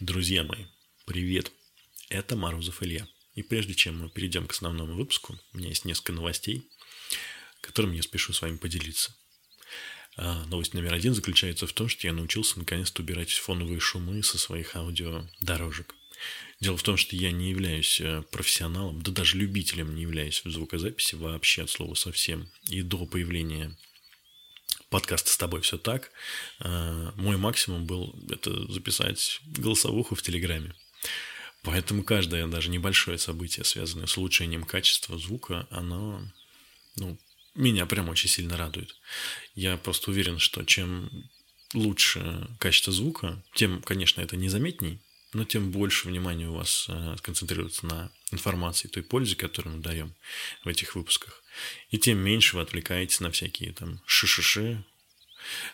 Друзья мои, привет! Это Морозов Илья. И прежде чем мы перейдем к основному выпуску, у меня есть несколько новостей, которыми я спешу с вами поделиться. А, новость номер один заключается в том, что я научился наконец-то убирать фоновые шумы со своих аудиодорожек. Дело в том, что я не являюсь э, профессионалом, да даже любителем не являюсь в звукозаписи вообще от слова совсем. И до появления подкаста «С тобой все так», э, мой максимум был это записать голосовуху в Телеграме. Поэтому каждое даже небольшое событие, связанное с улучшением качества звука, оно ну, меня прям очень сильно радует. Я просто уверен, что чем лучше качество звука, тем, конечно, это незаметней, но тем больше внимания у вас э, сконцентрируется на информации, той пользе, которую мы даем в этих выпусках. И тем меньше вы отвлекаетесь на всякие там шишиши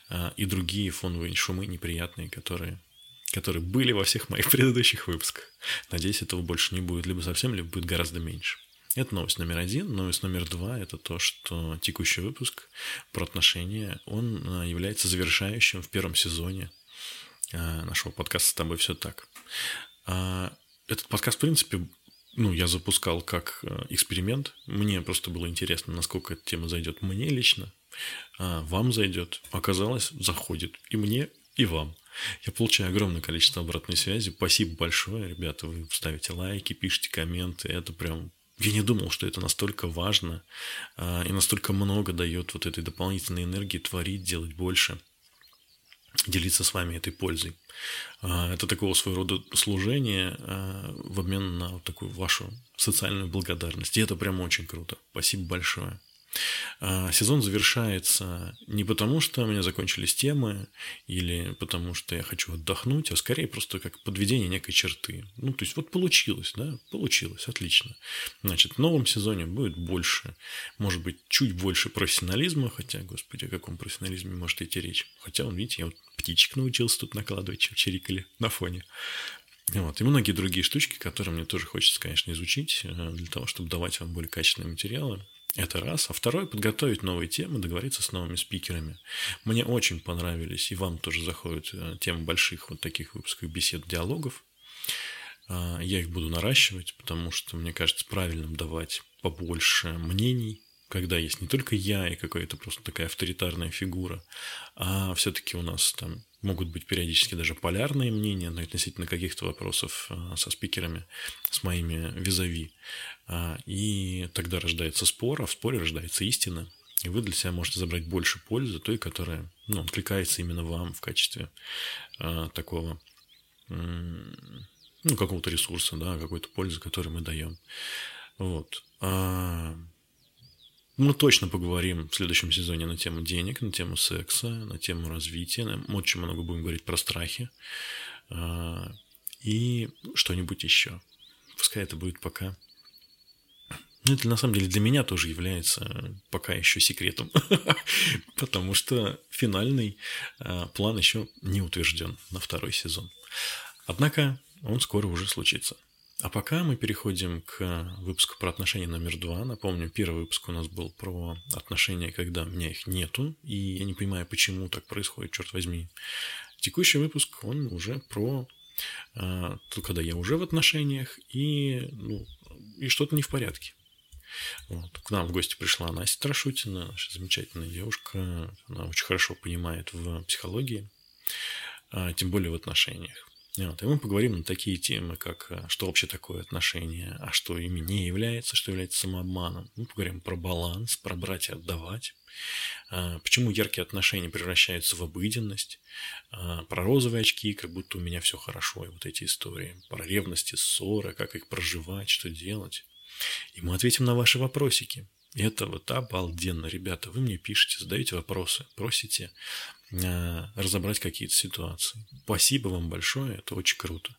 э, и другие фоновые шумы неприятные, которые, которые были во всех моих предыдущих выпусках. Надеюсь, этого больше не будет либо совсем, либо будет гораздо меньше. Это новость номер один. Новость номер два – это то, что текущий выпуск про отношения, он э, является завершающим в первом сезоне Э, нашего подкаста «С тобой все так». А, этот подкаст, в принципе, ну, я запускал как э, эксперимент. Мне просто было интересно, насколько эта тема зайдет мне лично, а вам зайдет. Оказалось, заходит и мне, и вам. Я получаю огромное количество обратной связи. Спасибо большое, ребята. Вы ставите лайки, пишите комменты. Это прям я не думал, что это настолько важно а, и настолько много дает вот этой дополнительной энергии творить, делать больше – делиться с вами этой пользой. А, это такого своего рода служение а, в обмен на вот такую вашу социальную благодарность. И это прям очень круто. Спасибо большое. А, сезон завершается не потому, что у меня закончились темы или потому, что я хочу отдохнуть, а скорее просто как подведение некой черты. Ну, то есть вот получилось, да, получилось, отлично. Значит, в новом сезоне будет больше, может быть, чуть больше профессионализма, хотя, господи, о каком профессионализме может идти речь. Хотя, он, видите, я вот птичек научился тут накладывать, чем чирикали на фоне. Вот. И многие другие штучки, которые мне тоже хочется, конечно, изучить э, для того, чтобы давать вам более качественные материалы. Это раз. А второе – подготовить новые темы, договориться с новыми спикерами. Мне очень понравились, и вам тоже заходят э, темы больших вот таких выпусков бесед, диалогов. А, я их буду наращивать, потому что мне кажется правильным давать побольше мнений, когда есть не только я и какая-то просто такая авторитарная фигура, а все-таки у нас там могут быть периодически даже полярные мнения но относительно каких-то вопросов а, со спикерами, с моими визави. А, и тогда рождается спор, а в споре рождается истина. И вы для себя можете забрать больше пользы, той, которая ну, откликается именно вам в качестве а, такого ну, какого-то ресурса, да, какой-то пользы, которую мы даем. Вот. А, мы точно поговорим в следующем сезоне на тему денег, на тему секса, на тему развития. Мы очень много будем говорить про страхи а, и что-нибудь еще. Пускай это будет пока ну, это на самом деле для меня тоже является пока еще секретом, потому что финальный э, план еще не утвержден на второй сезон. Однако он скоро уже случится. А пока мы переходим к выпуску про отношения номер два. Напомню, первый выпуск у нас был про отношения, когда у меня их нету, и я не понимаю, почему так происходит, черт возьми. Текущий выпуск, он уже про э, то, когда я уже в отношениях, и, ну, и что-то не в порядке. Вот. К нам в гости пришла Настя Страшутина, наша замечательная девушка. Она очень хорошо понимает в психологии, а, тем более в отношениях. Вот. И мы поговорим на такие темы, как а, что вообще такое отношения, а что ими не является, что является самообманом. Мы поговорим про баланс, про брать и отдавать, а, почему яркие отношения превращаются в обыденность, про розовые очки, как будто у меня все хорошо, и вот эти истории, про ревности, ссоры, как их проживать, что делать. И мы ответим на ваши вопросики. Это вот обалденно, ребята. Вы мне пишете, задаете вопросы, просите э, разобрать какие-то ситуации. Спасибо вам большое, это очень круто.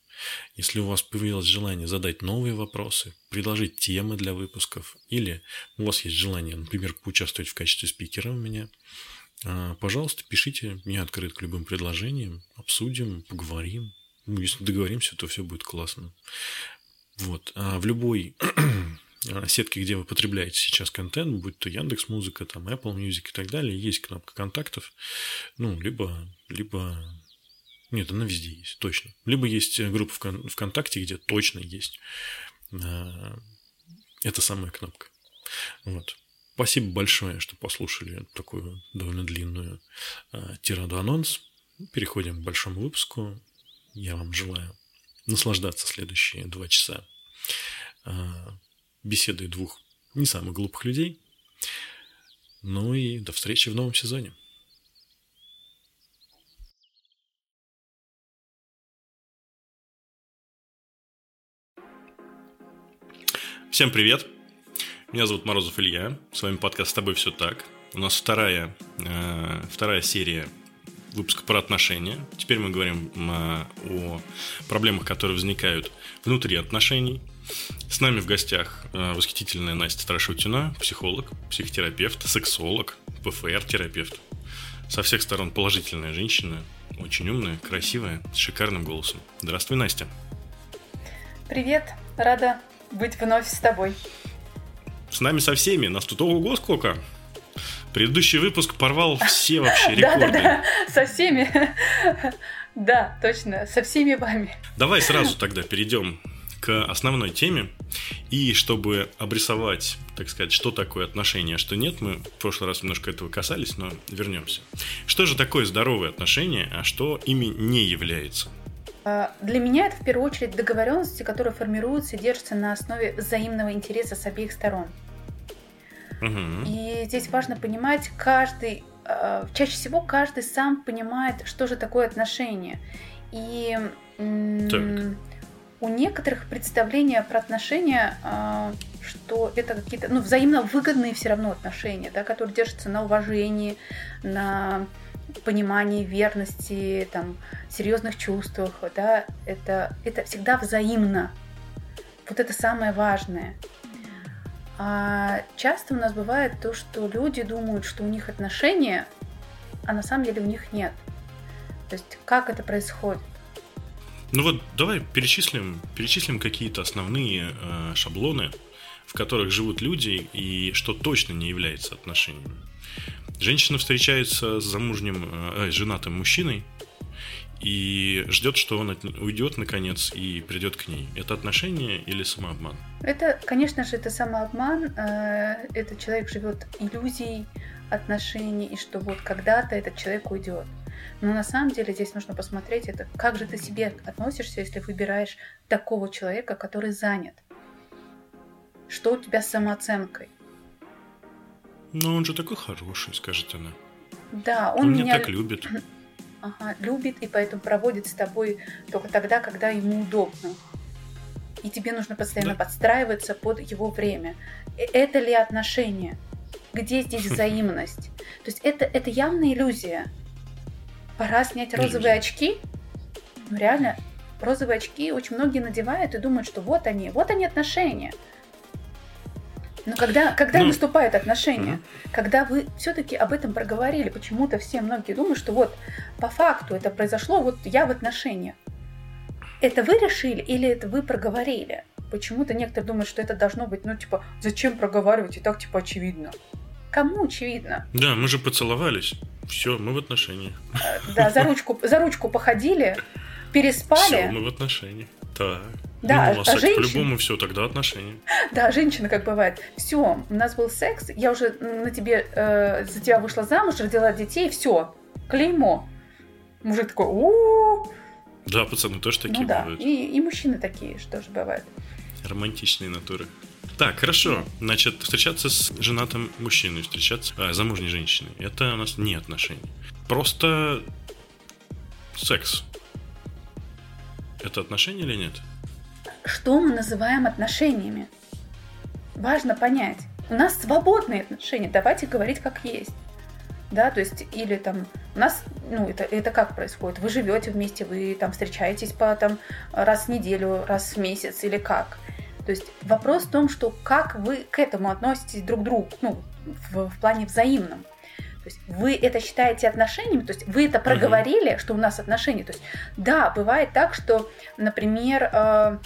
Если у вас появилось желание задать новые вопросы, предложить темы для выпусков, или у вас есть желание, например, поучаствовать в качестве спикера у меня, э, пожалуйста, пишите, я открыт к любым предложениям, обсудим, поговорим. Ну, если договоримся, то все будет классно. Вот. А в любой а, сетке, где вы потребляете сейчас контент, будь то Яндекс Музыка, там Apple Music и так далее, есть кнопка контактов, ну, либо, либо Нет, она везде есть, точно. Либо есть группа ВКонтакте, где точно есть э, эта самая кнопка. Вот. Спасибо большое, что послушали такую довольно длинную э, тираду анонс. Переходим к большому выпуску. Я вам желаю наслаждаться следующие два часа э, беседой двух не самых глупых людей. Ну и до встречи в новом сезоне. Всем привет! Меня зовут Морозов Илья. С вами подкаст «С тобой все так». У нас вторая, э, вторая серия выпуска про отношения. Теперь мы говорим э, о проблемах, которые возникают внутри отношений. С нами в гостях э, восхитительная Настя Страшутина, психолог, психотерапевт, сексолог, ПФР-терапевт. Со всех сторон положительная женщина, очень умная, красивая, с шикарным голосом. Здравствуй, Настя. Привет, рада быть вновь с тобой. С нами со всеми. Нас тут ого сколько. Предыдущий выпуск порвал все вообще рекорды. Да-да-да, со всеми. Да, точно, со всеми вами. Давай сразу тогда перейдем к основной теме. И чтобы обрисовать, так сказать, что такое отношения, а что нет, мы в прошлый раз немножко этого касались, но вернемся. Что же такое здоровые отношения, а что ими не является? А, для меня это в первую очередь договоренности, которые формируются и держатся на основе взаимного интереса с обеих сторон. Угу. И здесь важно понимать, каждый, а, чаще всего каждый сам понимает, что же такое отношение. И так. У некоторых представления про отношения, а, что это какие-то ну, взаимно выгодные все равно отношения, да, которые держатся на уважении, на понимании, верности, там, серьезных чувствах, да, это, это всегда взаимно. Вот это самое важное. А часто у нас бывает то, что люди думают, что у них отношения, а на самом деле у них нет. То есть как это происходит? Ну вот давай перечислим, перечислим какие-то основные э, шаблоны, в которых живут люди и что точно не является отношениями. Женщина встречается с замужним, э, э, женатым мужчиной и ждет, что он уйдет наконец и придет к ней. Это отношение или самообман? Это, конечно же, это самообман. Э, этот человек живет иллюзией отношений, и что вот когда-то этот человек уйдет. Но на самом деле здесь нужно посмотреть это, как же ты себе относишься, если выбираешь такого человека, который занят. Что у тебя с самооценкой? Но он же такой хороший, скажет она. Да, он, он меня, меня так любит. Ага, любит и поэтому проводит с тобой только тогда, когда ему удобно. И тебе нужно постоянно да. подстраиваться под его время. Э, это ли отношение? Где здесь взаимность? То есть это, это явная иллюзия. Пора снять розовые очки. Ну реально, розовые очки очень многие надевают и думают, что вот они, вот они отношения. Но когда, когда ну, наступают отношения, угу. когда вы все-таки об этом проговорили, почему-то все многие думают, что вот по факту это произошло, вот я в отношениях. Это вы решили или это вы проговорили? Почему-то некоторые думают, что это должно быть, ну, типа, зачем проговаривать, и так, типа, очевидно. Кому очевидно? Да, мы же поцеловались. Все, мы в отношениях. Э, да, за ручку, за ручку походили, переспали. Все, мы в отношениях. Так. Да, ну, а, а женщина... по-любому все, тогда отношения. Да, женщина как бывает. Все, у нас был секс, я уже на тебе, э, за тебя вышла замуж, родила детей, все, клеймо. Мужик такой, у Да, пацаны тоже такие ну, да. бывают. И, и мужчины такие, что же бывает. Романтичные натуры. Так, хорошо. Значит, встречаться с женатым мужчиной, встречаться а, замужней женщиной, это у нас не отношения. Просто секс. Это отношения или нет? что мы называем отношениями. Важно понять. У нас свободные отношения, давайте говорить как есть. Да, то есть, или там, у нас, ну, это, это как происходит? Вы живете вместе, вы там встречаетесь по там раз в неделю, раз в месяц или как? То есть вопрос в том, что как вы к этому относитесь друг к другу, ну, в, в плане взаимном. То есть вы это считаете отношениями, то есть вы это проговорили, что у нас отношения. То есть да, бывает так, что, например, э,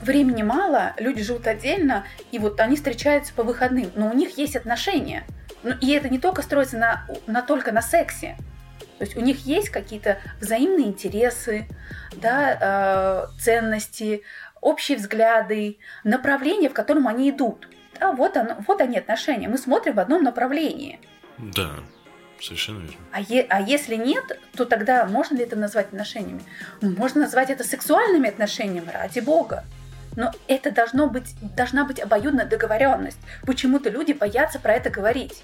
времени мало, люди живут отдельно, и вот они встречаются по выходным, но у них есть отношения. Ну, и это не только строится на, на только на сексе. То есть у них есть какие-то взаимные интересы, да, э, ценности, общие взгляды, направления, в котором они идут. Да, вот, оно, вот они отношения. Мы смотрим в одном направлении. Да, совершенно верно. А, е, а если нет, то тогда можно ли это назвать отношениями? Ну, можно назвать это сексуальными отношениями, ради бога. Но это должно быть, должна быть обоюдная договоренность. Почему-то люди боятся про это говорить.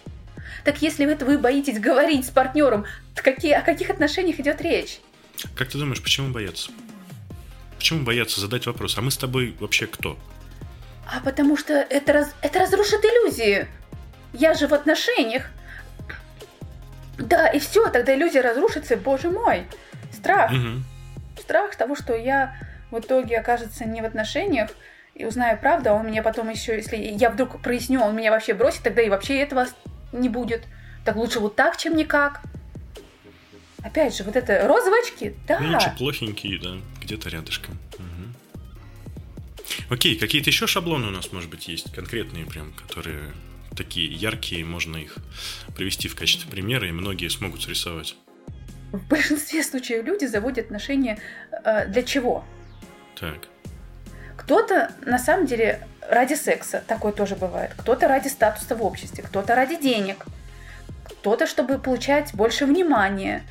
Так если это вы боитесь говорить с партнером, какие, о каких отношениях идет речь? Как ты думаешь, почему боятся? Почему боятся задать вопрос? А мы с тобой вообще кто? А потому что это, раз, это разрушит иллюзии. Я же в отношениях. Да, и все, тогда иллюзия разрушится, боже мой. Страх. Угу. Страх того, что я в итоге окажется не в отношениях, и узнаю правду, а он меня потом еще, если я вдруг проясню, он меня вообще бросит, тогда и вообще этого не будет. Так лучше вот так, чем никак. Опять же, вот это розовые очки, да. Лучше плохенькие, да, где-то рядышком. Угу. Окей, какие-то еще шаблоны у нас, может быть, есть, конкретные прям, которые такие яркие, можно их привести в качестве примера, и многие смогут срисовать. В большинстве случаев люди заводят отношения э, для чего? Так. Кто-то на самом деле ради секса, такое тоже бывает. Кто-то ради статуса в обществе, кто-то ради денег, кто-то, чтобы получать больше внимания,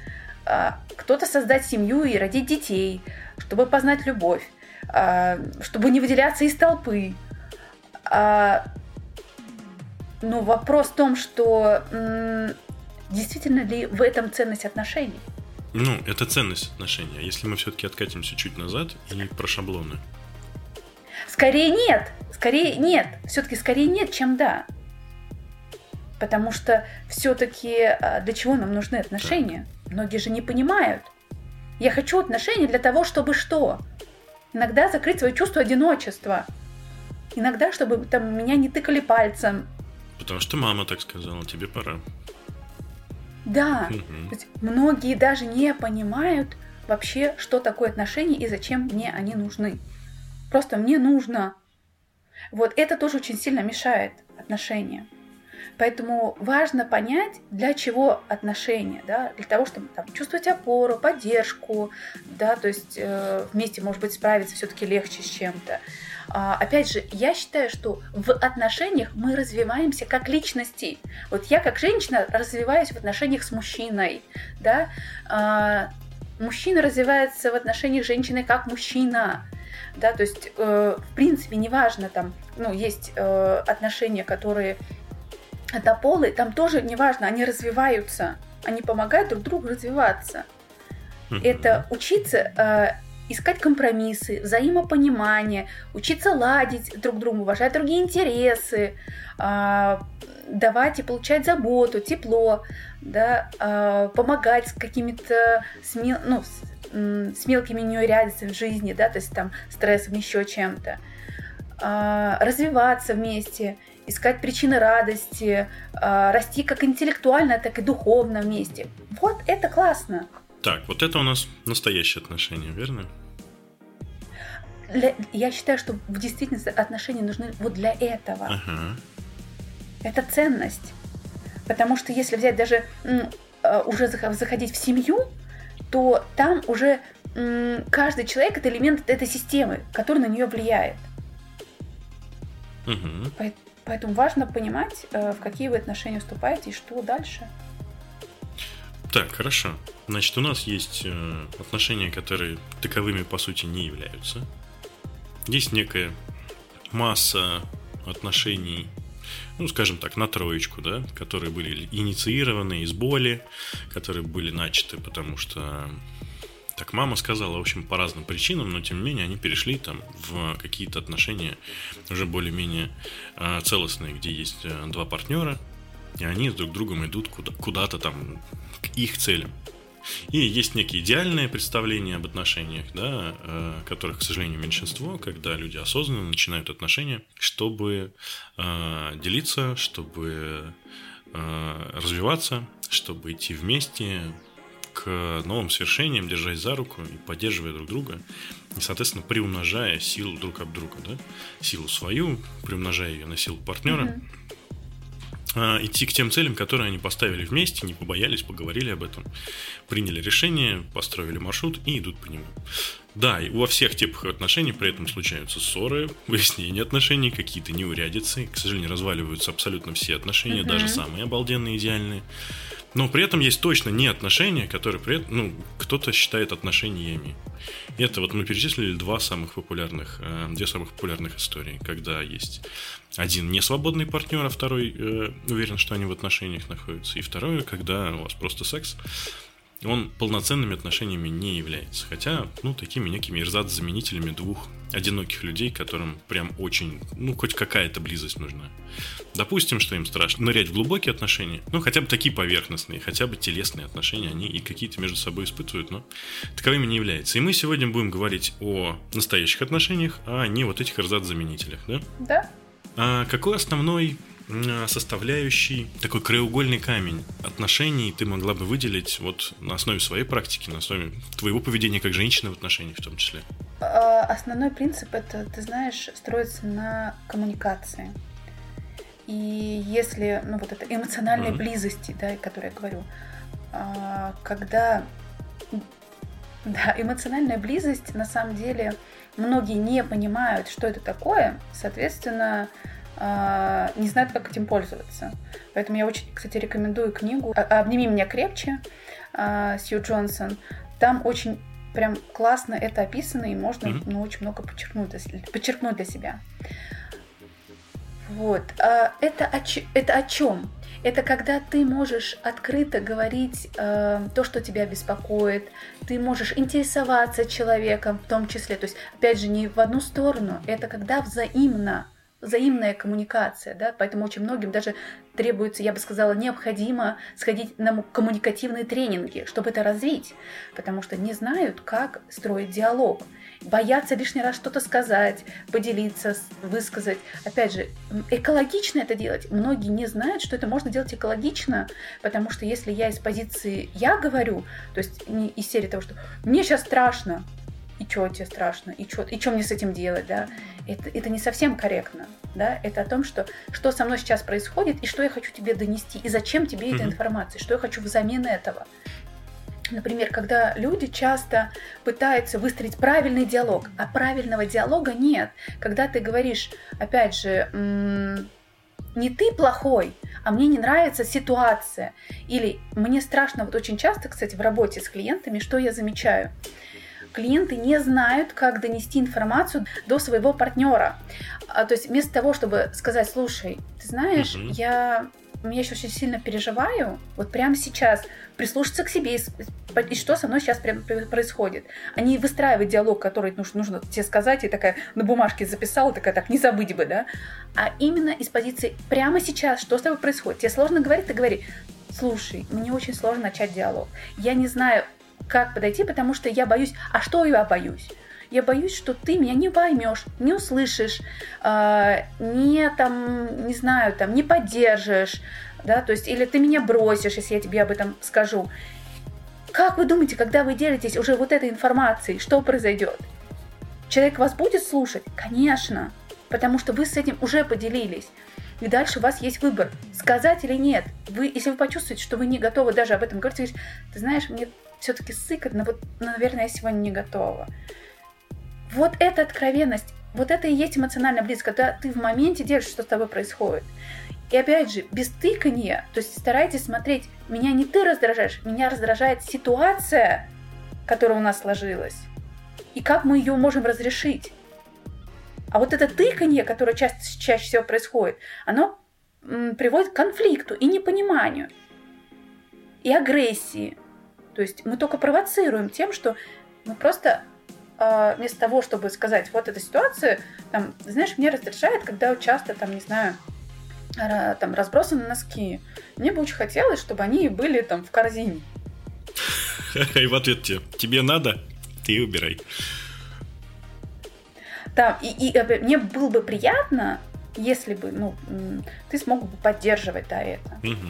а, кто-то создать семью и родить детей, чтобы познать любовь, а, чтобы не выделяться из толпы. А, но вопрос в том, что действительно ли в этом ценность отношений? Ну, это ценность отношений. А если мы все-таки откатимся чуть назад и про шаблоны? Скорее нет. Скорее нет. Все-таки скорее нет, чем да. Потому что все-таки а, для чего нам нужны отношения? Многие же не понимают. Я хочу отношения для того, чтобы что? Иногда закрыть свое чувство одиночества. Иногда, чтобы там меня не тыкали пальцем. Потому что мама так сказала, тебе пора. Да. Угу. многие даже не понимают вообще, что такое отношения и зачем мне они нужны. Просто мне нужно. Вот это тоже очень сильно мешает отношениям. Поэтому важно понять, для чего отношения, да, для того, чтобы там, чувствовать опору, поддержку, да, то есть э, вместе, может быть, справиться все-таки легче с чем-то. А, опять же, я считаю, что в отношениях мы развиваемся как личности. Вот я как женщина развиваюсь в отношениях с мужчиной, да, а, мужчина развивается в отношениях с женщиной как мужчина, да, то есть, э, в принципе, неважно, там, ну, есть э, отношения, которые однополые, там тоже неважно, они развиваются, они помогают друг другу развиваться. Это учиться э, искать компромиссы, взаимопонимание, учиться ладить друг другу, уважать другие интересы, э, давать и получать заботу, тепло, да, э, помогать с какими-то смел, ну, с, с мелкими неурядицами в жизни, да, то есть там стрессом, еще чем-то. Э, развиваться вместе – искать причины радости, а, расти как интеллектуально, так и духовно вместе. Вот это классно. Так, вот это у нас настоящие отношения, верно? Для, я считаю, что в действительности отношения нужны вот для этого. Ага. Это ценность. Потому что если взять даже а, уже заходить в семью, то там уже каждый человек это элемент этой системы, который на нее влияет. Угу. Поэтому важно понимать, э, в какие вы отношения вступаете и что дальше. Так, хорошо. Значит, у нас есть э, отношения, которые таковыми по сути не являются. Есть некая масса отношений, ну, скажем так, на троечку, да, которые были инициированы из боли, которые были начаты, потому что так мама сказала, в общем, по разным причинам, но тем не менее они перешли там в какие-то отношения уже более-менее э, целостные, где есть э, два партнера, и они с друг другом идут куда- куда-то там к их целям. И есть некие идеальные представления об отношениях, да, э, которых, к сожалению, меньшинство, когда люди осознанно начинают отношения, чтобы э, делиться, чтобы э, развиваться, чтобы идти вместе, к новым свершениям, держась за руку и поддерживая друг друга, и, соответственно, приумножая силу друг об друга, да, силу свою, приумножая ее на силу партнера. Mm-hmm. а, идти к тем целям, которые они поставили вместе, не побоялись, поговорили об этом, приняли решение, построили маршрут и идут по нему. Да, и во всех типах отношений при этом случаются ссоры, выяснение отношений, какие-то неурядицы. К сожалению, разваливаются абсолютно все отношения, uh-huh. даже самые обалденные, идеальные. Но при этом есть точно не отношения, которые при этом, ну, кто-то считает отношениями. Это вот мы перечислили два самых популярных, э, две самых популярных истории, когда есть один не свободный партнер, а второй э, уверен, что они в отношениях находятся, и второе, когда у вас просто секс, он полноценными отношениями не является. Хотя, ну, такими некими эрзац-заменителями двух одиноких людей, которым прям очень, ну, хоть какая-то близость нужна. Допустим, что им страшно нырять в глубокие отношения, ну, хотя бы такие поверхностные, хотя бы телесные отношения, они и какие-то между собой испытывают, но таковыми не являются. И мы сегодня будем говорить о настоящих отношениях, а не вот этих эрзац-заменителях, да? Да. А какой основной составляющий, такой краеугольный камень отношений ты могла бы выделить вот на основе своей практики, на основе твоего поведения как женщины в отношениях в том числе? А, основной принцип это, ты знаешь, строится на коммуникации. И если, ну вот это эмоциональной mm-hmm. близости, да, о которой я говорю, а, когда, да, эмоциональная близость, на самом деле, многие не понимают, что это такое, соответственно, а, не знают, как этим пользоваться. Поэтому я очень, кстати, рекомендую книгу «Обними меня крепче» а, Сью Джонсон. Там очень прям классно это описано, и можно mm-hmm. ну, очень много подчеркнуть, подчеркнуть для себя. Вот. А это о, это о чем? Это когда ты можешь открыто говорить э, то, что тебя беспокоит, ты можешь интересоваться человеком в том числе. То есть, опять же, не в одну сторону, это когда взаимно взаимная коммуникация, да, поэтому очень многим даже требуется, я бы сказала, необходимо сходить на коммуникативные тренинги, чтобы это развить, потому что не знают, как строить диалог, боятся лишний раз что-то сказать, поделиться, высказать. Опять же, экологично это делать. Многие не знают, что это можно делать экологично, потому что если я из позиции «я говорю», то есть не из серии того, что «мне сейчас страшно», и что тебе страшно, и что, и что мне с этим делать, да, это, это не совсем корректно, да, это о том, что, что со мной сейчас происходит, и что я хочу тебе донести, и зачем тебе mm-hmm. эта информация, что я хочу взамен этого. Например, когда люди часто пытаются выстроить правильный диалог, а правильного диалога нет. Когда ты говоришь, опять же, не ты плохой, а мне не нравится ситуация. Или мне страшно, вот очень часто, кстати, в работе с клиентами, что я замечаю – клиенты не знают, как донести информацию до своего партнера. А, то есть вместо того, чтобы сказать, слушай, ты знаешь, угу. я я еще очень сильно переживаю, вот прямо сейчас прислушаться к себе и, и что со мной сейчас прям происходит. Они выстраивают диалог, который нужно, нужно тебе сказать, и такая на бумажке записала, такая, так, не забыть бы, да? А именно из позиции прямо сейчас, что с тобой происходит. Тебе сложно говорить, ты говори, слушай, мне очень сложно начать диалог. Я не знаю, как подойти, потому что я боюсь. А что я боюсь? Я боюсь, что ты меня не поймешь, не услышишь, э, не там, не знаю, там, не поддержишь, да, то есть, или ты меня бросишь, если я тебе об этом скажу. Как вы думаете, когда вы делитесь уже вот этой информацией, что произойдет? Человек вас будет слушать? Конечно, потому что вы с этим уже поделились. И дальше у вас есть выбор, сказать или нет. Вы, если вы почувствуете, что вы не готовы даже об этом говорить, ты знаешь, мне все-таки сыкотно, вот, наверное, я сегодня не готова. Вот эта откровенность, вот это и есть эмоциональная близость, когда ты в моменте держишь, что с тобой происходит. И опять же, без тыкания, то есть старайтесь смотреть, меня не ты раздражаешь, меня раздражает ситуация, которая у нас сложилась, и как мы ее можем разрешить. А вот это тыканье, которое чаще, чаще всего происходит, оно приводит к конфликту и непониманию, и агрессии. То есть мы только провоцируем тем, что мы просто э, вместо того, чтобы сказать, вот эта ситуация, там, знаешь, меня раздражает, когда часто, там, не знаю, там разбросаны носки. Мне бы очень хотелось, чтобы они были там в корзине. И в ответ тебе, тебе надо, ты убирай. Да, и, и э, мне было бы приятно, если бы, ну, ты смог бы поддерживать, да, это. Угу.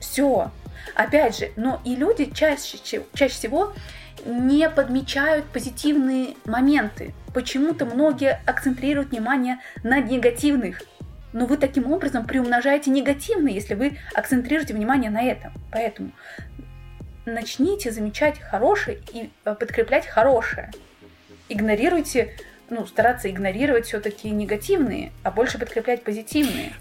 Все. Опять же, но и люди чаще, чаще всего не подмечают позитивные моменты. Почему-то многие акцентрируют внимание на негативных но вы таким образом приумножаете негативные, если вы акцентрируете внимание на этом. Поэтому начните замечать хорошее и э, подкреплять хорошее. Игнорируйте, ну, стараться игнорировать все-таки негативные, а больше подкреплять позитивные.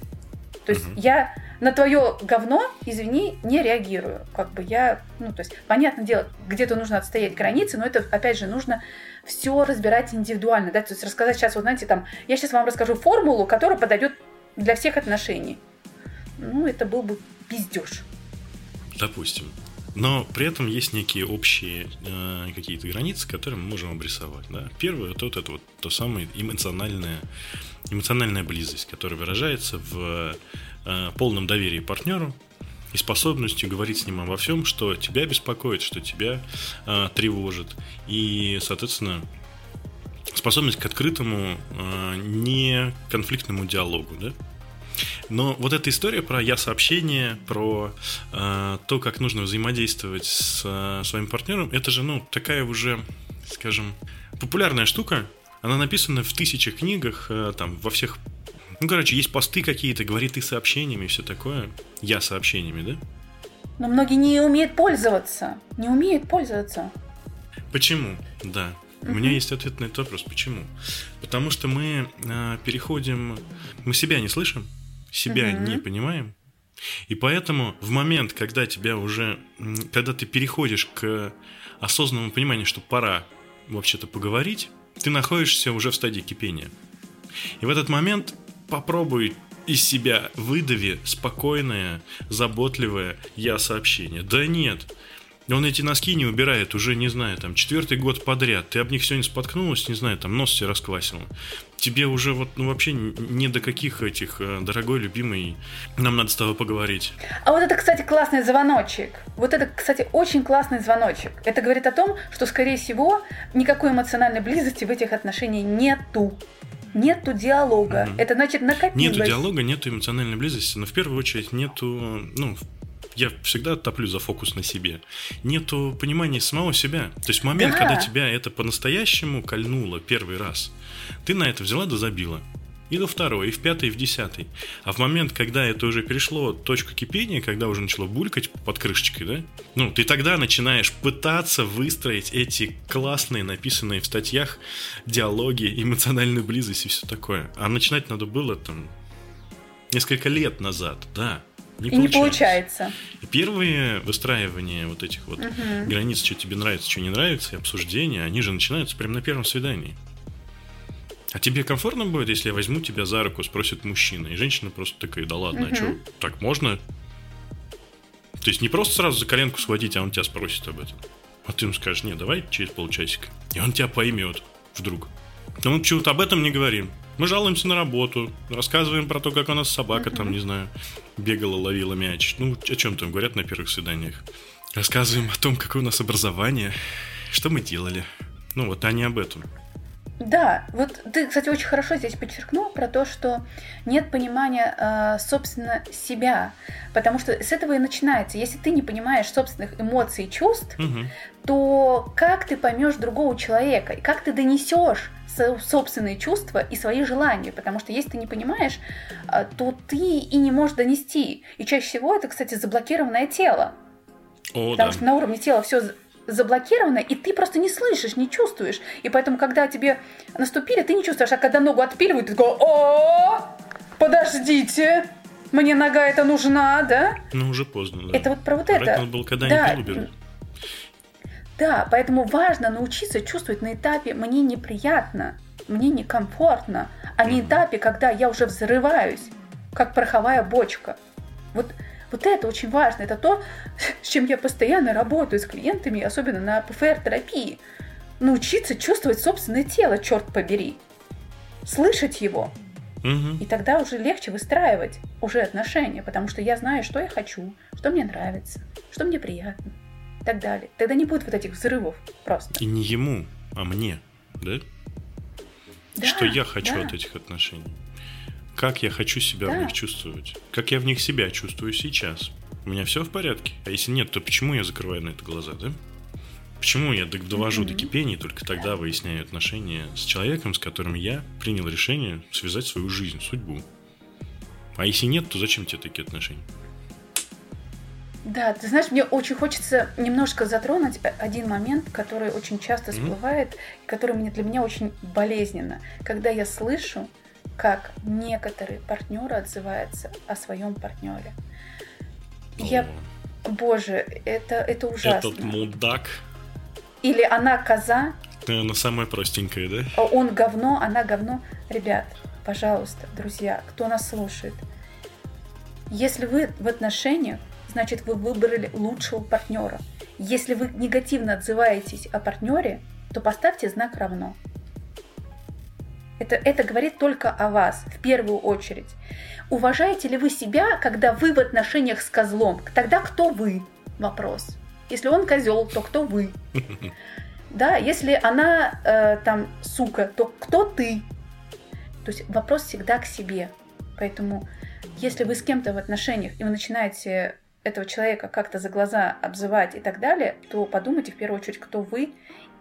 То есть угу. я на твое говно, извини, не реагирую. Как бы я, ну, то есть, понятное дело, где-то нужно отстоять границы, но это, опять же, нужно все разбирать индивидуально, да, то есть рассказать сейчас, вот знаете, там, я сейчас вам расскажу формулу, которая подойдет для всех отношений. Ну, это был бы пиздеж. Допустим. Но при этом есть некие общие э, какие-то границы, которые мы можем обрисовать. Да? Первое это вот это вот то самое эмоциональная, эмоциональная близость, которая выражается в э, полном доверии партнеру и способностью говорить с ним обо всем, что тебя беспокоит, что тебя э, тревожит. И, соответственно, способность к открытому, э, не конфликтному диалогу. Да? Но вот эта история про я-сообщение, про э, то, как нужно взаимодействовать с э, своим партнером, это же, ну, такая уже, скажем, популярная штука. Она написана в тысячах книгах, э, там, во всех... Ну, короче, есть посты какие-то, говорит ты сообщениями и все такое. Я сообщениями, да? Но многие не умеют пользоваться. Не умеют пользоваться. Почему? Да. У меня есть ответ на этот вопрос. Почему? Потому что мы э, переходим, мы себя не слышим, себя угу. не понимаем. И поэтому в момент, когда тебя уже, когда ты переходишь к осознанному пониманию, что пора вообще-то поговорить, ты находишься уже в стадии кипения. И в этот момент попробуй из себя выдави спокойное, заботливое я сообщение. Да нет, он эти носки не убирает уже, не знаю, там, четвертый год подряд. Ты об них сегодня споткнулась, не знаю, там, нос себе расквасил. Тебе уже вот, ну, вообще не до каких этих, э, дорогой, любимый, нам надо с тобой поговорить. А вот это, кстати, классный звоночек. Вот это, кстати, очень классный звоночек. Это говорит о том, что, скорее всего, никакой эмоциональной близости в этих отношениях нету нету диалога. Угу. Это значит накопилось. Нету диалога, нету эмоциональной близости, но в первую очередь нету, ну, я всегда топлю за фокус на себе. Нету понимания самого себя. То есть момент, да. когда тебя это по-настоящему кольнуло первый раз, ты на это взяла да забила. И до второй, и в пятый, и в десятый. А в момент, когда это уже перешло точку кипения, когда уже начало булькать под крышечкой, да, ну, ты тогда начинаешь пытаться выстроить эти классные, написанные в статьях диалоги, эмоциональную близость и все такое. А начинать надо было там несколько лет назад, да. Не и не получается. Первые выстраивания вот этих вот угу. границ, что тебе нравится, что не нравится, и обсуждения, они же начинаются прямо на первом свидании. А тебе комфортно будет, если я возьму тебя за руку, спросит мужчина, и женщина просто такая, да ладно, угу. а что, так можно? То есть не просто сразу за коленку схватить, а он тебя спросит об этом. А ты ему скажешь, не, давай через полчасика. И он тебя поймет вдруг. Но мы чего-то об этом не говорим. Мы жалуемся на работу, рассказываем про то, как у нас собака там, не знаю, бегала, ловила мяч. Ну, о чем там говорят на первых свиданиях. Рассказываем о том, какое у нас образование, что мы делали. Ну, вот они об этом. Да, вот ты, кстати, очень хорошо здесь подчеркнул про то, что нет понимания, э, собственно, себя, потому что с этого и начинается. Если ты не понимаешь собственных эмоций и чувств, угу. то как ты поймешь другого человека, и как ты донесешь собственные чувства и свои желания, потому что если ты не понимаешь, э, то ты и не можешь донести. И чаще всего это, кстати, заблокированное тело. О, потому да. что на уровне тела все заблокировано, и ты просто не слышишь, не чувствуешь. И поэтому, когда тебе наступили, ты не чувствуешь, а когда ногу отпиливают, ты такой, о, подождите, мне нога эта нужна, да? Ну, уже поздно, да. Это вот про вот Брать это. Было когда да. Да, поэтому важно научиться чувствовать на этапе «мне неприятно», «мне некомфортно», а не этапе, когда я уже взрываюсь, как пороховая бочка. Вот вот это очень важно. Это то, с чем я постоянно работаю с клиентами, особенно на ПФР-терапии. Научиться чувствовать собственное тело, черт побери. Слышать его. Угу. И тогда уже легче выстраивать уже отношения, потому что я знаю, что я хочу, что мне нравится, что мне приятно и так далее. Тогда не будет вот этих взрывов просто. И не ему, а мне, да? да что я хочу да. от этих отношений как я хочу себя да. в них чувствовать, как я в них себя чувствую сейчас. У меня все в порядке. А если нет, то почему я закрываю на это глаза, да? Почему я довожу mm-hmm. до кипения только тогда выясняю отношения с человеком, с которым я принял решение связать свою жизнь, судьбу? А если нет, то зачем тебе такие отношения? Да, ты знаешь, мне очень хочется немножко затронуть один момент, который очень часто всплывает, mm-hmm. который мне, для меня очень болезненно. Когда я слышу, как некоторые партнеры отзываются о своем партнере. Я, боже, это, это ужасно. Этот мудак. Или она коза. Наверное, самая простенькая, да? Он говно, она говно. Ребят, пожалуйста, друзья, кто нас слушает, если вы в отношениях, значит вы выбрали лучшего партнера. Если вы негативно отзываетесь о партнере, то поставьте знак равно. Это, это говорит только о вас в первую очередь. Уважаете ли вы себя, когда вы в отношениях с козлом? Тогда кто вы? Вопрос. Если он козел, то кто вы? Да, если она э, там сука, то кто ты? То есть вопрос всегда к себе. Поэтому, если вы с кем-то в отношениях и вы начинаете этого человека как-то за глаза обзывать и так далее, то подумайте в первую очередь, кто вы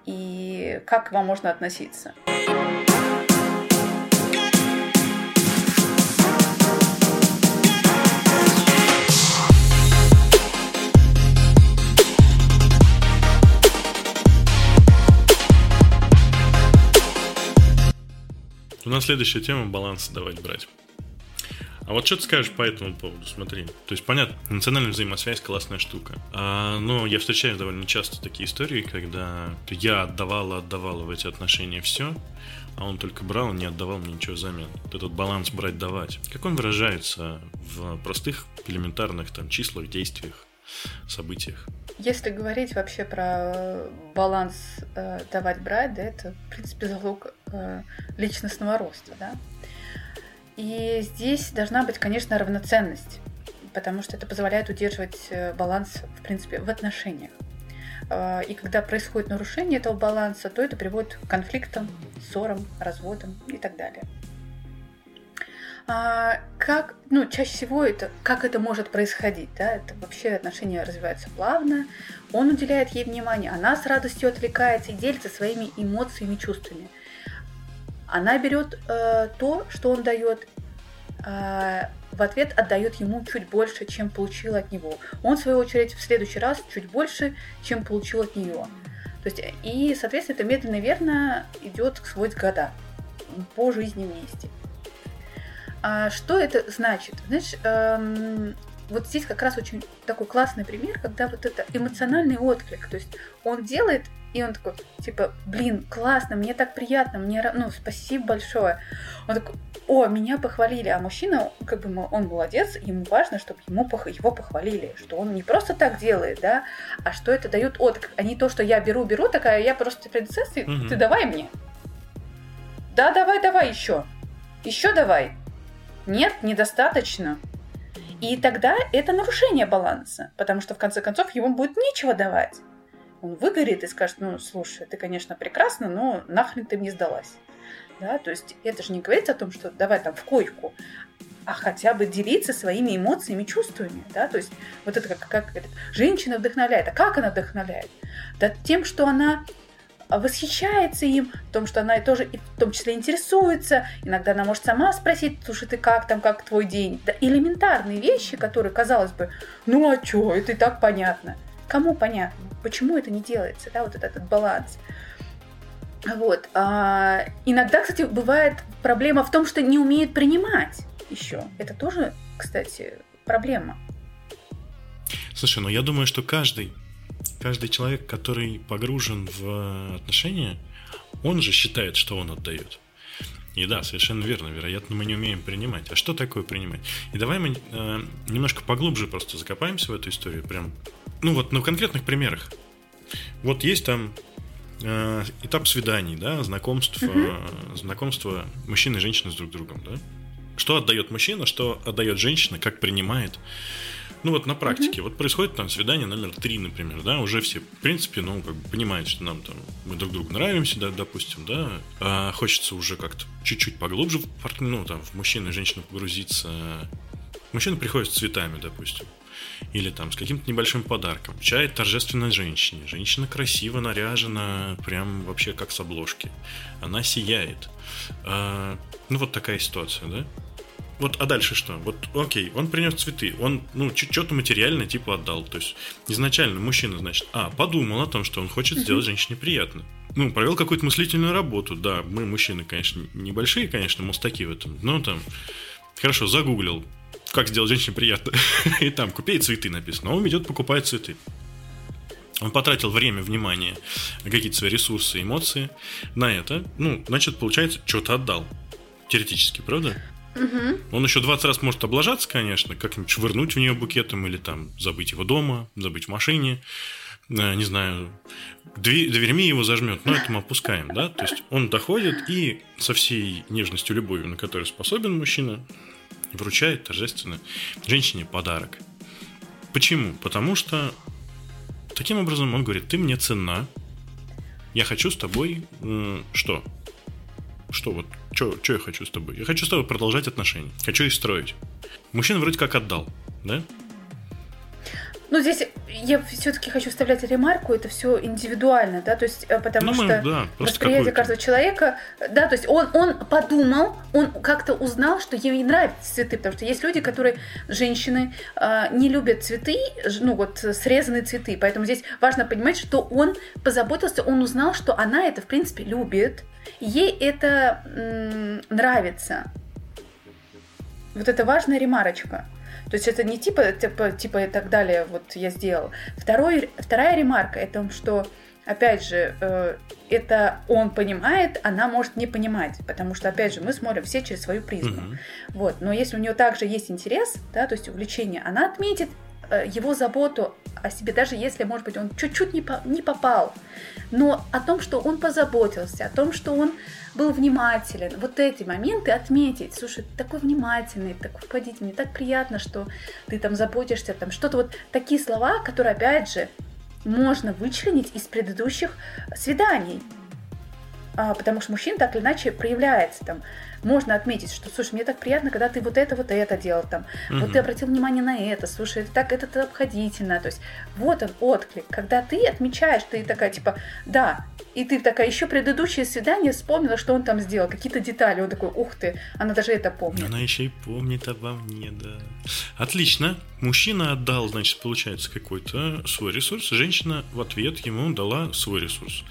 и как к вам можно относиться. У нас следующая тема – баланс давать брать. А вот что ты скажешь по этому поводу? Смотри. То есть, понятно, эмоциональная взаимосвязь классная штука. А, но я встречаю довольно часто такие истории, когда я отдавала, отдавала в эти отношения все, а он только брал, не отдавал мне ничего взамен. Вот этот баланс брать-давать. Как он выражается в простых, элементарных там числах, действиях, событиях? Если говорить вообще про баланс э, давать-брать, да, это, в принципе, залог э, личностного роста, да. И здесь должна быть, конечно, равноценность, потому что это позволяет удерживать э, баланс, в принципе, в отношениях. Э, и когда происходит нарушение этого баланса, то это приводит к конфликтам, ссорам, разводам и так далее. А, как, ну, чаще всего это, как это может происходить, да, это вообще отношения развиваются плавно, он уделяет ей внимание, она с радостью отвлекается и делится своими эмоциями, чувствами. Она берет э, то, что он дает, э, в ответ отдает ему чуть больше, чем получил от него. Он, в свою очередь, в следующий раз чуть больше, чем получил от нее. То есть, и, соответственно, это медленно и верно идет свой года по жизни вместе. А что это значит? Знаешь, эм, вот здесь как раз очень такой классный пример, когда вот это эмоциональный отклик. То есть он делает, и он такой, типа, блин, классно, мне так приятно, мне, ну, спасибо большое. Он такой, о, меня похвалили, а мужчина, как бы, он молодец, ему важно, чтобы ему, его похвалили, что он не просто так делает, да, а что это дает отклик, а не то, что я беру, беру, такая, я просто принцесса, угу. ты давай мне. Да, давай, давай еще. Еще давай. Нет, недостаточно. И тогда это нарушение баланса, потому что в конце концов ему будет нечего давать. Он выгорит и скажет, ну, слушай, ты, конечно, прекрасна, но нахрен ты мне сдалась. Да, то есть это же не говорится о том, что давай там в койку, а хотя бы делиться своими эмоциями, чувствами, да, то есть вот это как, как это, женщина вдохновляет, а как она вдохновляет? Да тем, что она восхищается им, в том, что она тоже в том числе интересуется. Иногда она может сама спросить, слушай, ты как там, как твой день? Да, элементарные вещи, которые, казалось бы, ну а что, это и так понятно. Кому понятно? Почему это не делается, да, вот этот, этот баланс? Вот. А, иногда, кстати, бывает проблема в том, что не умеет принимать еще. Это тоже, кстати, проблема. Слушай, ну я думаю, что каждый каждый человек, который погружен в отношения, он же считает, что он отдает. И да, совершенно верно, вероятно, мы не умеем принимать. А что такое принимать? И давай мы э, немножко поглубже просто закопаемся в эту историю, прям, ну вот на конкретных примерах. Вот есть там э, этап свиданий, да, знакомств, э, знакомства мужчины и женщины с друг другом, да. Что отдает мужчина, что отдает женщина, как принимает. Ну вот на практике, mm-hmm. вот происходит там свидание номер три, например, да, уже все, в принципе, ну, как бы понимают, что нам там, мы друг другу нравимся, да, допустим, да, а хочется уже как-то чуть-чуть поглубже, в, ну, там, в мужчину и женщину погрузиться. Мужчина приходит с цветами, допустим, или там с каким-то небольшим подарком. Чай торжественной женщине. Женщина красиво наряжена, прям вообще как с обложки. Она сияет. А, ну, вот такая ситуация, да? Вот, а дальше что? Вот, окей, он принес цветы, он, ну, что-то материальное типа отдал. То есть, изначально мужчина, значит, а, подумал о том, что он хочет сделать женщине приятно. Ну, провел какую-то мыслительную работу, да, мы, мужчины, конечно, небольшие, конечно, мостаки в этом, но там, хорошо, загуглил, как сделать женщине приятно, и там, купи цветы написано, он идет покупает цветы. Он потратил время, внимание, какие-то свои ресурсы, эмоции на это. Ну, значит, получается, что-то отдал. Теоретически, правда? Угу. Он еще 20 раз может облажаться, конечно, как-нибудь швырнуть в нее букетом или там забыть его дома, забыть в машине, э, не знаю, дверь, дверьми его зажмет, но это мы опускаем, да? То есть он доходит и со всей нежностью, любовью, на которую способен мужчина, вручает торжественно женщине подарок. Почему? Потому что таким образом он говорит, ты мне ценна, я хочу с тобой э, что? Что вот, что я хочу с тобой? Я хочу с тобой продолжать отношения. Хочу их строить. Мужчина вроде как отдал, да? Ну, здесь я все-таки хочу вставлять ремарку, это все индивидуально, да, то есть, э, потому ну, мы, что да, восприятие каждого человека, да, то есть он, он подумал, он как-то узнал, что ей нравятся цветы, потому что есть люди, которые, женщины, э, не любят цветы, ну, вот срезанные цветы, поэтому здесь важно понимать, что он позаботился, он узнал, что она это, в принципе, любит, ей это нравится. Вот это важная ремарочка. То есть это не типа, типа, типа и так далее, вот я сделал. Второй, вторая ремарка, это что, опять же, э, это он понимает, она может не понимать, потому что, опять же, мы смотрим все через свою призму. Угу. Вот. Но если у нее также есть интерес, да, то есть увлечение, она отметит его заботу о себе, даже если, может быть, он чуть-чуть не, по, не попал, но о том, что он позаботился, о том, что он был внимателен. Вот эти моменты отметить. Слушай, ты такой внимательный, такой водитель, мне так приятно, что ты там заботишься, там что-то вот такие слова, которые, опять же, можно вычленить из предыдущих свиданий. А, потому что мужчина так или иначе проявляется там можно отметить, что, слушай, мне так приятно, когда ты вот это, вот это делал там, угу. вот ты обратил внимание на это, слушай, это так, это обходительно, то есть вот он отклик, когда ты отмечаешь, ты такая, типа, да, и ты такая, еще предыдущее свидание вспомнила, что он там сделал, какие-то детали, он такой, ух ты, она даже это помнит. Она еще и помнит обо мне, да. Отлично, мужчина отдал, значит, получается, какой-то свой ресурс, женщина в ответ ему дала свой ресурс.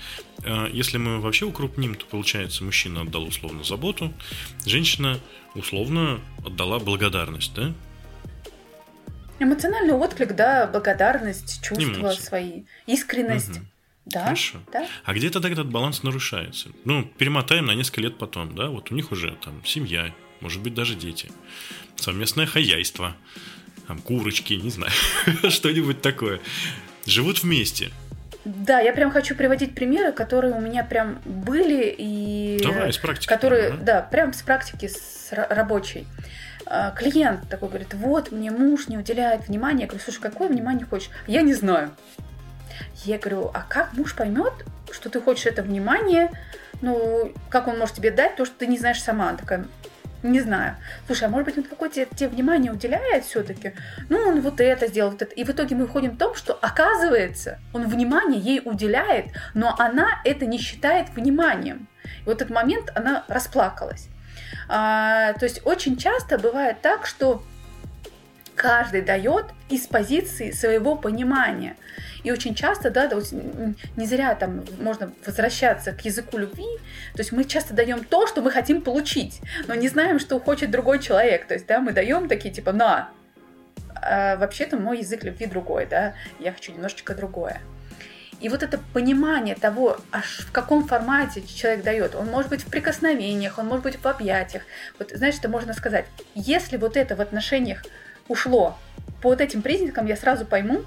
А, если мы вообще укрупним, то получается, мужчина отдал условно заботу, женщина условно отдала благодарность, да? Эмоциональный отклик, да, благодарность, чувства Эмоции. свои, искренность. Угу. Да, Хорошо. Да. А где тогда этот баланс нарушается? Ну, перемотаем на несколько лет потом, да, вот у них уже там семья, может быть, даже дети, совместное хозяйство, там курочки, не знаю, что-нибудь такое. Живут вместе. Да, я прям хочу приводить примеры, которые у меня прям были и Давай, с практики. Которые, ага. да, прям с практики, с рабочей. А, клиент такой говорит, вот мне муж не уделяет внимания. Я говорю, слушай, какое внимание хочешь? Я не знаю. Я говорю, а как муж поймет, что ты хочешь это внимание? Ну, как он может тебе дать то, что ты не знаешь сама? Она такая, не знаю. Слушай, а может быть, он какое-то тебе внимание уделяет все-таки? Ну, он вот это сделал, вот это. И в итоге мы входим в том, что оказывается, он внимание ей уделяет, но она это не считает вниманием. И вот этот момент она расплакалась. А, то есть очень часто бывает так, что каждый дает из позиции своего понимания. И очень часто, да, да не зря там можно возвращаться к языку любви, то есть мы часто даем то, что мы хотим получить, но не знаем, что хочет другой человек. То есть, да, мы даем такие типа на, а вообще-то мой язык любви другой, да, я хочу немножечко другое. И вот это понимание того, аж в каком формате человек дает, он может быть в прикосновениях, он может быть в объятиях. Вот знаешь, что можно сказать, если вот это в отношениях ушло по вот этим признакам, я сразу пойму,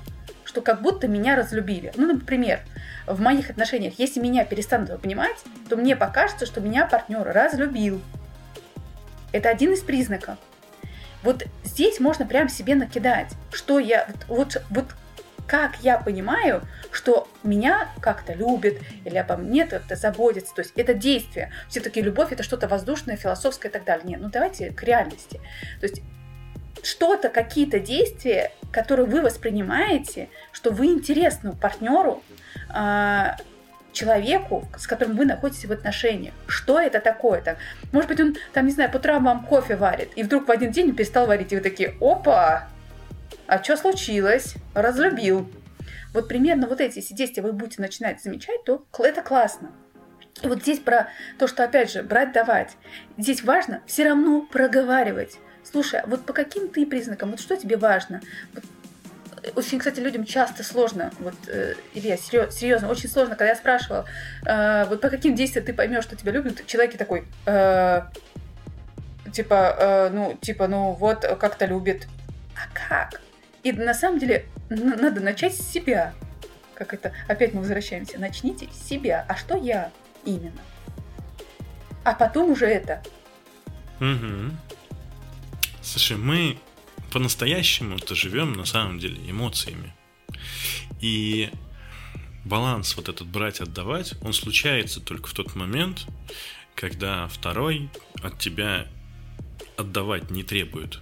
что как будто меня разлюбили. Ну, например, в моих отношениях, если меня перестанут понимать, то мне покажется, что меня партнер разлюбил. Это один из признаков. Вот здесь можно прям себе накидать, что я, вот, вот как я понимаю, что меня как-то любят или обо мне как-то заботятся. То есть это действие. Все-таки любовь это что-то воздушное, философское и так далее. Нет, ну давайте к реальности. То есть что-то, какие-то действия, которые вы воспринимаете, что вы интересны партнеру, а, человеку, с которым вы находитесь в отношениях. Что это такое? -то? Может быть, он, там, не знаю, по утрам вам кофе варит, и вдруг в один день перестал варить, и вы такие, опа, а что случилось? Разлюбил. Вот примерно вот эти если действия вы будете начинать замечать, то это классно. И вот здесь про то, что, опять же, брать-давать. Здесь важно все равно проговаривать. Слушай, а вот по каким ты признакам, вот что тебе важно? Вот очень, кстати, людям часто сложно, вот, э, Илья, серьезно, очень сложно, когда я спрашивала, э, вот по каким действиям ты поймешь, что тебя любят, человек такой, э, типа, э, ну, типа, ну, вот, как-то любит. А как? И на самом деле надо начать с себя. Как это? Опять мы возвращаемся. Начните с себя. А что я именно? А потом уже это. Угу. Слушай, мы по-настоящему-то живем на самом деле эмоциями. И баланс вот этот брать-отдавать, он случается только в тот момент, когда второй от тебя отдавать не требует.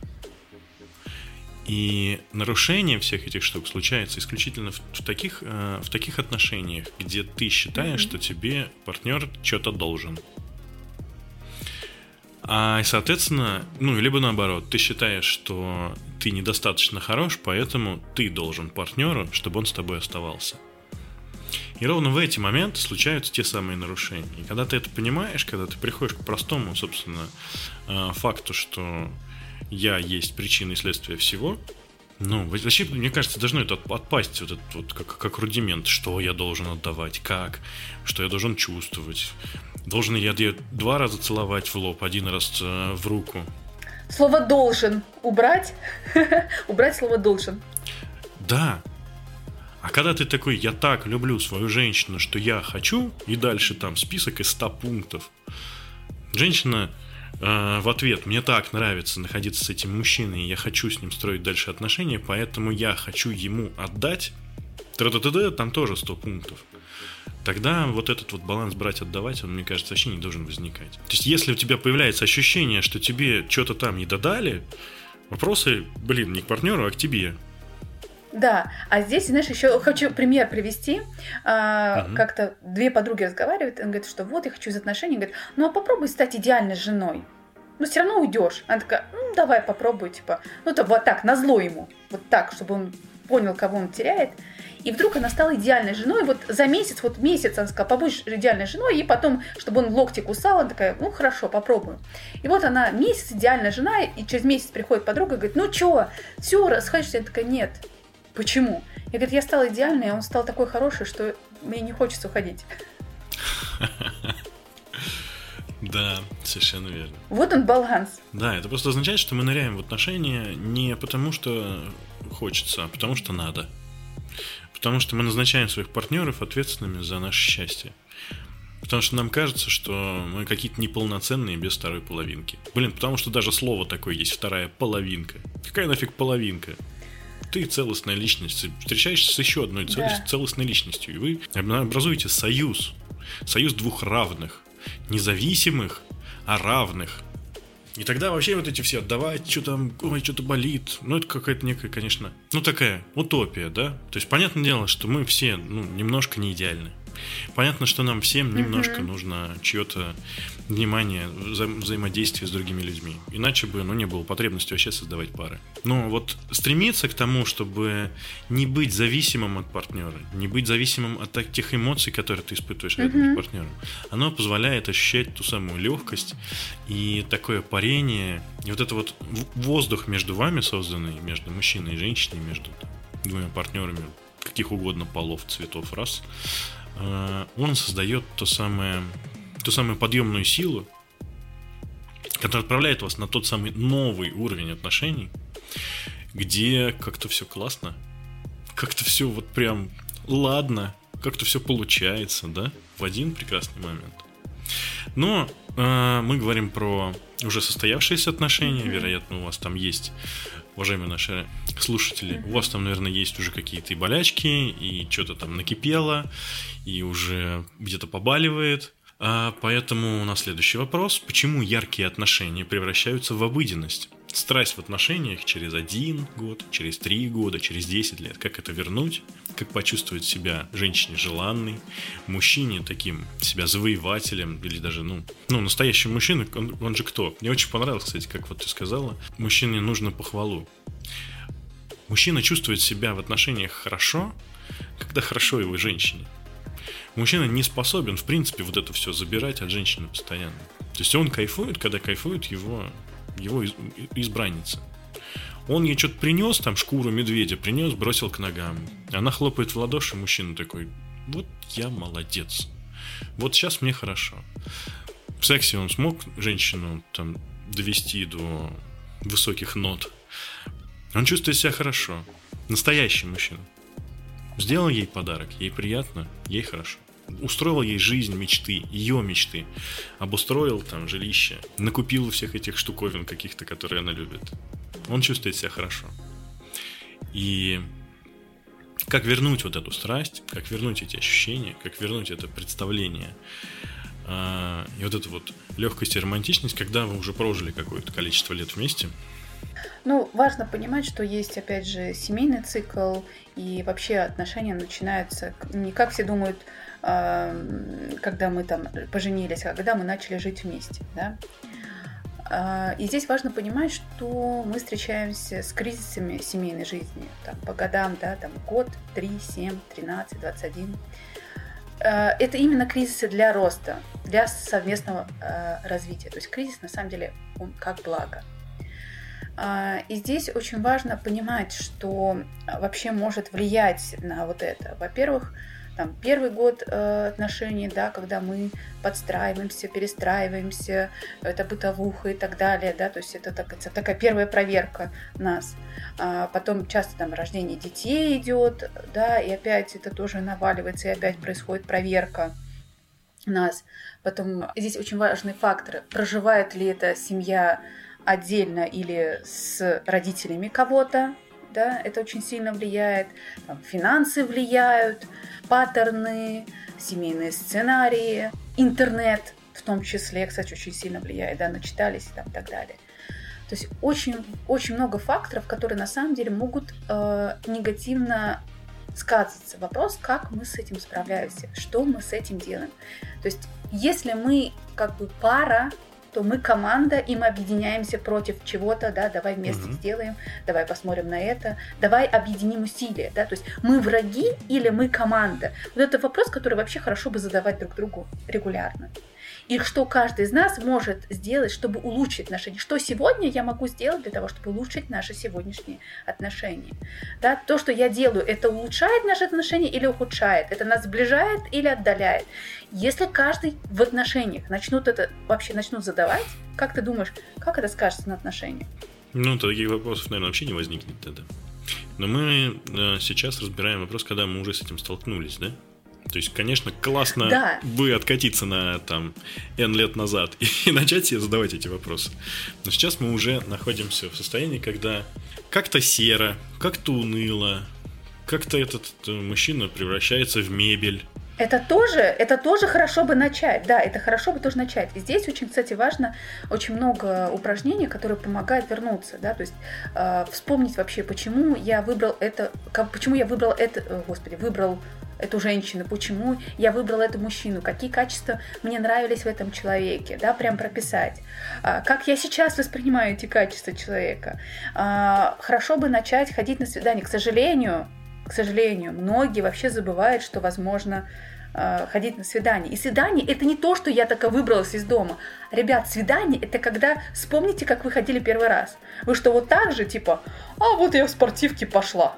И нарушение всех этих штук случается исключительно в, в, таких, э, в таких отношениях, где ты считаешь, mm-hmm. что тебе партнер что-то должен. А, соответственно, ну, либо наоборот, ты считаешь, что ты недостаточно хорош, поэтому ты должен партнеру, чтобы он с тобой оставался. И ровно в эти моменты случаются те самые нарушения. И когда ты это понимаешь, когда ты приходишь к простому, собственно, э, факту, что я есть причина и следствие всего, ну, вообще, мне кажется, должно это отпасть, вот этот вот как, как рудимент, что я должен отдавать, как, что я должен чувствовать. Должен я ее два раза целовать в лоб, один раз э, в руку. Слово должен убрать. убрать слово должен. Да. А когда ты такой, я так люблю свою женщину, что я хочу, и дальше там список из 100 пунктов. Женщина э, в ответ, мне так нравится находиться с этим мужчиной, я хочу с ним строить дальше отношения, поэтому я хочу ему отдать. Тра-та-та-та, там тоже 100 пунктов тогда вот этот вот баланс брать-отдавать, он, мне кажется, вообще не должен возникать. То есть, если у тебя появляется ощущение, что тебе что-то там не додали, вопросы, блин, не к партнеру, а к тебе. Да, а здесь, знаешь, еще хочу пример привести. А, угу. Как-то две подруги разговаривают, он говорит, что вот я хочу из отношений, говорит, ну а попробуй стать идеальной женой. Ну, все равно уйдешь. Она такая, ну, давай попробуй, типа, ну, то вот так, на зло ему, вот так, чтобы он понял, кого он теряет. И вдруг она стала идеальной женой. Вот за месяц, вот месяц она сказала, побудешь идеальной женой. И потом, чтобы он локти кусал, она такая, ну хорошо, попробую. И вот она месяц идеальная жена, и через месяц приходит подруга и говорит, ну что, все, расходишься? Я такая, нет. Почему? Я говорю, я стала идеальной, а он стал такой хороший, что мне не хочется уходить. Да, совершенно верно. Вот он баланс. Да, это просто означает, что мы ныряем в отношения не потому, что хочется, а потому что надо. Потому что мы назначаем своих партнеров ответственными за наше счастье. Потому что нам кажется, что мы какие-то неполноценные без второй половинки. Блин, потому что даже слово такое есть, вторая половинка. Какая нафиг половинка? Ты целостная личность, встречаешься с еще одной цел... да. целостной личностью, и вы образуете союз. Союз двух равных. Независимых, а равных. И тогда вообще вот эти все отдавать, что там, ой, что-то болит. Ну, это какая-то некая, конечно, ну, такая утопия, да? То есть, понятное дело, что мы все, ну, немножко не идеальны. Понятно, что нам всем немножко mm-hmm. нужно чье-то внимание, вза- взаимодействие с другими людьми. Иначе бы ну, не было потребности вообще создавать пары. Но вот стремиться к тому, чтобы не быть зависимым от партнера, не быть зависимым от тех эмоций, которые ты испытываешь mm-hmm. рядом с партнером, оно позволяет ощущать ту самую легкость и такое парение, и вот это вот воздух между вами созданный, между мужчиной и женщиной, между двумя партнерами каких угодно полов, цветов, раз, Э, он создает то самое, ту самую подъемную силу, которая отправляет вас на тот самый новый уровень отношений, где как-то все классно, как-то все вот прям ладно, как-то все получается, да, в один прекрасный момент. Но э, мы говорим про уже состоявшиеся отношения, вероятно, у вас там есть уважаемые наши слушатели, у вас там, наверное, есть уже какие-то и болячки, и что-то там накипело, и уже где-то побаливает. А поэтому у нас следующий вопрос. Почему яркие отношения превращаются в обыденность? страсть в отношениях через один год, через три года, через десять лет. Как это вернуть, как почувствовать себя женщине желанной, мужчине таким себя завоевателем или даже, ну, ну настоящий мужчина, он, он же кто? Мне очень понравилось, кстати, как вот ты сказала, мужчине нужно похвалу. Мужчина чувствует себя в отношениях хорошо, когда хорошо его женщине. Мужчина не способен, в принципе, вот это все забирать от женщины постоянно. То есть он кайфует, когда кайфует его его избранница. Он ей что-то принес, там шкуру медведя принес, бросил к ногам. Она хлопает в ладоши, мужчина такой, вот я молодец. Вот сейчас мне хорошо. В сексе он смог женщину там довести до высоких нот. Он чувствует себя хорошо. Настоящий мужчина. Сделал ей подарок, ей приятно, ей хорошо устроил ей жизнь мечты, ее мечты, обустроил там жилище, накупил всех этих штуковин каких-то, которые она любит. Он чувствует себя хорошо. И как вернуть вот эту страсть, как вернуть эти ощущения, как вернуть это представление а, и вот эту вот легкость и романтичность, когда вы уже прожили какое-то количество лет вместе – ну, важно понимать, что есть, опять же, семейный цикл, и вообще отношения начинаются, не как все думают, когда мы там поженились, а когда мы начали жить вместе, да. А, и здесь важно понимать, что мы встречаемся с кризисами семейной жизни, там, по годам, да, там год, 3, 7, 13, 21. Это именно кризисы для роста, для совместного а, развития. То есть кризис, на самом деле, он как благо. А, и здесь очень важно понимать, что вообще может влиять на вот это. Во-первых, там, первый год э, отношений, да, когда мы подстраиваемся, перестраиваемся, это бытовуха и так далее, да, то есть это, так, это такая первая проверка нас. А потом часто там рождение детей идет, да, и опять это тоже наваливается, и опять происходит проверка нас. Потом здесь очень важный фактор, проживает ли эта семья отдельно или с родителями кого-то, да, это очень сильно влияет, там, финансы влияют, паттерны, семейные сценарии, интернет в том числе, кстати, очень сильно влияет, да, начитались и там, так далее. То есть очень, очень много факторов, которые на самом деле могут э, негативно сказываться. Вопрос, как мы с этим справляемся, что мы с этим делаем. То есть если мы как бы пара, то мы команда, и мы объединяемся против чего-то, да, давай вместе угу. сделаем, давай посмотрим на это, давай объединим усилия, да, то есть мы враги или мы команда. Вот это вопрос, который вообще хорошо бы задавать друг другу регулярно и что каждый из нас может сделать, чтобы улучшить отношения. Что сегодня я могу сделать для того, чтобы улучшить наши сегодняшние отношения. Да? То, что я делаю, это улучшает наши отношения или ухудшает? Это нас сближает или отдаляет? Если каждый в отношениях начнут это вообще начнут задавать, как ты думаешь, как это скажется на отношениях? Ну, таких вопросов, наверное, вообще не возникнет тогда. Но мы э, сейчас разбираем вопрос, когда мы уже с этим столкнулись, да? То есть, конечно, классно да. бы откатиться на там N лет назад и, и начать себе задавать эти вопросы. Но сейчас мы уже находимся в состоянии, когда как-то серо, как-то уныло, как-то этот э, мужчина превращается в мебель. Это тоже, это тоже хорошо бы начать, да, это хорошо бы тоже начать. И здесь очень, кстати, важно, очень много упражнений, которые помогают вернуться, да, то есть э, вспомнить вообще, почему я выбрал это, как, почему я выбрал это, э, господи, выбрал эту женщину, почему я выбрала эту мужчину, какие качества мне нравились в этом человеке, да, прям прописать. А, как я сейчас воспринимаю эти качества человека. А, хорошо бы начать ходить на свидание. К сожалению, к сожалению, многие вообще забывают, что возможно а, ходить на свидание. И свидание это не то, что я такая выбралась из дома. Ребят, свидание это когда вспомните, как вы ходили первый раз. Вы что, вот так же, типа, а вот я в спортивке пошла.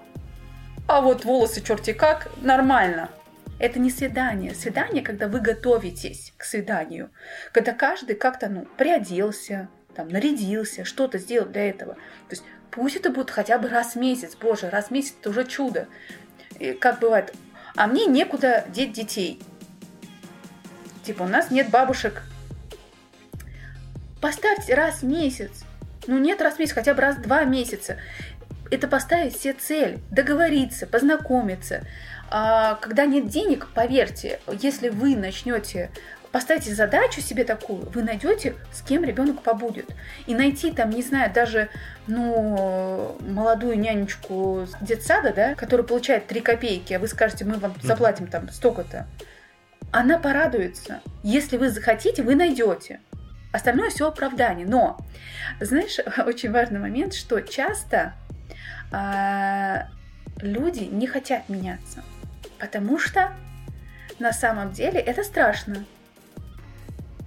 А вот волосы черти как, нормально. Это не свидание. Свидание, когда вы готовитесь к свиданию. Когда каждый как-то, ну, приоделся, там, нарядился, что-то сделал для этого. То есть пусть это будет хотя бы раз в месяц. Боже, раз в месяц это уже чудо. И как бывает, а мне некуда деть детей. Типа, у нас нет бабушек. Поставьте раз в месяц. Ну, нет раз в месяц, хотя бы раз в два месяца это поставить себе цель, договориться, познакомиться. А, когда нет денег, поверьте, если вы начнете поставьте задачу себе такую, вы найдете, с кем ребенок побудет. И найти там, не знаю, даже, ну, молодую нянечку с детсада, да, которая получает 3 копейки, а вы скажете, мы вам заплатим там столько-то. Она порадуется. Если вы захотите, вы найдете. Остальное все оправдание. Но, знаешь, очень важный момент, что часто люди не хотят меняться, потому что на самом деле это страшно.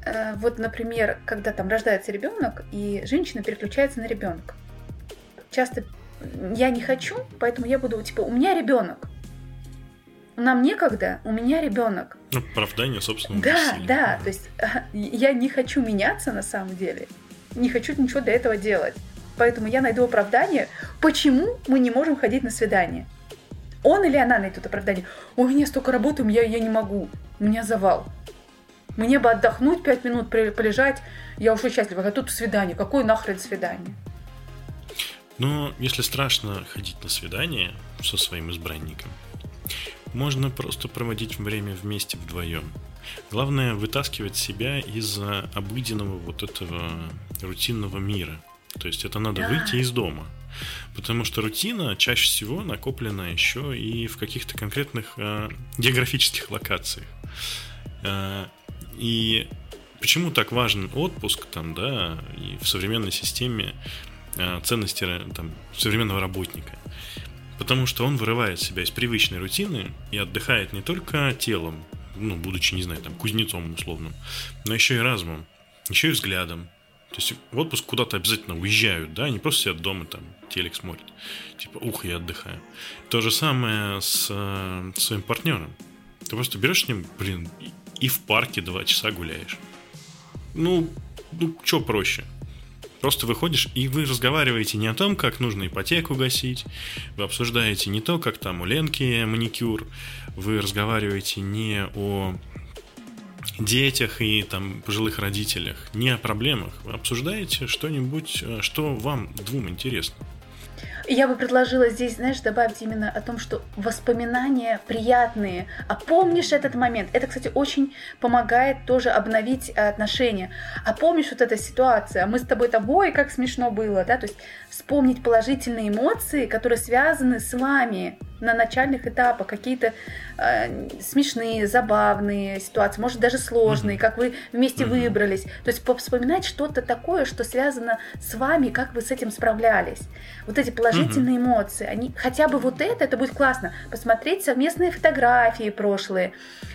Э, вот, например, когда там рождается ребенок, и женщина переключается на ребенка. Часто я не хочу, поэтому я буду, типа, у меня ребенок. Нам некогда, у меня ребенок. Ну, оправдание собственно. Да, бессилия. да, то есть я не хочу меняться на самом деле, не хочу ничего для этого делать. Поэтому я найду оправдание, почему мы не можем ходить на свидание. Он или она найдут оправдание. У меня столько работы, я, я не могу. У меня завал. Мне бы отдохнуть пять минут, полежать. Я уже счастлива. А тут свидание. Какое нахрен свидание? Но если страшно ходить на свидание со своим избранником, можно просто проводить время вместе вдвоем. Главное вытаскивать себя из обыденного вот этого рутинного мира. То есть это надо да. выйти из дома. Потому что рутина чаще всего накоплена еще и в каких-то конкретных э, географических локациях. Э, и почему так важен отпуск там, да, и в современной системе э, ценности там, современного работника? Потому что он вырывает себя из привычной рутины и отдыхает не только телом, ну, будучи, не знаю, там, кузнецом условным, но еще и разумом, еще и взглядом. То есть в отпуск куда-то обязательно уезжают, да, не просто сидят дома, там, телек смотрят. Типа, ух, я отдыхаю. То же самое с э, своим партнером. Ты просто берешь с ним, блин, и в парке два часа гуляешь. Ну, ну, что проще? Просто выходишь, и вы разговариваете не о том, как нужно ипотеку гасить, вы обсуждаете не то, как там у Ленки маникюр, вы разговариваете не о детях и там пожилых родителях, не о проблемах. Вы обсуждаете что-нибудь, э, что вам двум интересно. Я бы предложила здесь, знаешь, добавить именно о том, что воспоминания приятные. А помнишь этот момент? Это, кстати, очень помогает тоже обновить отношения. А помнишь вот эта ситуация? Мы с тобой там, ой, как смешно было, да? То есть вспомнить положительные эмоции, которые связаны с вами на начальных этапах, какие-то э, смешные, забавные ситуации, может даже сложные, mm-hmm. как вы вместе mm-hmm. выбрались. То есть вспоминать что-то такое, что связано с вами, как вы с этим справлялись. Вот эти положительные mm-hmm. эмоции, они хотя бы вот это, это будет классно. Посмотреть совместные фотографии прошлые,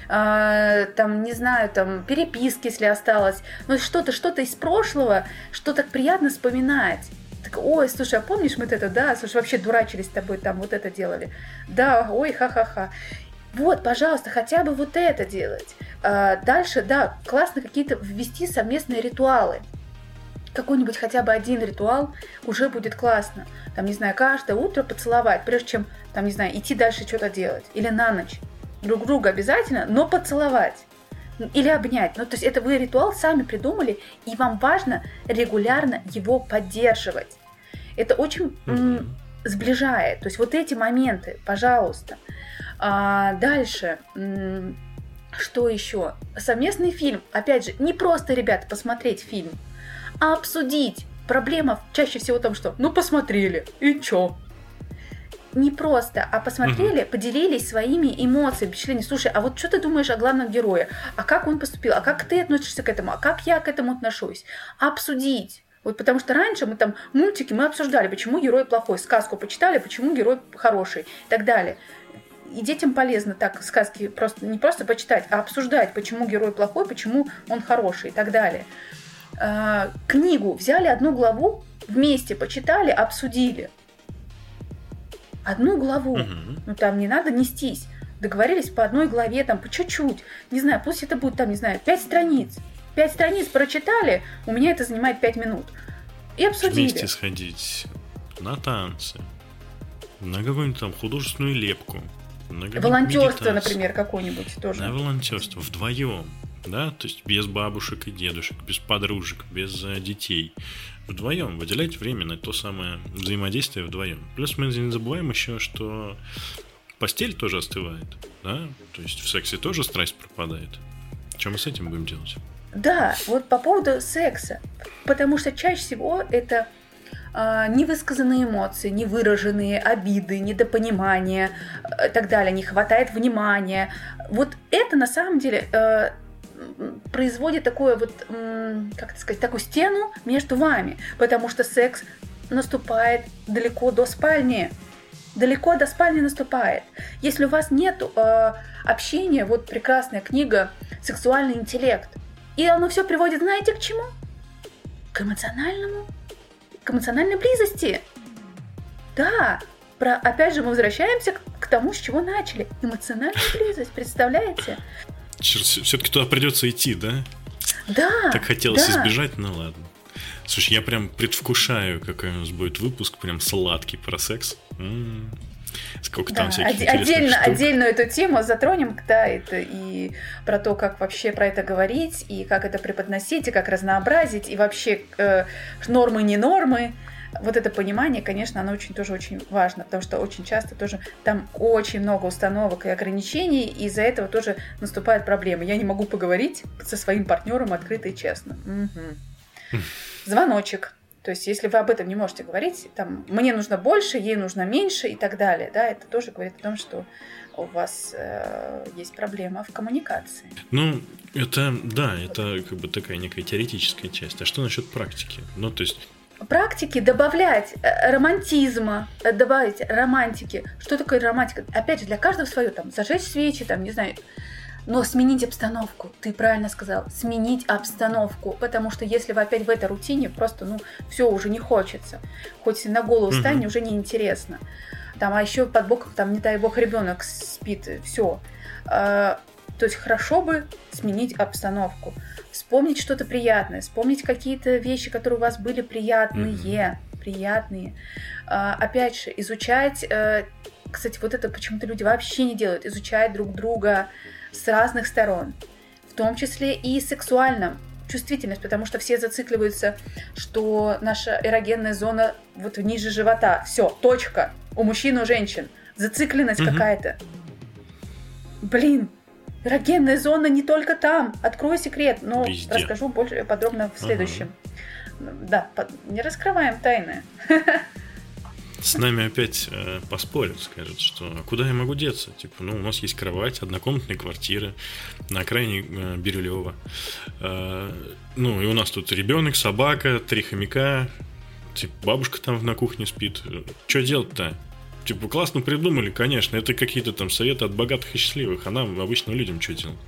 э, там, не знаю, там, переписки, если осталось, но что-то, что-то из прошлого, что так приятно вспоминать так, ой, слушай, а помнишь мы это, да, слушай, вообще дурачились с тобой, там вот это делали. Да, ой, ха-ха-ха. Вот, пожалуйста, хотя бы вот это делать. А, дальше, да, классно какие-то ввести совместные ритуалы. Какой-нибудь хотя бы один ритуал уже будет классно. Там, не знаю, каждое утро поцеловать, прежде чем, там, не знаю, идти дальше что-то делать. Или на ночь. Друг друга обязательно, но поцеловать или обнять. Ну, то есть это вы ритуал сами придумали, и вам важно регулярно его поддерживать. Это очень mm-hmm. сближает. То есть вот эти моменты, пожалуйста. А, дальше. Что еще? Совместный фильм. Опять же, не просто, ребята, посмотреть фильм, а обсудить. Проблема чаще всего в том, что ну посмотрели, и чё? не просто, а посмотрели, угу. поделились своими эмоциями, впечатлениями. Слушай, а вот что ты думаешь о главном герое? А как он поступил? А как ты относишься к этому? А как я к этому отношусь? Обсудить. Вот потому что раньше мы там мультики мы обсуждали, почему герой плохой, сказку почитали, почему герой хороший и так далее. И детям полезно так сказки просто не просто почитать, а обсуждать, почему герой плохой, почему он хороший и так далее. А, книгу взяли одну главу, вместе почитали, обсудили одну главу. Угу. Ну там не надо нестись. Договорились по одной главе, там по чуть-чуть. Не знаю, пусть это будет там, не знаю, пять страниц. Пять страниц прочитали, у меня это занимает пять минут. И обсудили. Вместе сходить на танцы, на какую-нибудь там художественную лепку. На волонтерство, например, какое-нибудь тоже. На волонтерство вдвоем да, то есть без бабушек и дедушек, без подружек, без э, детей. Вдвоем выделять время на то самое взаимодействие вдвоем. Плюс мы не забываем еще, что постель тоже остывает, да, то есть в сексе тоже страсть пропадает. Что мы с этим будем делать? Да, вот по поводу секса. Потому что чаще всего это э, невысказанные эмоции, невыраженные обиды, недопонимания и так далее, не хватает внимания. Вот это на самом деле э, производит такое вот, как это сказать, такую стену между вами, потому что секс наступает далеко до спальни. Далеко до спальни наступает. Если у вас нет э, общения, вот прекрасная книга «Сексуальный интеллект», и оно все приводит, знаете, к чему? К эмоциональному, к эмоциональной близости. Да, про, опять же, мы возвращаемся к, к тому, с чего начали. Эмоциональная близость, представляете? Все-таки туда придется идти, да? Да. Так хотелось да. избежать, ну ладно. Слушай, я прям предвкушаю, какой у нас будет выпуск, прям сладкий про секс. М-м-м. Сколько да, там всяких отдельно, штук. отдельно эту тему затронем, да, это и про то, как вообще про это говорить, и как это преподносить, и как разнообразить, и вообще э, нормы, не нормы вот это понимание, конечно, оно очень тоже очень важно, потому что очень часто тоже там очень много установок и ограничений, и из-за этого тоже наступают проблемы. Я не могу поговорить со своим партнером открыто и честно. Угу. Звоночек. То есть, если вы об этом не можете говорить, там, мне нужно больше, ей нужно меньше и так далее, да, это тоже говорит о том, что у вас э, есть проблема в коммуникации. Ну, это, да, это как бы такая некая теоретическая часть. А что насчет практики? Ну, то есть практики добавлять э, романтизма, э, добавить романтики. Что такое романтика? Опять же, для каждого свое, там, зажечь свечи, там, не знаю, но сменить обстановку, ты правильно сказал, сменить обстановку, потому что если вы опять в этой рутине, просто, ну, все уже не хочется. Хоть на голову стань, угу. уже неинтересно. Там, а еще под боком, там, не дай бог, ребенок спит, все. А, то есть хорошо бы сменить обстановку вспомнить что-то приятное, вспомнить какие-то вещи, которые у вас были приятные, mm-hmm. приятные. А, опять же, изучать, а, кстати, вот это почему-то люди вообще не делают, изучать друг друга с разных сторон, в том числе и сексуально чувствительность, потому что все зацикливаются, что наша эрогенная зона вот ниже живота. Все, точка. У мужчин у женщин. Зацикленность mm-hmm. какая-то. Блин, Эрогенная зона не только там. Открою секрет, но Везде. расскажу больше подробно в следующем. Ага. Да, не раскрываем тайны. С нами опять э, поспорят, скажут, что а куда я могу деться? Типа, ну, у нас есть кровать, однокомнатная квартира на окраине э, Бирюлева. Э, ну, и у нас тут ребенок, собака, три хомяка. Типа, бабушка там на кухне спит. Что делать-то? Типа, классно придумали, конечно. Это какие-то там советы от богатых и счастливых. А нам, обычным людям, что делать?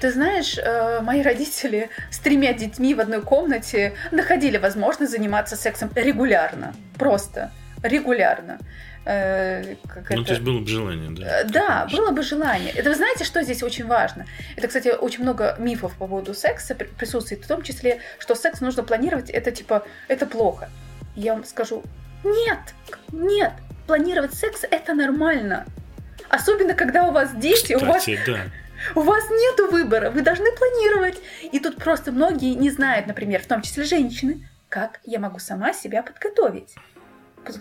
Ты знаешь, э, мои родители с тремя детьми в одной комнате находили возможность заниматься сексом регулярно. Просто регулярно. Э, как ну, это... то есть было бы желание, да? Э, да, было бы желание. Это вы знаете, что здесь очень важно? Это, кстати, очень много мифов по поводу секса присутствует, в том числе, что секс нужно планировать, это типа, это плохо. Я вам скажу, нет, нет, планировать секс это нормально. Особенно, когда у вас дети, Кстати, у вас... Да. У вас нет выбора, вы должны планировать. И тут просто многие не знают, например, в том числе женщины, как я могу сама себя подготовить.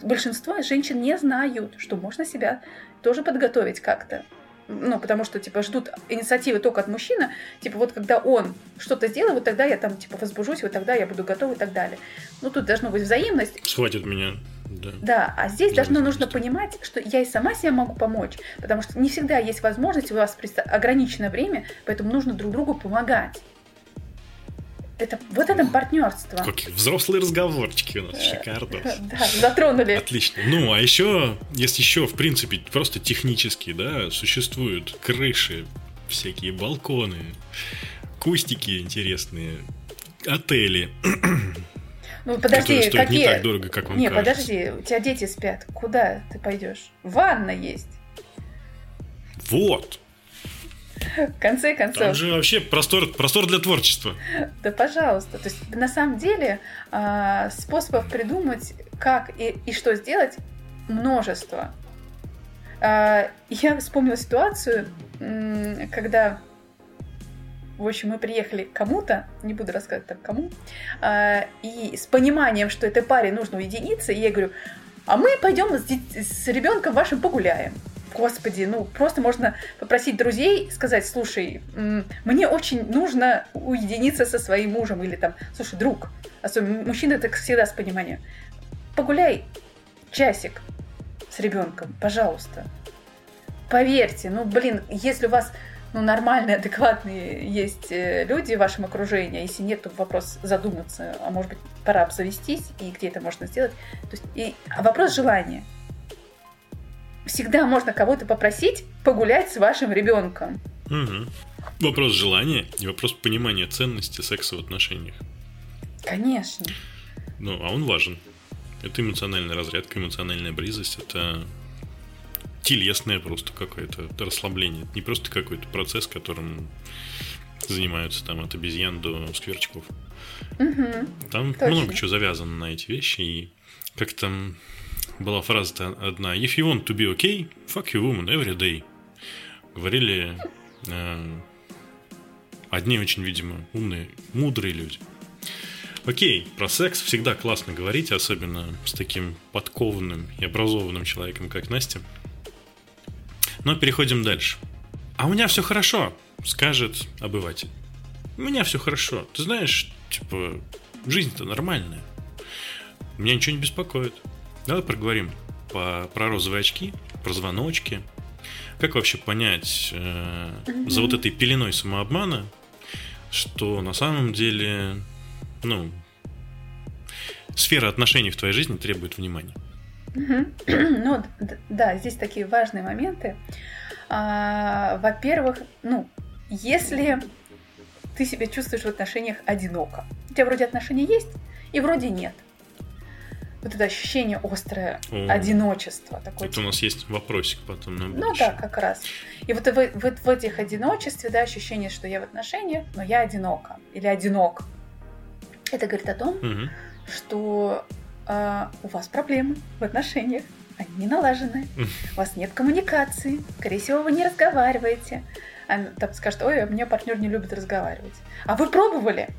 Большинство женщин не знают, что можно себя тоже подготовить как-то ну, потому что, типа, ждут инициативы только от мужчины, типа, вот когда он что-то сделает, вот тогда я там, типа, возбужусь, вот тогда я буду готова и так далее. Ну, тут должна быть взаимность. Схватит меня. Да. да, а здесь должно нужно понимать, что я и сама себе могу помочь, потому что не всегда есть возможность, у вас ограниченное время, поэтому нужно друг другу помогать. Это, вот это партнерство. Какие взрослые разговорчики у нас, э, шикарно. Да, затронули. Отлично. Ну, а еще, если еще, в принципе, просто технически, да, существуют крыши, всякие балконы, кустики интересные, отели. Ну, подожди, стоят какие? не так дорого, как вам Не, кажется. подожди, у тебя дети спят. Куда ты пойдешь? Ванна есть. Вот. В конце концов. Там же вообще простор, простор для творчества. Да, пожалуйста. То есть, на самом деле, а, способов придумать, как и, и что сделать, множество. А, я вспомнила ситуацию, когда в общем, мы приехали к кому-то, не буду рассказывать так кому, а, и с пониманием, что этой паре нужно уединиться, и я говорю, а мы пойдем с, с ребенком вашим погуляем. Господи, ну просто можно попросить друзей, сказать, слушай, мне очень нужно уединиться со своим мужем, или там, слушай, друг, особенно мужчина так всегда с пониманием, погуляй часик с ребенком, пожалуйста. Поверьте, ну блин, если у вас ну, нормальные, адекватные есть э, люди в вашем окружении, если нет, то вопрос задуматься, а может быть, пора обзавестись, и где это можно сделать. То есть, и, а вопрос желания – всегда можно кого-то попросить погулять с вашим ребенком. Угу. Вопрос желания и вопрос понимания ценности секса в отношениях. Конечно. Ну, а он важен. Это эмоциональная разрядка, эмоциональная близость, это телесное просто какое-то расслабление. Это не просто какой-то процесс, которым занимаются там от обезьян до скверчков. Угу, там точно. много чего завязано на эти вещи, и как там была фраза одна. If you want to be okay, fuck your woman every day. Говорили э, одни очень, видимо, умные, мудрые люди. Окей, про секс всегда классно говорить, особенно с таким подкованным и образованным человеком, как Настя. Но переходим дальше. А у меня все хорошо, скажет обыватель. У меня все хорошо. Ты знаешь, типа, жизнь-то нормальная. Меня ничего не беспокоит. Давай проговорим по, про розовые очки, про звоночки. Как вообще понять э, mm-hmm. за вот этой пеленой самообмана, что на самом деле, ну, сфера отношений в твоей жизни требует внимания? Mm-hmm. Ну, да, здесь такие важные моменты. А, во-первых, ну, если ты себя чувствуешь в отношениях одиноко, у тебя вроде отношения есть, и вроде нет – вот это ощущение острое О, одиночества. Такое, это у нас есть вопросик потом на Ну да, как раз. И вот в, в, в этих одиночестве, да, ощущение, что я в отношениях, но я одинока или одинок. Это говорит о том, угу. что э, у вас проблемы в отношениях, они не налажены, у вас нет коммуникации, скорее всего, вы не разговариваете. Она там скажет, ой, у меня партнер не любит разговаривать. А вы пробовали?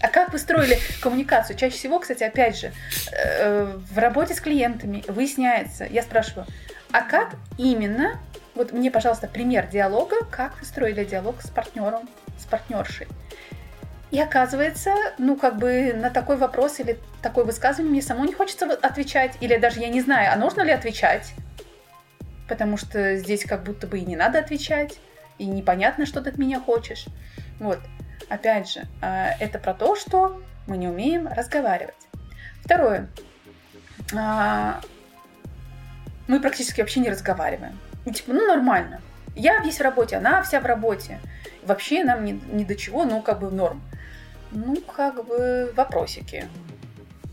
А как вы строили коммуникацию? Чаще всего, кстати, опять же, э, в работе с клиентами выясняется, я спрашиваю, а как именно, вот мне, пожалуйста, пример диалога, как вы строили диалог с партнером, с партнершей? И оказывается, ну, как бы на такой вопрос или такое высказывание мне самому не хочется отвечать, или даже я не знаю, а нужно ли отвечать, потому что здесь как будто бы и не надо отвечать, и непонятно, что ты от меня хочешь. Вот. Опять же, а, это про то, что мы не умеем разговаривать. Второе. А, мы практически вообще не разговариваем. Ну, типа, ну нормально. Я весь в работе, она вся в работе. Вообще нам ни, ни до чего, ну как бы норм. Ну, как бы вопросики.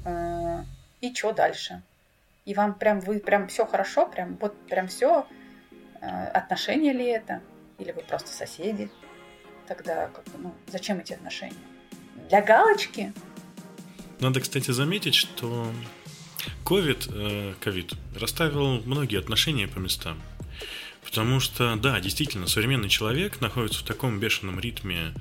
А, и что дальше? И вам прям, вы прям все хорошо, прям вот прям все. Отношения ли это? Или вы просто соседи? Тогда как ну, зачем эти отношения? Для галочки? Надо, кстати, заметить, что COVID, э, COVID расставил многие отношения по местам. Потому что, да, действительно, современный человек находится в таком бешеном ритме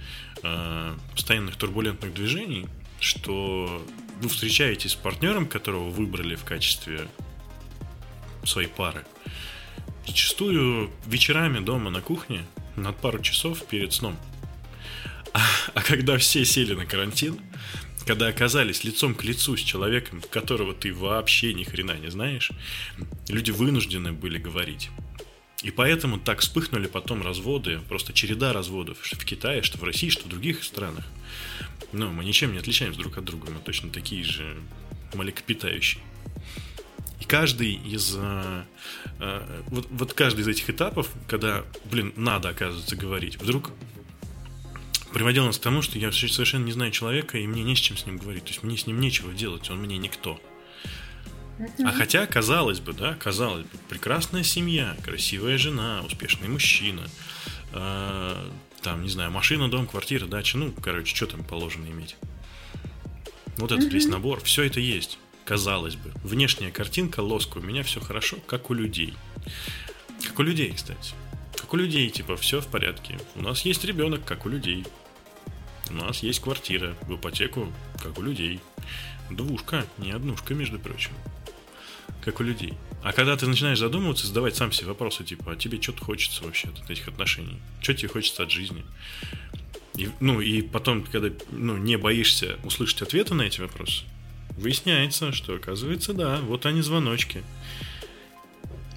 э, постоянных турбулентных движений, что вы встречаетесь с партнером, которого выбрали в качестве своей пары. Зачастую вечерами дома на кухне над пару часов перед сном. А, а когда все сели на карантин, когда оказались лицом к лицу с человеком, которого ты вообще ни хрена не знаешь, люди вынуждены были говорить. И поэтому так вспыхнули потом разводы, просто череда разводов, что в Китае, что в России, что в других странах. Но мы ничем не отличаемся друг от друга, мы точно такие же млекопитающие. И каждый из... Э, э, вот, вот каждый из этих этапов, когда, блин, надо, оказывается, говорить, вдруг приводил нас к тому, что я совершенно не знаю человека, и мне не с чем с ним говорить. То есть мне с ним нечего делать, он мне никто. А хотя, казалось бы, да, казалось бы, прекрасная семья, красивая жена, успешный мужчина, э, там, не знаю, машина, дом, квартира, дача, ну, короче, что там положено иметь. Вот этот весь набор, все это есть, казалось бы. Внешняя картинка, лоска, у меня все хорошо, как у людей. Как у людей, кстати. Как у людей, типа, все в порядке. У нас есть ребенок, как у людей. У нас есть квартира в ипотеку, как у людей. Двушка, не однушка, между прочим. Как у людей. А когда ты начинаешь задумываться, задавать сам себе вопросы, типа, а тебе что-то хочется вообще от этих отношений? Что тебе хочется от жизни? И, ну, и потом, когда ну, не боишься услышать ответы на эти вопросы, выясняется, что, оказывается, да, вот они звоночки.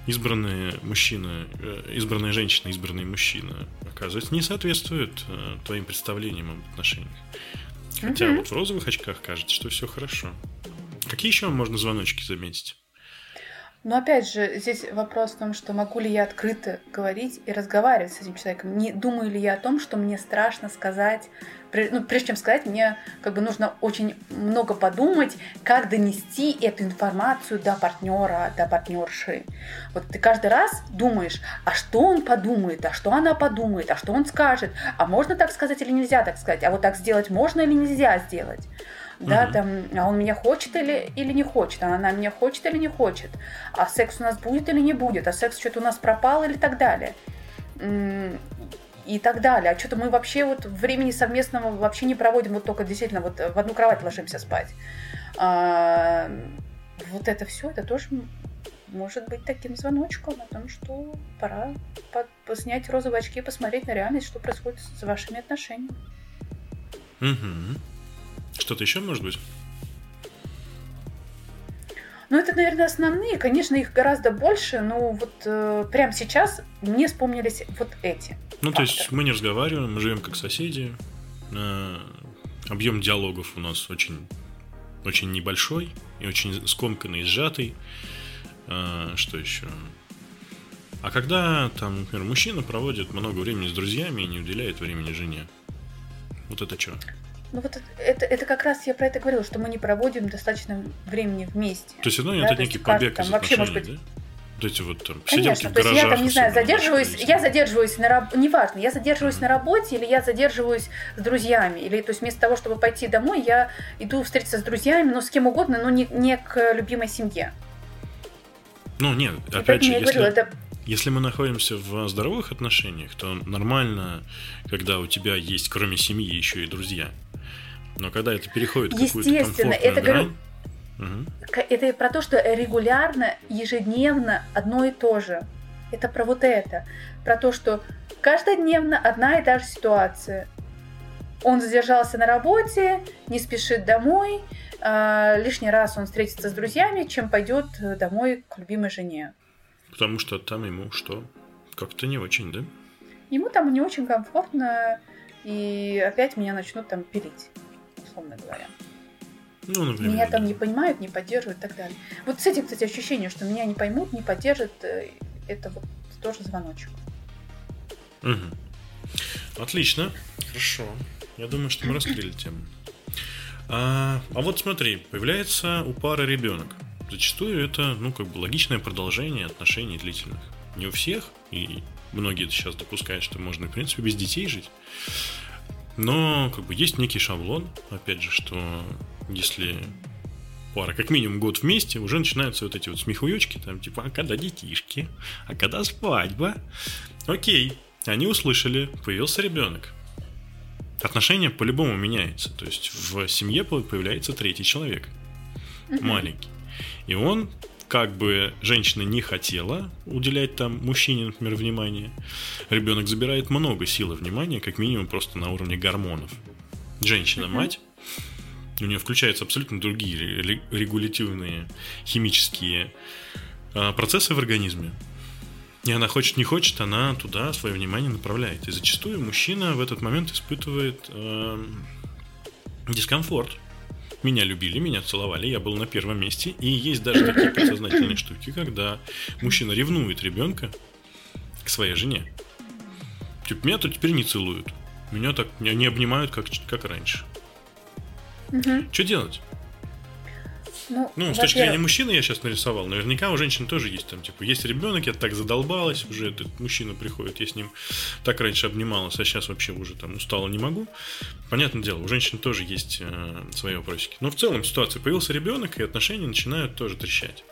Избранные мужчина, э, избранная женщина, избранный мужчина, оказывается, не соответствуют э, твоим представлениям об отношениях. Хотя mm-hmm. вот в розовых очках кажется, что все хорошо. Какие еще можно звоночки заметить? Но опять же, здесь вопрос в том, что могу ли я открыто говорить и разговаривать с этим человеком. Не думаю ли я о том, что мне страшно сказать. Ну, прежде чем сказать, мне как бы нужно очень много подумать, как донести эту информацию до партнера, до партнерши. Вот ты каждый раз думаешь, а что он подумает, а что она подумает, а что он скажет, а можно так сказать или нельзя так сказать, а вот так сделать можно или нельзя сделать да, угу. там, а он меня хочет или, или не хочет, а она меня хочет или не хочет, а секс у нас будет или не будет, а секс что-то у нас пропал или так далее. И так далее. А что-то мы вообще вот времени совместного вообще не проводим, вот только действительно вот в одну кровать ложимся спать. А, вот это все, это тоже может быть таким звоночком о том, что пора по снять розовые очки и посмотреть на реальность, что происходит с вашими отношениями. Угу. Что-то еще может быть? Ну, это, наверное, основные. Конечно, их гораздо больше, но вот э, прямо сейчас мне вспомнились вот эти. Ну, факторы. то есть мы не разговариваем, мы живем как соседи. Э, объем диалогов у нас очень, очень небольшой и очень скомканный, сжатый. Э, что еще? А когда там, например, мужчина проводит много времени с друзьями и не уделяет времени жене, вот это что? Ну вот это, это как раз я про это говорила, что мы не проводим достаточно времени вместе. То есть, ну, да, это некий побег там, из вообще, может быть, да? Вот эти вот там Конечно, то есть я там, не знаю, задерживаюсь, я задерживаюсь на работе, неважно, я задерживаюсь mm-hmm. на работе или я задерживаюсь с друзьями, или то есть вместо того, чтобы пойти домой, я иду встретиться с друзьями, но с кем угодно, но не, не к любимой семье. Ну, нет, опять же, если... Говорила, это если мы находимся в здоровых отношениях, то нормально, когда у тебя есть, кроме семьи, еще и друзья. Но когда это переходит в какую-то комфортную это грань... Угу. Это про то, что регулярно, ежедневно одно и то же. Это про вот это. Про то, что каждодневно одна и та же ситуация. Он задержался на работе, не спешит домой, э, лишний раз он встретится с друзьями, чем пойдет домой к любимой жене. Потому что там ему что? Как-то не очень, да? Ему там не очень комфортно, и опять меня начнут там пилить, условно говоря. Ну, например, меня там не понимают, не поддерживают и так далее. Вот с этим, кстати, ощущение, что меня не поймут, не поддержат, э, это вот тоже звоночек. Угу. Отлично. Хорошо. Я думаю, что мы раскрыли тему. А, а вот смотри, появляется у пары ребенок. Зачастую это, ну, как бы логичное продолжение отношений длительных. Не у всех, и многие сейчас допускают, что можно, в принципе, без детей жить. Но, как бы, есть некий шаблон, опять же, что если пара как минимум год вместе, уже начинаются вот эти вот смехуёчки, там, типа, а когда детишки, а когда свадьба? Окей, они услышали, появился ребенок. Отношения по-любому меняются. То есть в семье появляется третий человек. Маленький. И он, как бы женщина не хотела уделять там мужчине, например, внимание, ребенок забирает много силы внимания, как минимум просто на уровне гормонов. Женщина-мать, у нее включаются абсолютно другие регулятивные химические а, процессы в организме. И она хочет, не хочет, она туда свое внимание направляет. И зачастую мужчина в этот момент испытывает э, дискомфорт меня любили, меня целовали, я был на первом месте. И есть даже такие подсознательные штуки, когда мужчина ревнует ребенка к своей жене. Типа, меня тут теперь не целуют. Меня так не обнимают, как, как раньше. Угу. Что делать? Ну, ну с точки зрения мужчины я сейчас нарисовал. Наверняка у женщин тоже есть там, типа, есть ребенок, я так задолбалась, уже этот мужчина приходит, я с ним так раньше обнималась, а сейчас вообще уже там устала не могу. Понятное дело, у женщин тоже есть э, свои вопросики. Но в целом ситуация, появился ребенок, и отношения начинают тоже трещать.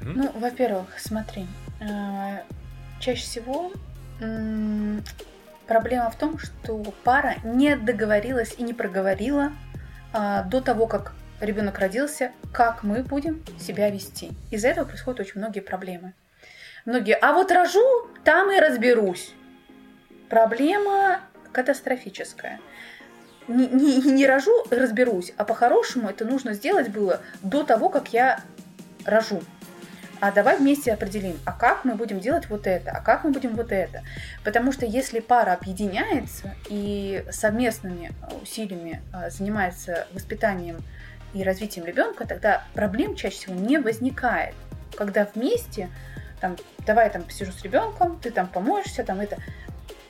Ну, во-первых, смотри, э, чаще всего э, проблема в том, что пара не договорилась и не проговорила э, до того, как ребенок родился, как мы будем себя вести. Из-за этого происходят очень многие проблемы. Многие, а вот рожу, там и разберусь. Проблема катастрофическая. Не, не, не рожу, разберусь, а по-хорошему это нужно сделать было до того, как я рожу а давай вместе определим, а как мы будем делать вот это, а как мы будем вот это. Потому что если пара объединяется и совместными усилиями а, занимается воспитанием и развитием ребенка, тогда проблем чаще всего не возникает. Когда вместе, там, давай там посижу с ребенком, ты там поможешься, там это,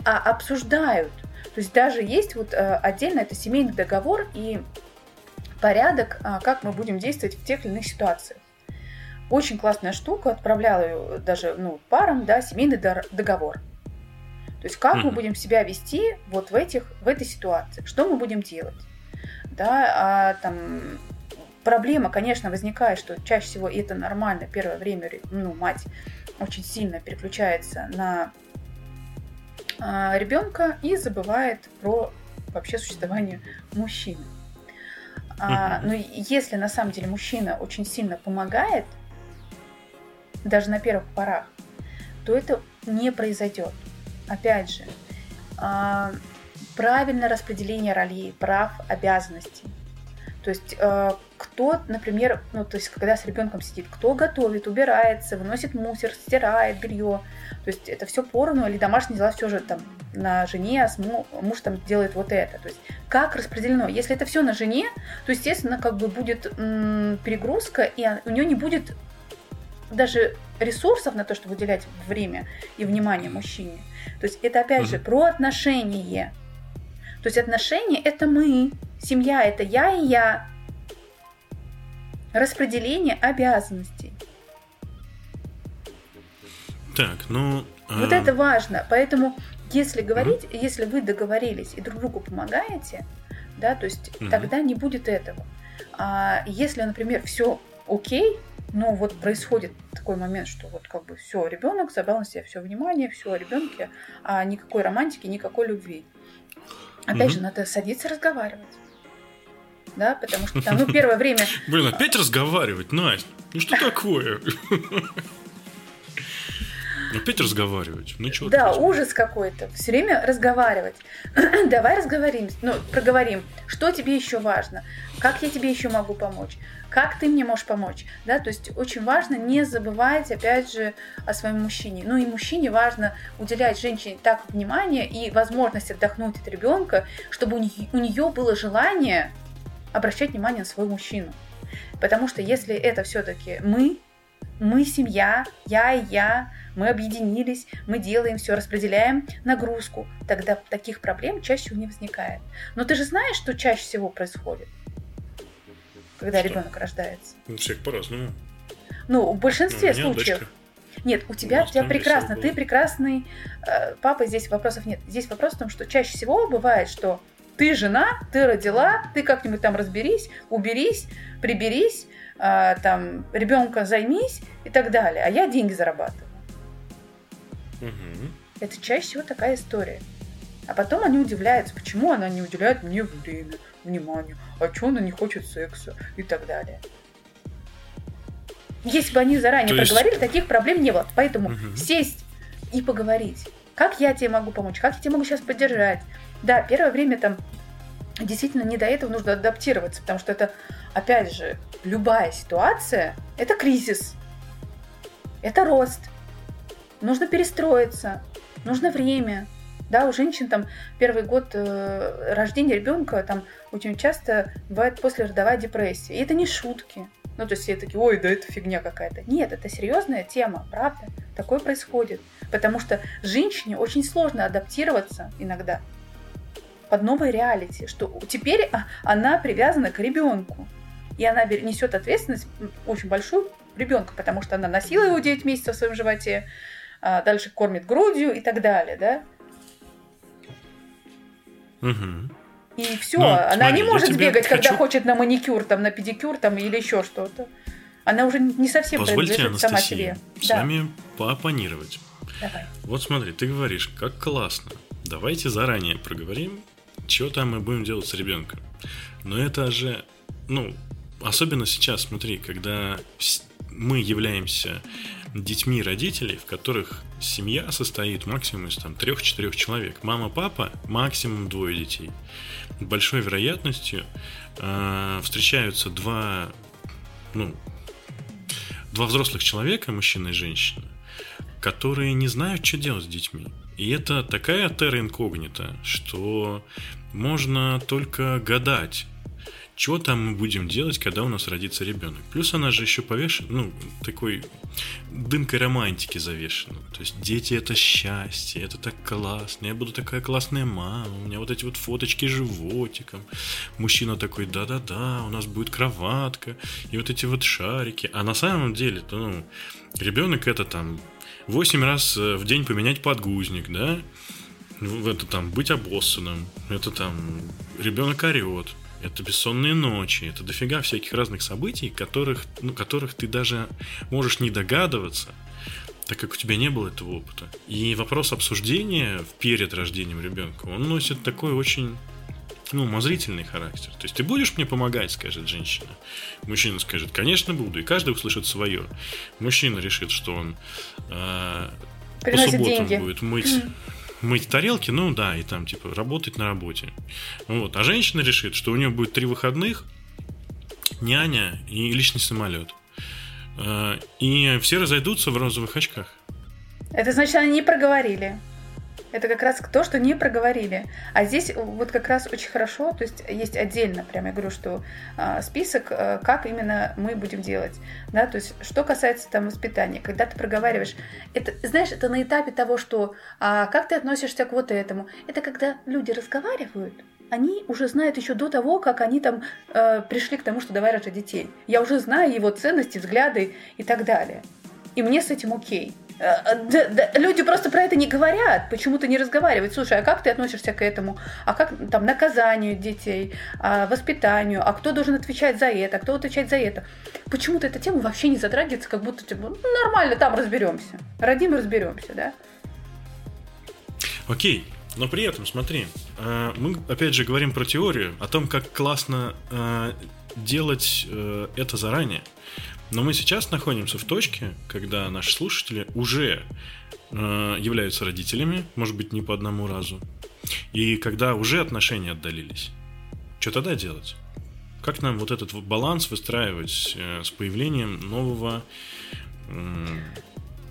а обсуждают. То есть даже есть вот а, отдельно это семейный договор и порядок, а, как мы будем действовать в тех или иных ситуациях. Очень классная штука, отправляла ее даже ну, парам, да, семейный договор. То есть как mm-hmm. мы будем себя вести вот в, этих, в этой ситуации, что мы будем делать. Да, а там проблема, конечно, возникает, что чаще всего и это нормально, первое время ну, мать очень сильно переключается на а, ребенка и забывает про вообще существование мужчины. А, но если на самом деле мужчина очень сильно помогает, даже на первых порах, то это не произойдет. Опять же, а, правильное распределение ролей, прав, обязанностей. То есть э, кто, например, ну, то есть когда с ребенком сидит, кто готовит, убирается, выносит мусор, стирает белье. То есть это все поровну, или домашние дела все же там на жене, а муж там делает вот это. То есть как распределено. Если это все на жене, то, естественно, как бы будет м- перегрузка, и у нее не будет даже ресурсов на то, чтобы уделять время и внимание мужчине. То есть это опять же про отношения. То есть отношения это мы, семья это я и я. Распределение обязанностей. Так, ну. Вот э... это важно. Поэтому, если говорить, mm если вы договорились и друг другу помогаете, да, то есть mm тогда не будет этого. А если, например, все окей, но вот происходит такой момент, что вот как бы все, ребенок забрал на себя все внимание, все о ребенке, а никакой романтики, никакой любви. Опять угу. же, надо садиться разговаривать. Да, потому что там, ну, первое время... Блин, опять разговаривать, Настя? Ну что такое? Опять разговаривать. Ну что? Да, ужас какой-то. Все время разговаривать. Давай разговорим, ну, проговорим. Что тебе еще важно? Как я тебе еще могу помочь? как ты мне можешь помочь, да, то есть очень важно не забывать, опять же, о своем мужчине. Ну и мужчине важно уделять женщине так внимание и возможность отдохнуть от ребенка, чтобы у нее, у нее было желание обращать внимание на своего мужчину. Потому что если это все-таки мы, мы семья, я и я, мы объединились, мы делаем все, распределяем нагрузку, тогда таких проблем чаще не возникает. Но ты же знаешь, что чаще всего происходит? когда что? ребенок рождается. У всех по-разному. Ну, в большинстве ну, случаев. Дочка. Нет, у тебя, у тебя прекрасно, ты прекрасный э, папа, здесь вопросов нет. Здесь вопрос в том, что чаще всего бывает, что ты жена, ты родила, ты как-нибудь там разберись, уберись, приберись, там, ребенка займись и так далее. А я деньги зарабатываю. Угу. Это чаще всего такая история. А потом они удивляются, почему она не уделяет мне время, внимание, а что она не хочет секса и так далее. Если бы они заранее То проговорили, есть... таких проблем не было. Поэтому угу. сесть и поговорить. Как я тебе могу помочь? Как я тебе могу сейчас поддержать? Да, первое время там действительно не до этого нужно адаптироваться, потому что это, опять же, любая ситуация – это кризис, это рост. Нужно перестроиться, нужно время, да, у женщин там первый год э, рождения ребенка там очень часто бывает послеродовая депрессия. И это не шутки. Ну, то есть все такие, ой, да это фигня какая-то. Нет, это серьезная тема, правда. Такое происходит. Потому что женщине очень сложно адаптироваться иногда под новой реалити, что теперь а, она привязана к ребенку. И она несет ответственность очень большую ребенка, потому что она носила его 9 месяцев в своем животе, а дальше кормит грудью и так далее, да. Угу. И все, ну, она смотри, не может бегать, хочу... когда хочет на маникюр, там, на педикюр там, или еще что-то. Она уже не совсем Позвольте, принадлежит сама себе. с да. вами поопонировать. Давай. Вот смотри, ты говоришь, как классно. Давайте заранее проговорим, что там мы будем делать с ребенком. Но это же, ну, особенно сейчас, смотри, когда мы являемся детьми родителей, в которых семья состоит максимум из там трех-четырех человек. Мама, папа, максимум двое детей. Большой вероятностью э, встречаются два, ну, два взрослых человека, мужчина и женщина, которые не знают, что делать с детьми. И это такая терра инкогнита, что можно только гадать, что там мы будем делать, когда у нас родится ребенок. Плюс она же еще повешена, ну, такой дымкой романтики завешена. То есть дети это счастье, это так классно, я буду такая классная мама, у меня вот эти вот фоточки животиком. Мужчина такой, да-да-да, у нас будет кроватка, и вот эти вот шарики. А на самом деле, ну, ребенок это там 8 раз э, в день поменять подгузник, да? Ну, это там быть обоссанным, это там ребенок орет, это бессонные ночи, это дофига всяких разных событий, которых, ну, которых ты даже можешь не догадываться, так как у тебя не было этого опыта. И вопрос обсуждения перед рождением ребенка, он носит такой очень ну, умозрительный характер. То есть ты будешь мне помогать, скажет женщина. Мужчина скажет, конечно, буду. И каждый услышит свое. Мужчина решит, что он э, по субботам деньги. будет мыть мыть тарелки, ну да, и там, типа, работать на работе. Вот. А женщина решит, что у нее будет три выходных, няня и личный самолет. Э, и все разойдутся в розовых очках. Это значит, они не проговорили. Это как раз то, что не проговорили. А здесь вот как раз очень хорошо, то есть есть отдельно, прямо я говорю, что э, список, э, как именно мы будем делать. Да, то есть что касается там воспитания, когда ты проговариваешь, это, знаешь, это на этапе того, что а, как ты относишься к вот этому. Это когда люди разговаривают, они уже знают еще до того, как они там э, пришли к тому, что давай рожать детей. Я уже знаю его ценности, взгляды и так далее. И мне с этим окей. Э, да, да, люди просто про это не говорят, почему-то не разговаривают. Слушай, а как ты относишься к этому? А как там наказанию детей, а, воспитанию? А кто должен отвечать за это? А кто отвечать за это? Почему-то эта тема вообще не затрагивается, как будто типа, ну, нормально, там разберемся. Родим, разберемся, да? Окей, но при этом, смотри, э, мы опять же говорим про теорию, о том, как классно э, делать это заранее. Но мы сейчас находимся в точке, когда наши слушатели уже э, являются родителями, может быть, не по одному разу, и когда уже отношения отдалились. Что тогда делать? Как нам вот этот баланс выстраивать э, с появлением нового, э,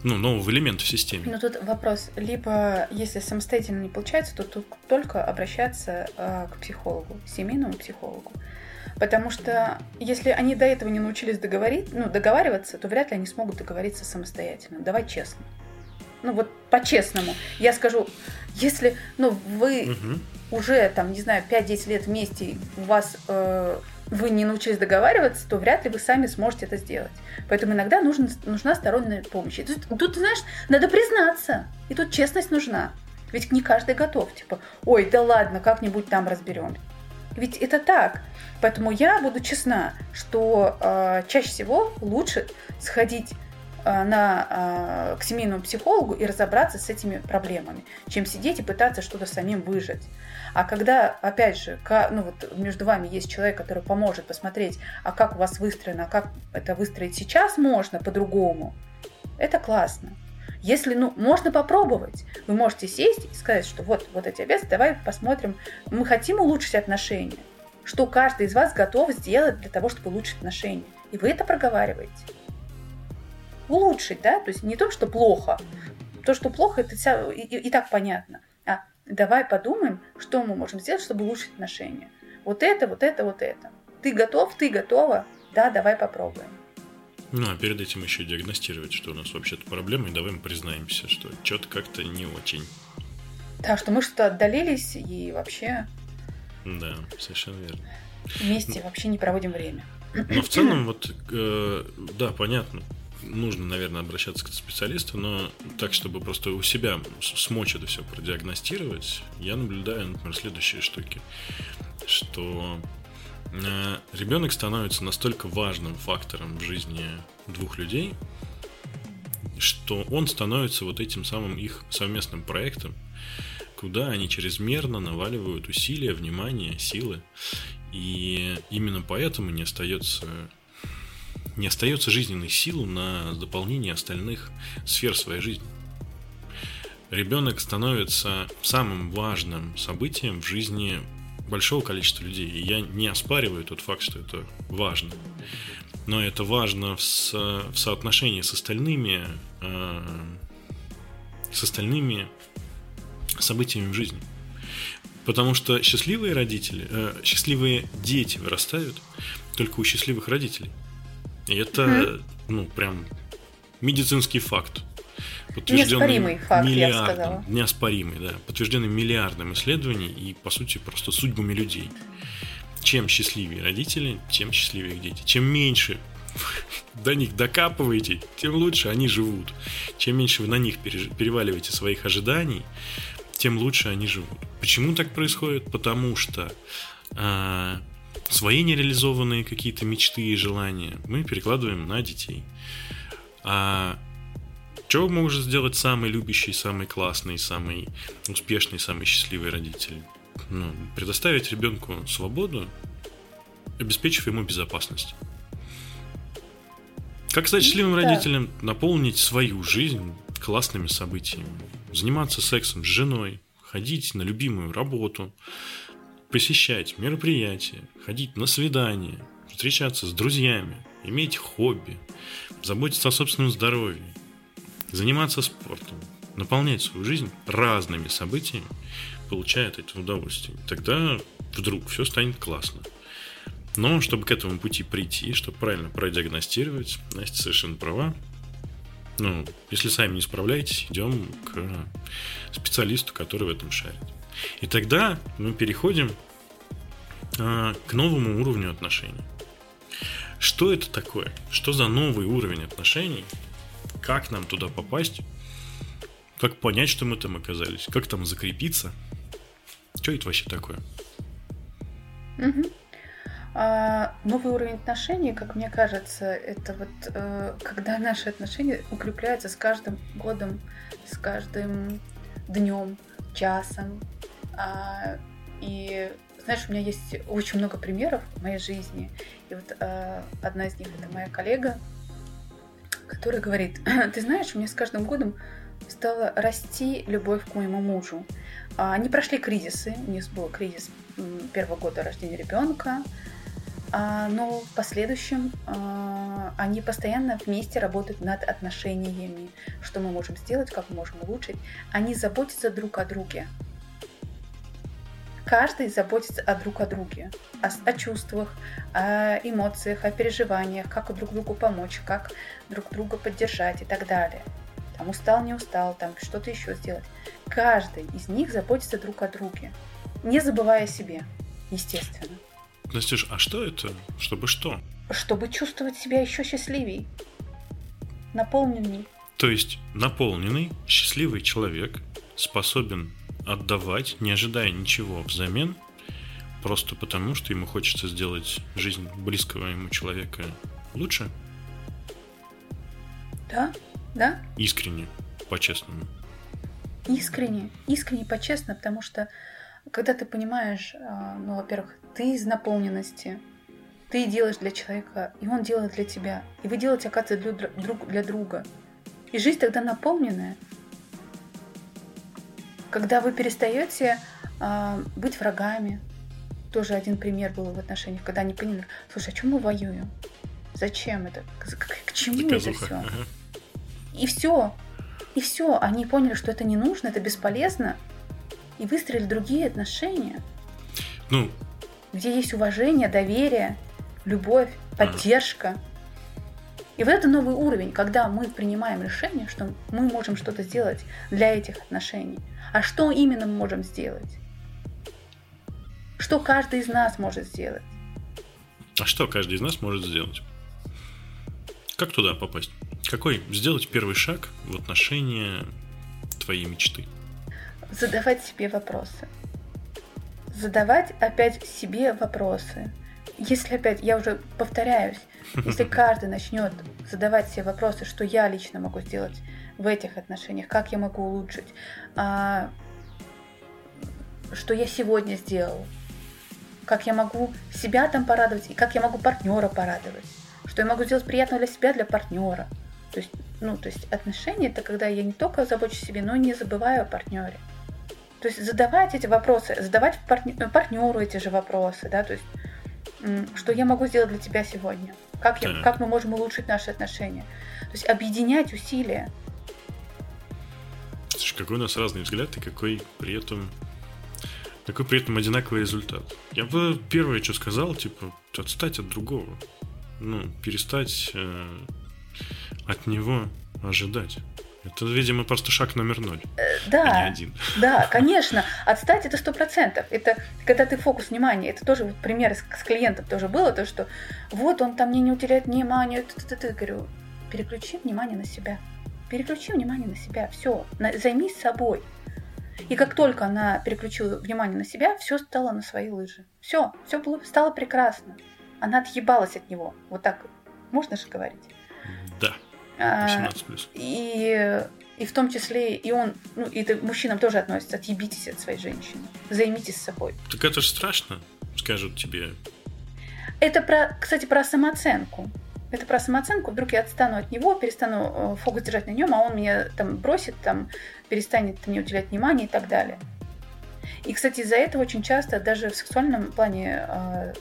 ну, нового элемента в системе? Ну, тут вопрос. Либо, если самостоятельно не получается, то тут только обращаться э, к психологу, семейному психологу. Потому что если они до этого не научились договорить, ну, договариваться, то вряд ли они смогут договориться самостоятельно. Давай честно. Ну вот по-честному. Я скажу, если ну, вы угу. уже, там, не знаю, 5-10 лет вместе, у вас э, вы не научились договариваться, то вряд ли вы сами сможете это сделать. Поэтому иногда нужен, нужна сторонняя помощь. И тут, тут, знаешь, надо признаться. И тут честность нужна. Ведь не каждый готов. Типа, ой, да ладно, как-нибудь там разберем. Ведь это так. Поэтому я буду честна, что э, чаще всего лучше сходить э, на, э, к семейному психологу и разобраться с этими проблемами, чем сидеть и пытаться что-то самим выжить. А когда, опять же, ну вот между вами есть человек, который поможет посмотреть, а как у вас выстроено, а как это выстроить сейчас можно по-другому, это классно. Если, ну, можно попробовать. Вы можете сесть и сказать, что вот, вот эти обязанности, давай посмотрим. Мы хотим улучшить отношения. Что каждый из вас готов сделать для того, чтобы улучшить отношения. И вы это проговариваете. Улучшить, да? То есть не то, что плохо. То, что плохо, это вся, и, и так понятно. А давай подумаем, что мы можем сделать, чтобы улучшить отношения. Вот это, вот это, вот это. Ты готов, ты готова? Да, давай попробуем. Ну, а перед этим еще диагностировать, что у нас вообще-то проблема, и давай мы признаемся, что что-то как-то не очень. Да, что мы что-то отдалились и вообще... Да, совершенно верно. Вместе вообще не проводим время. Но в целом, вот, э, да, понятно, нужно, наверное, обращаться к специалисту, но так, чтобы просто у себя смочь это все продиагностировать, я наблюдаю, например, следующие штуки, что Э, ребенок становится настолько важным фактором в жизни двух людей, что он становится вот этим самым их совместным проектом, куда они чрезмерно наваливают усилия, внимание, силы. И именно поэтому не остается не остается жизненной силы на дополнение остальных сфер своей жизни. Ребенок становится самым важным событием в жизни большого количества людей. И я не оспариваю тот факт, что это важно. Но это важно в, со, в соотношении с остальными, э, с остальными событиями в жизни. Потому что счастливые родители, э, счастливые дети вырастают только у счастливых родителей. И это, mm-hmm. ну, прям медицинский факт. Неоспоримый факт, я сказала. Неоспоримый, да. Подтвержденный миллиардом исследований и, по сути, просто судьбами людей. Чем счастливее родители, тем счастливее их дети. Чем меньше до них докапываете, тем лучше они живут. Чем меньше вы на них переваливаете своих ожиданий, тем лучше они живут. Почему так происходит? Потому что а, свои нереализованные какие-то мечты и желания мы перекладываем на детей. А что может сделать самый любящий, самый классный, самый успешный, самый счастливый родитель? Ну, предоставить ребенку свободу, обеспечив ему безопасность. Как стать счастливым да. родителем? Наполнить свою жизнь классными событиями. Заниматься сексом с женой, ходить на любимую работу, посещать мероприятия, ходить на свидания, встречаться с друзьями, иметь хобби, заботиться о собственном здоровье, заниматься спортом, наполнять свою жизнь разными событиями, получая от этого удовольствие. Тогда вдруг все станет классно. Но чтобы к этому пути прийти, чтобы правильно продиагностировать, Настя совершенно права. Ну, если сами не справляетесь, идем к специалисту, который в этом шарит. И тогда мы переходим а, к новому уровню отношений. Что это такое? Что за новый уровень отношений? Как нам туда попасть? Как понять, что мы там оказались? Как там закрепиться? Что это вообще такое? Угу. А, новый уровень отношений, как мне кажется, это вот э, когда наши отношения укрепляются с каждым годом, с каждым днем, часом. А, и знаешь, у меня есть очень много примеров в моей жизни. И вот э, одна из них это моя коллега, которая говорит, ты знаешь, у меня с каждым годом стала расти любовь к моему мужу. А, они прошли кризисы, у них был кризис первого года рождения ребенка, но в последующем а, они постоянно вместе работают над отношениями, что мы можем сделать, как мы можем улучшить. Они заботятся друг о друге. Каждый заботится о друг о друге, о, о чувствах, о эмоциях, о переживаниях, как друг другу помочь, как друг друга поддержать и так далее. Там устал, не устал, там что-то еще сделать. Каждый из них заботится друг о друге, не забывая о себе, естественно. Настюш, а что это? Чтобы что? Чтобы чувствовать себя еще счастливей, наполненней. То есть наполненный, счастливый человек способен отдавать, не ожидая ничего взамен, просто потому, что ему хочется сделать жизнь близкого ему человека лучше? Да, да. Искренне, по-честному. Искренне, искренне, по-честному, потому что когда ты понимаешь, а, ну, во-первых, ты из наполненности, ты делаешь для человека, и он делает для тебя. И вы делаете, оказывается, для, друг для друга. И жизнь тогда наполненная. Когда вы перестаете э, быть врагами, тоже один пример был в отношениях, когда они поняли, слушай, а чем мы воюем? Зачем это? К, к, к чему Заказуха. это все? Ага. И все. И все. Они поняли, что это не нужно, это бесполезно. И выстроили другие отношения. Ну, где есть уважение, доверие, любовь, поддержка. И вот это новый уровень, когда мы принимаем решение, что мы можем что-то сделать для этих отношений. А что именно мы можем сделать? Что каждый из нас может сделать? А что каждый из нас может сделать? Как туда попасть? Какой сделать первый шаг в отношении твоей мечты? Задавать себе вопросы задавать опять себе вопросы. Если опять, я уже повторяюсь, если каждый начнет задавать себе вопросы, что я лично могу сделать в этих отношениях, как я могу улучшить, а, что я сегодня сделал, как я могу себя там порадовать и как я могу партнера порадовать. Что я могу сделать приятно для себя, для партнера. То есть, ну, то есть отношения это когда я не только забочусь о себе, но и не забываю о партнере. То есть задавать эти вопросы, задавать партнеру, партнеру эти же вопросы, да, то есть что я могу сделать для тебя сегодня, как, я, как мы можем улучшить наши отношения. То есть объединять усилия. Слушай, какой у нас разный взгляд и какой при этом какой при этом одинаковый результат. Я бы первое, что сказал, типа, отстать от другого. Ну, перестать э, от него ожидать. Это, видимо, просто шаг номер ноль. Э, да, а не один. да, конечно. Отстать это сто процентов. Это когда ты фокус внимания. Это тоже вот пример с, с клиентом тоже было, то что вот он там мне не уделяет внимания. Ты, говорю, переключи внимание на себя. Переключи внимание на себя. Все, займись собой. И как только она переключила внимание на себя, все стало на свои лыжи. Все, все было, стало прекрасно. Она отъебалась от него. Вот так можно же говорить? Да. 18 плюс. И, и в том числе и он, ну, и это мужчинам тоже относится, отъебитесь от своей женщины, займитесь собой. Так это же страшно, скажут тебе. Это, про, кстати, про самооценку. Это про самооценку. Вдруг я отстану от него, перестану э, фокус держать на нем, а он меня там бросит, там перестанет мне уделять внимание и так далее. И, кстати, из-за этого очень часто даже в сексуальном плане э,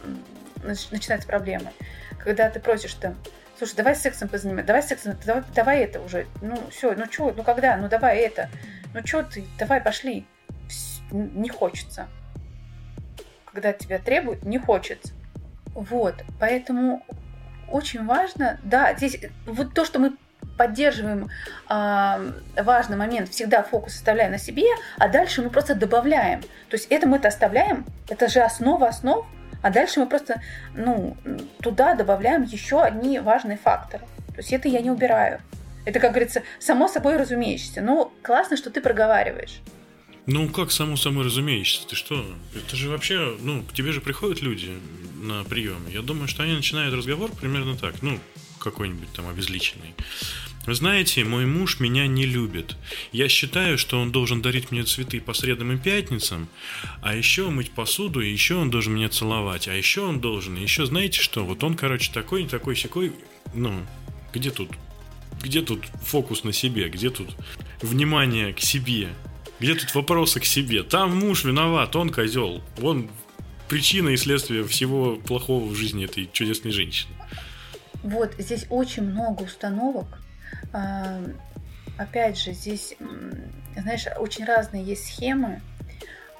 начинаются проблемы. Когда ты просишь там, слушай, давай сексом позаниматься, давай сексом, давай, давай это уже, ну все, ну что, ну когда, ну давай это, ну что ты, давай пошли, не хочется. Когда тебя требуют, не хочется. Вот, поэтому очень важно, да, здесь вот то, что мы поддерживаем э, важный момент, всегда фокус оставляя на себе, а дальше мы просто добавляем. То есть это мы-то оставляем, это же основа основ, а дальше мы просто ну, туда добавляем еще одни важные факторы. То есть это я не убираю. Это, как говорится, само собой разумеющееся. Ну, классно, что ты проговариваешь. Ну, как само собой разумеющееся? Ты что? Это же вообще, ну, к тебе же приходят люди на прием. Я думаю, что они начинают разговор примерно так. Ну, какой-нибудь там обезличенный. Вы знаете, мой муж меня не любит. Я считаю, что он должен дарить мне цветы по средам и пятницам, а еще мыть посуду, и еще он должен меня целовать, а еще он должен, и еще знаете что, вот он, короче, такой, такой, секой, ну, где тут, где тут фокус на себе, где тут внимание к себе, где тут вопросы к себе? Там муж виноват, он козел, он причина и следствие всего плохого в жизни этой чудесной женщины. Вот, здесь очень много установок, Опять же, здесь, знаешь, очень разные есть схемы,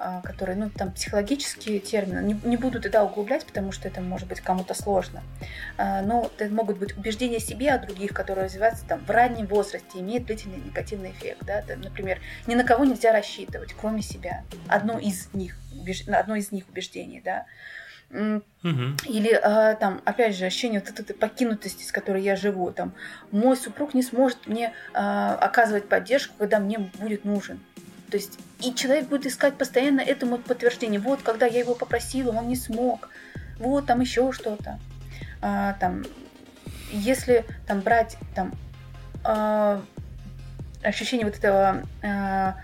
а, которые, ну, там, психологические термины. Не, не буду туда углублять, потому что это может быть кому-то сложно. А, но это могут быть убеждения себе о других, которые развиваются там в раннем возрасте, имеют длительный негативный эффект. Да? Там, например, ни на кого нельзя рассчитывать, кроме себя. Одно из них, одно из них убеждений, да. Или а, там, опять же, ощущение вот этой покинутости, с которой я живу. Там, мой супруг не сможет мне а, оказывать поддержку, когда мне будет нужен. То есть, и человек будет искать постоянно этому подтверждение. Вот, когда я его попросила, он не смог. Вот, там еще что-то. А, там, если там брать там а, ощущение вот этого а,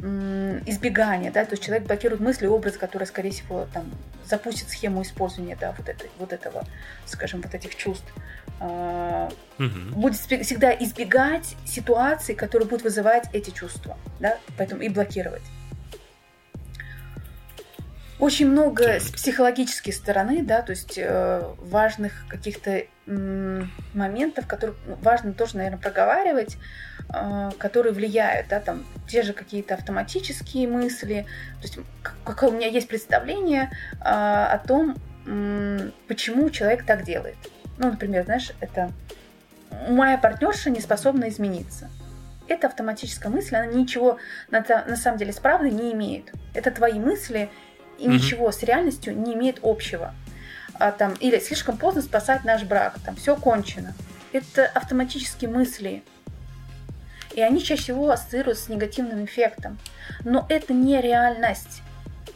избегания, да, то есть человек блокирует мысли, образ, который, скорее всего, там, запустит схему использования, да, вот, этой, вот этого, скажем, вот этих чувств. Угу. Будет всегда избегать ситуаций, которые будут вызывать эти чувства, да, поэтому и блокировать. Очень много с психологической стороны, да, то есть э, важных каких-то э, моментов, которые ну, важно тоже, наверное, проговаривать, которые влияют, да, там те же какие-то автоматические мысли. То есть какое у меня есть представление э, о том, почему человек так делает. Ну, например, знаешь, это моя партнерша не способна измениться. Это автоматическая мысль, она ничего на, на самом деле с правдой не имеет. Это твои мысли, и угу. ничего с реальностью не имеет общего. А, там, или слишком поздно спасать наш брак, там все кончено. Это автоматические мысли. И они чаще всего ассоциируются с негативным эффектом. Но это не реальность.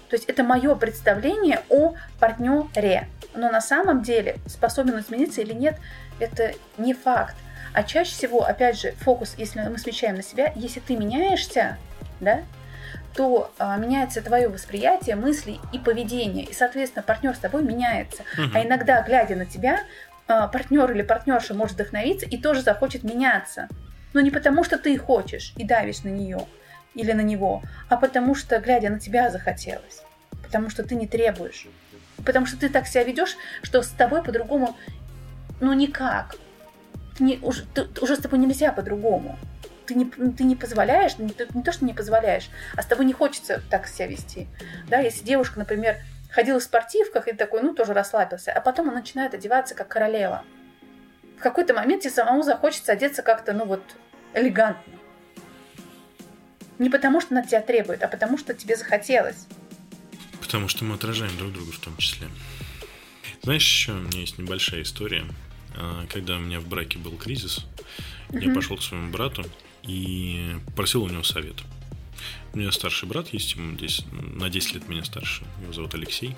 То есть это мое представление о партнере. Но на самом деле, способен он измениться или нет, это не факт. А чаще всего, опять же, фокус, если мы смещаем на себя, если ты меняешься, да, то а, меняется твое восприятие, мысли и поведение. И, соответственно, партнер с тобой меняется. Угу. А иногда, глядя на тебя, а, партнер или партнерша может вдохновиться и тоже захочет меняться. Но не потому, что ты хочешь и давишь на нее или на него, а потому что, глядя на тебя, захотелось. Потому что ты не требуешь. Потому что ты так себя ведешь, что с тобой по-другому, ну никак. Не, уже, ты, уже с тобой нельзя по-другому ты не, ты не позволяешь, не, не то, что не позволяешь, а с тобой не хочется так себя вести. Да, если девушка, например, ходила в спортивках и такой, ну, тоже расслабился, а потом она начинает одеваться как королева. В какой-то момент тебе самому захочется одеться как-то, ну, вот, элегантно. Не потому, что она тебя требует, а потому, что тебе захотелось. Потому что мы отражаем друг друга в том числе. Знаешь, еще у меня есть небольшая история. А, когда у меня в браке был кризис, mm-hmm. я пошел к своему брату и просил у него совет. У меня старший брат есть, ему 10, на 10 лет меня старше. Его зовут Алексей.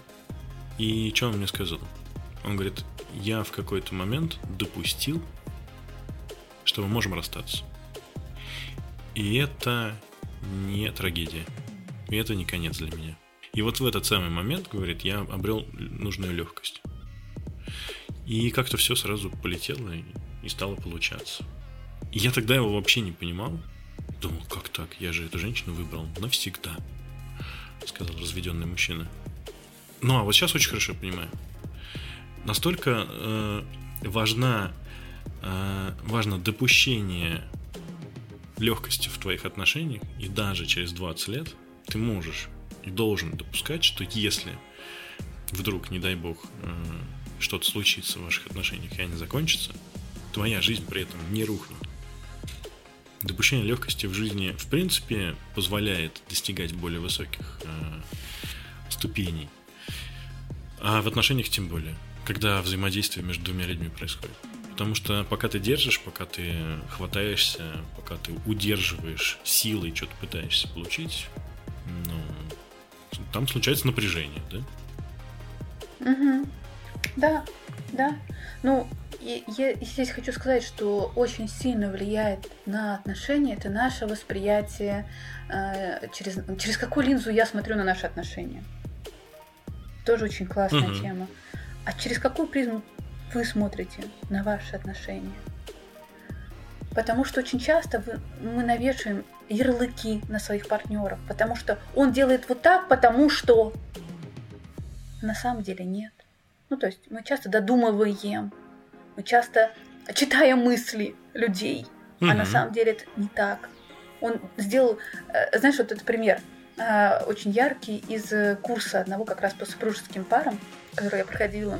И что он мне сказал? Он говорит, я в какой-то момент допустил, что мы можем расстаться. И это не трагедия. И это не конец для меня. И вот в этот самый момент, говорит, я обрел нужную легкость. И как-то все сразу полетело и стало получаться. И я тогда его вообще не понимал. Думал, как так? Я же эту женщину выбрал навсегда, сказал разведенный мужчина. Ну, а вот сейчас очень хорошо понимаю. Настолько э, важна, э, важно допущение легкости в твоих отношениях, и даже через 20 лет ты можешь и должен допускать, что если вдруг, не дай бог, э, что-то случится в ваших отношениях и они закончатся, твоя жизнь при этом не рухнет. Допущение легкости в жизни, в принципе, позволяет достигать более высоких э, ступеней. А в отношениях тем более, когда взаимодействие между двумя людьми происходит. Потому что пока ты держишь, пока ты хватаешься, пока ты удерживаешь силой, что-то пытаешься получить, ну, там случается напряжение, да? Угу. Да, да. Ну, я здесь хочу сказать, что очень сильно влияет на отношения, это наше восприятие, э, через, через какую линзу я смотрю на наши отношения. Тоже очень классная угу. тема. А через какую призму вы смотрите на ваши отношения? Потому что очень часто вы, мы навешиваем ярлыки на своих партнеров, потому что он делает вот так, потому что на самом деле нет. Ну, то есть мы часто додумываем, мы часто читаем мысли людей, mm-hmm. а на самом деле это не так. Он сделал, э, знаешь, вот этот пример э, очень яркий из курса одного как раз по супружеским парам, который я проходила.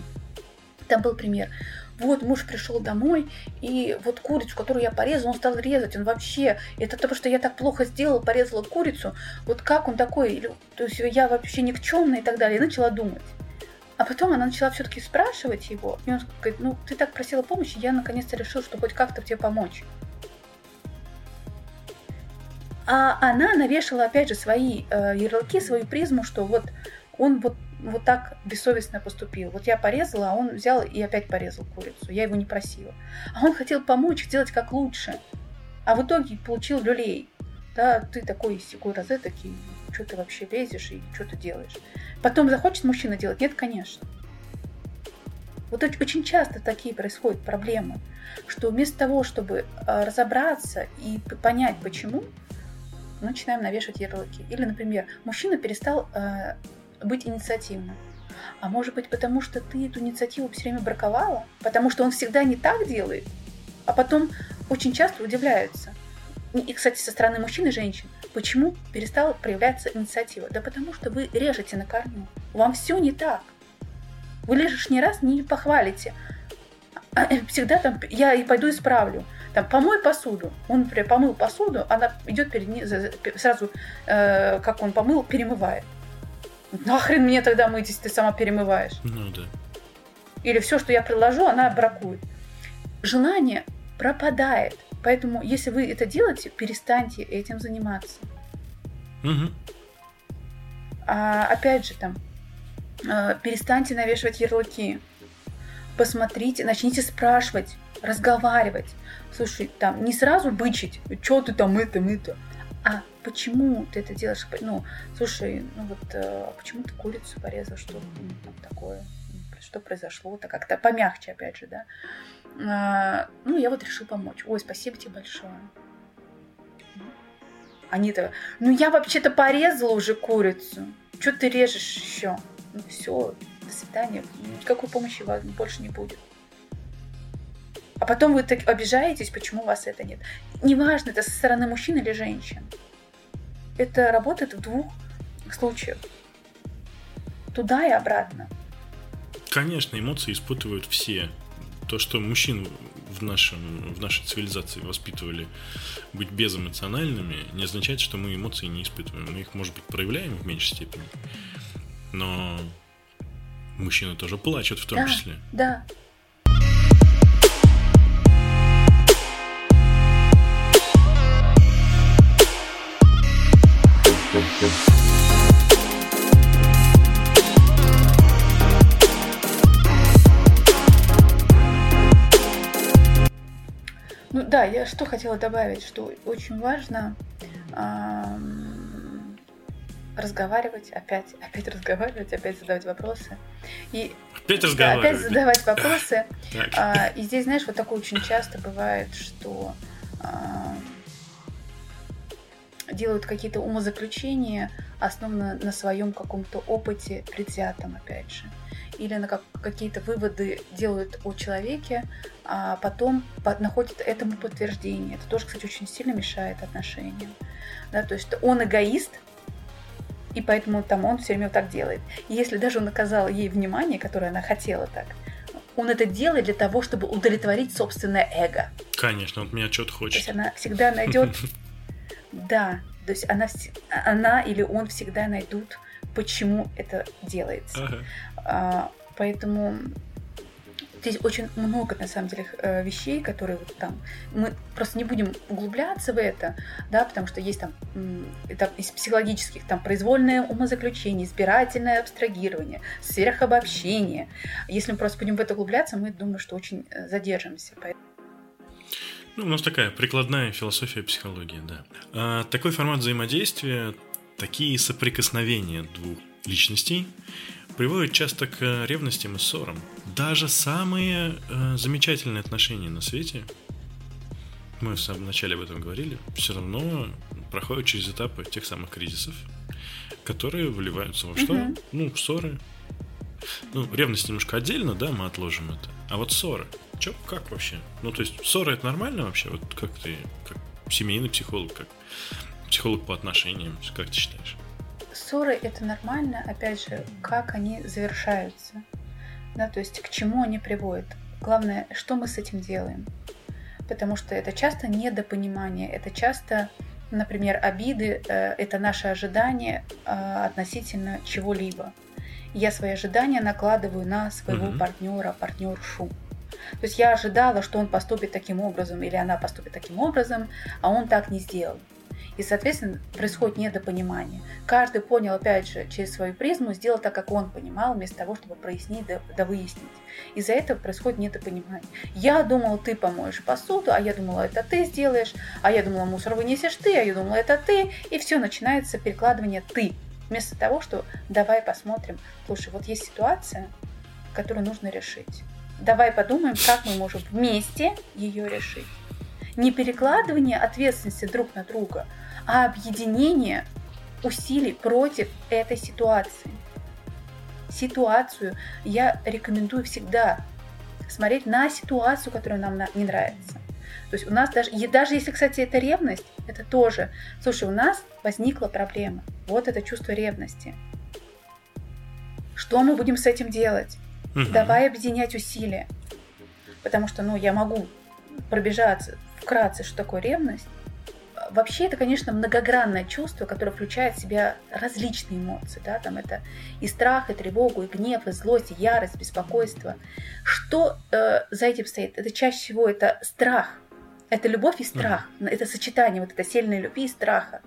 Там был пример. Вот муж пришел домой, и вот курицу, которую я порезала, он стал резать. Он вообще, это то, что я так плохо сделала, порезала курицу. Вот как он такой, то есть я вообще никчемная и так далее. И начала думать. А потом она начала все-таки спрашивать его, и он говорит, ну, ты так просила помощи, я наконец-то решил, что хоть как-то тебе помочь. А она навешала, опять же, свои э, ярлыки, свою призму, что вот он вот, вот так бессовестно поступил. Вот я порезала, а он взял и опять порезал курицу. Я его не просила. А он хотел помочь, сделать как лучше. А в итоге получил люлей. Да, ты такой секой розетки, что ты вообще лезешь и что ты делаешь. Потом захочет мужчина делать? Нет, конечно. Вот очень часто такие происходят проблемы, что вместо того, чтобы а, разобраться и понять, почему, мы начинаем навешивать ярлыки. Или, например, мужчина перестал э, быть инициативным. А может быть, потому что ты эту инициативу все время браковала? Потому что он всегда не так делает? А потом очень часто удивляются. И, кстати, со стороны мужчин и женщин. Почему перестала проявляться инициатива? Да потому что вы режете на корню. Вам все не так. Вы лишний раз не похвалите. Всегда там, я и пойду исправлю. Там, помой посуду. Он, например, помыл посуду, она идет перед ним, сразу, э, как он помыл, перемывает. Нахрен мне тогда мыть, если ты сама перемываешь? Ну да. Или все, что я предложу, она бракует. Желание пропадает. Поэтому, если вы это делаете, перестаньте этим заниматься. Угу. А, опять же, там, э, перестаньте навешивать ярлыки. Посмотрите, начните спрашивать, разговаривать. Слушай, там, не сразу бычить, что ты там это, это, а почему ты это делаешь? Ну, слушай, ну вот а почему ты курицу порезал, что ну, там такое? Что произошло-то? Как-то помягче, опять же, да? А, ну, я вот решил помочь. Ой, спасибо тебе большое. Они-то, ну я вообще-то порезала уже курицу. Что ты режешь еще? Ну все, до свидания. Никакой помощи вам больше не будет. А потом вы так обижаетесь, почему у вас это нет. Неважно, это со стороны мужчин или женщин. Это работает в двух случаях. Туда и обратно. Конечно, эмоции испытывают все. То, что мужчин в, нашем, в нашей цивилизации воспитывали быть безэмоциональными, не означает, что мы эмоции не испытываем. Мы их, может быть, проявляем в меньшей степени. Но мужчины тоже плачут в том да, числе. Да, Ну да, я что хотела добавить, что очень важно эм, разговаривать, опять, опять разговаривать, опять задавать вопросы. И опять разговаривать. Да, опять задавать вопросы. А, и здесь, знаешь, вот такое очень часто бывает, что а, делают какие-то умозаключения, основанные на своем каком-то опыте предвзятом, опять же. Или на как, какие-то выводы делают о человеке, а потом под, находят этому подтверждение. Это тоже, кстати, очень сильно мешает отношениям. Да, то есть он эгоист, и поэтому там он все время вот так делает. И если даже он оказал ей внимание, которое она хотела так, он это делает для того, чтобы удовлетворить собственное эго. Конечно, он меня что-то хочет. То есть она всегда найдет Да, то есть она, она или он всегда найдут, почему это делается. Ага. А, поэтому здесь очень много, на самом деле, э, вещей, которые вот там... Мы просто не будем углубляться в это, да, потому что есть там это из психологических там произвольное умозаключение, избирательное абстрагирование, сверхобобщение. Если мы просто будем в это углубляться, мы думаю, что очень э, задержимся. Поэтому ну, у нас такая прикладная философия психологии, да. А, такой формат взаимодействия, такие соприкосновения двух личностей приводят часто к ревностям и ссорам. Даже самые э, замечательные отношения на свете, мы в самом начале об этом говорили, все равно проходят через этапы тех самых кризисов, которые выливаются во что? Mm-hmm. Ну, в ссоры. Ну, ревность немножко отдельно, да, мы отложим это. А вот ссоры – Че, как вообще? Ну, то есть, ссора это нормально вообще? Вот как ты, как семейный психолог, как психолог по отношениям, как ты считаешь? Ссоры это нормально, опять же, как они завершаются. Да, то есть к чему они приводят. Главное, что мы с этим делаем. Потому что это часто недопонимание, это часто, например, обиды, э, это наше ожидание э, относительно чего-либо. Я свои ожидания накладываю на своего угу. партнера, партнершу. То есть я ожидала, что он поступит таким образом или она поступит таким образом, а он так не сделал. И, соответственно, происходит недопонимание. Каждый понял, опять же, через свою призму, сделал так, как он понимал, вместо того, чтобы прояснить да, да выяснить. Из-за этого происходит недопонимание. Я думала, ты помоешь посуду, а я думала, это ты сделаешь, а я думала, мусор вынесешь ты, а я думала, это ты. И все, начинается перекладывание «ты». Вместо того, что давай посмотрим, слушай, вот есть ситуация, которую нужно решить. Давай подумаем, как мы можем вместе ее решить. Не перекладывание ответственности друг на друга, а объединение усилий против этой ситуации. Ситуацию я рекомендую всегда смотреть на ситуацию, которая нам не нравится. То есть у нас даже, даже если, кстати, это ревность, это тоже, слушай, у нас возникла проблема. Вот это чувство ревности. Что мы будем с этим делать? Угу. Давай объединять усилия. Потому что, ну, я могу пробежаться вкратце, что такое ревность. Вообще это, конечно, многогранное чувство, которое включает в себя различные эмоции. Да? Там это и страх, и тревогу, и гнев, и злость, и ярость, беспокойство. Что э, за этим стоит? Это чаще всего это страх. Это любовь и страх. Это сочетание вот этой сильной любви и страха,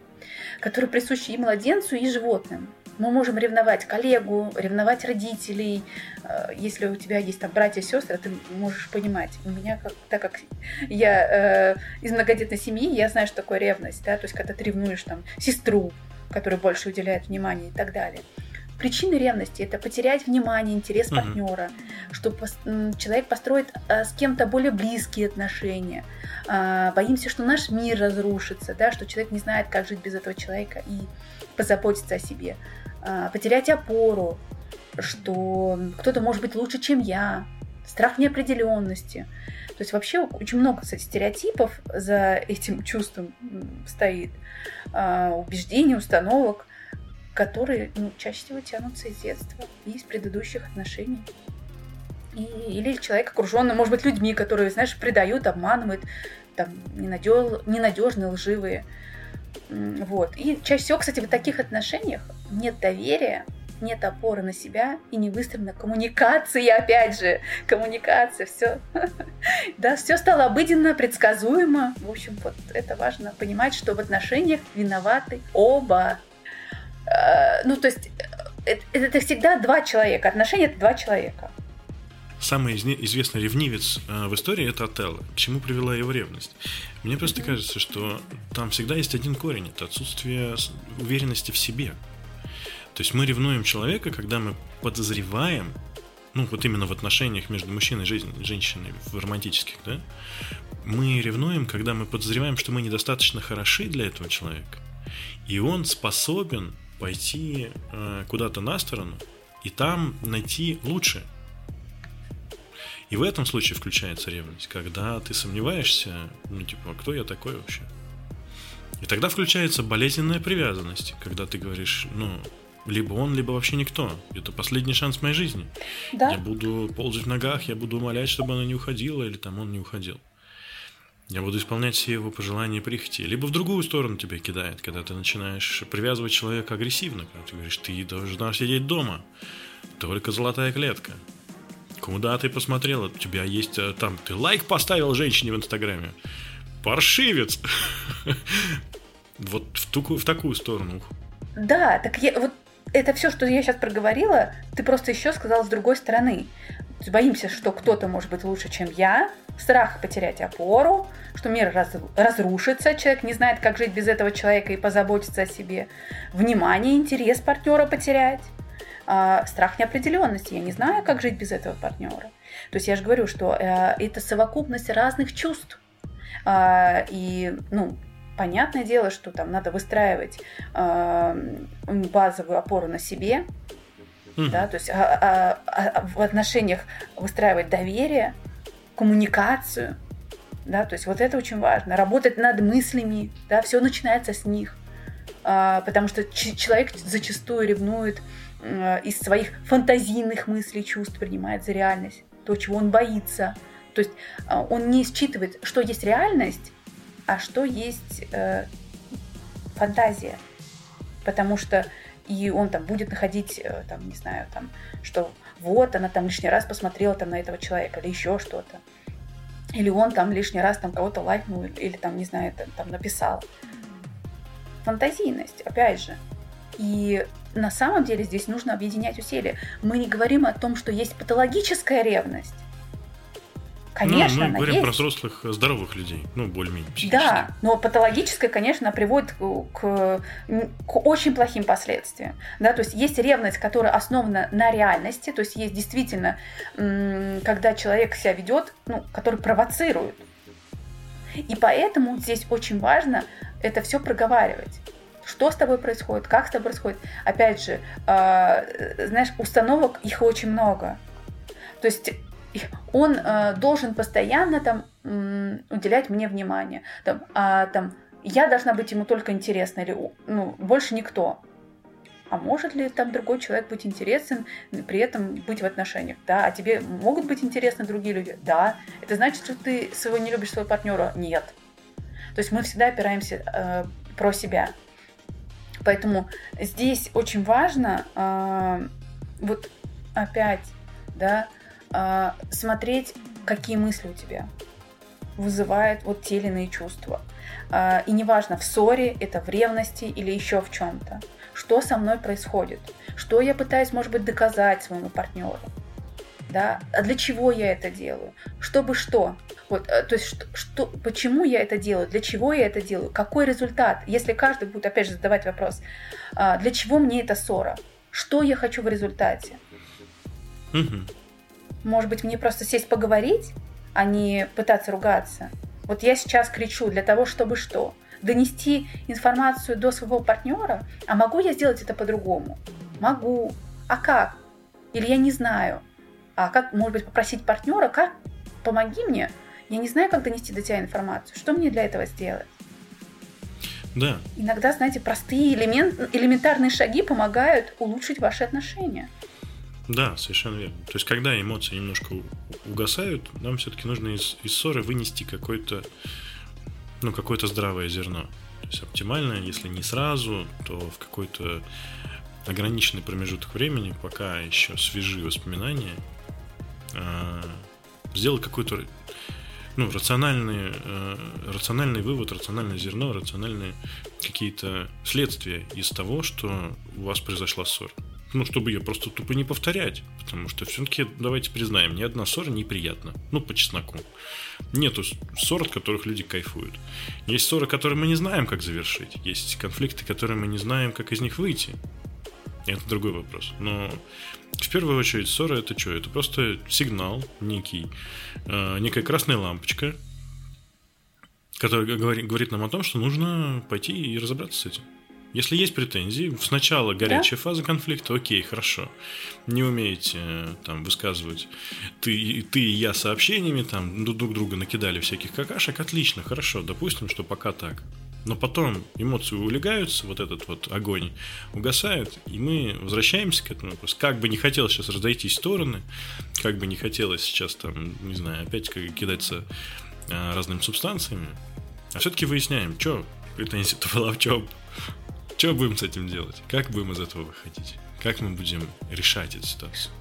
которое присуще и младенцу, и животным. Мы можем ревновать коллегу, ревновать родителей. Э, если у тебя есть там братья сестры, ты можешь понимать. У меня, как, так как я э, из многодетной семьи, я знаю, что такое ревность, да, то есть когда ты ревнуешь там сестру, которая больше уделяет внимания и так далее. Причины ревности это потерять внимание, интерес угу. партнера, что человек построит а, с кем-то более близкие отношения. А, боимся, что наш мир разрушится, да, что человек не знает, как жить без этого человека и позаботиться о себе. А, потерять опору, что кто-то может быть лучше, чем я. Страх неопределенности. То есть вообще очень много кстати, стереотипов за этим чувством стоит, убеждений, установок которые ну, чаще всего тянутся из детства и из предыдущих отношений. И, или человек окруженный, может быть, людьми, которые, знаешь, предают, обманывают, там, ненадеж, ненадежные, лживые. Вот. И чаще всего, кстати, в таких отношениях нет доверия, нет опоры на себя и не выстроена коммуникация, опять же, коммуникация, все. Да, все стало обыденно, предсказуемо. В общем, вот это важно понимать, что в отношениях виноваты оба. Э, ну, то есть, э, это, это всегда два человека. Отношения это два человека. Самый известный ревнивец э, в истории это Отелло. К чему привела его ревность? Мне просто кажется, что там всегда есть один корень это отсутствие уверенности в себе. То есть мы ревнуем человека, когда мы подозреваем, ну вот именно в отношениях между мужчиной и женщиной, в романтических, да, мы ревнуем, когда мы подозреваем, что мы недостаточно хороши для этого человека, и он способен пойти э, куда-то на сторону и там найти лучшее. И в этом случае включается ревность, когда ты сомневаешься, ну типа, а кто я такой вообще? И тогда включается болезненная привязанность, когда ты говоришь, ну, либо он, либо вообще никто. Это последний шанс моей жизни. Да. Я буду ползать в ногах, я буду умолять, чтобы она не уходила, или там он не уходил. Я буду исполнять все его пожелания и прихоти. Либо в другую сторону тебя кидает, когда ты начинаешь привязывать человека агрессивно. Когда ты говоришь, ты должна сидеть дома. Только золотая клетка. Куда ты посмотрел? У тебя есть э, там... Ты лайк поставил женщине в Инстаграме. Паршивец! Вот в, ту, в такую сторону. Да, так я, вот это все, что я сейчас проговорила, ты просто еще сказала с другой стороны. Боимся, что кто-то может быть лучше, чем я, страх потерять опору, что мир раз, разрушится, человек не знает, как жить без этого человека и позаботиться о себе, внимание, интерес партнера потерять, э, страх неопределенности, я не знаю, как жить без этого партнера. То есть я же говорю, что э, это совокупность разных чувств. Э, и, ну, понятное дело, что там надо выстраивать э, базовую опору на себе, mm-hmm. да, то есть а, а, а, в отношениях выстраивать доверие, коммуникацию, да, то есть вот это очень важно, работать над мыслями, да, все начинается с них, а, потому что человек зачастую ревнует а, из своих фантазийных мыслей, чувств принимает за реальность, то, чего он боится, то есть а, он не считывает, что есть реальность, а что есть э, фантазия, потому что и он там будет находить, э, там, не знаю, там, что вот она там лишний раз посмотрела там на этого человека или еще что-то. Или он там лишний раз там кого-то лайкнул или там, не знаю, там написал. Фантазийность, опять же. И на самом деле здесь нужно объединять усилия. Мы не говорим о том, что есть патологическая ревность. Конечно, ну, мы говорим есть. про взрослых э, здоровых людей, ну, более-менее Да, но патологическое, конечно, приводит к, к очень плохим последствиям. Да, то есть есть ревность, которая основана на реальности, то есть есть действительно, когда человек себя ведет, ну, который провоцирует. И поэтому здесь очень важно это все проговаривать что с тобой происходит, как с тобой происходит. Опять же, э, знаешь, установок их очень много. То есть он э, должен постоянно там уделять мне внимание. Там, а там я должна быть ему только интересна или ну, больше никто. А может ли там другой человек быть интересен, при этом быть в отношениях? Да. А тебе могут быть интересны другие люди? Да. Это значит, что ты своего не любишь своего партнера? Нет. То есть мы всегда опираемся э, про себя. Поэтому здесь очень важно э, вот опять, да, э, смотреть, какие мысли у тебя вызывает вот те или иные чувства. Э, и неважно, в ссоре, это в ревности или еще в чем-то. что со мной происходит, что я пытаюсь, может быть, доказать своему партнеру, да, а для чего я это делаю, чтобы что, вот, э, то есть что, что, почему я это делаю, для чего я это делаю, какой результат, если каждый будет, опять же, задавать вопрос, а, для чего мне эта ссора, что я хочу в результате. Угу. Может быть, мне просто сесть поговорить, а не пытаться ругаться. Вот я сейчас кричу для того, чтобы что? Донести информацию до своего партнера, а могу я сделать это по-другому? Могу. А как? Или я не знаю. А как, может быть, попросить партнера, как? Помоги мне. Я не знаю, как донести до тебя информацию. Что мне для этого сделать? Да. Иногда, знаете, простые элемент, элементарные шаги помогают улучшить ваши отношения. Да, совершенно верно. То есть, когда эмоции немножко угасают, нам все-таки нужно из, из ссоры вынести какое-то, ну, какое-то здравое зерно. То есть, оптимально, если не сразу, то в какой-то ограниченный промежуток времени, пока еще свежие воспоминания, сделать какой-то ну, рациональный, э, рациональный вывод, рациональное зерно, рациональные какие-то следствия из того, что у вас произошла ссора. Ну, чтобы ее просто тупо не повторять. Потому что все-таки, давайте признаем, ни одна ссора неприятна. Ну, по чесноку. Нету ссор, от которых люди кайфуют. Есть ссоры, которые мы не знаем, как завершить. Есть конфликты, которые мы не знаем, как из них выйти. Это другой вопрос. Но в первую очередь ссора это что? Это просто сигнал некий, э, некая красная лампочка, которая говорит, говорит нам о том, что нужно пойти и разобраться с этим. Если есть претензии, сначала горячая да? фаза конфликта, окей, хорошо. Не умеете э, там высказывать ты, ты и я сообщениями, там друг друга накидали всяких какашек, отлично, хорошо, допустим, что пока так. Но потом эмоции улегаются, вот этот вот огонь угасает, и мы возвращаемся к этому вопросу. Как бы не хотелось сейчас разойтись стороны, как бы не хотелось сейчас там, не знаю, опять кидаться а, разными субстанциями, а все-таки выясняем, что претензия-то была в чем, что будем с этим делать, как будем из этого выходить, как мы будем решать эту ситуацию.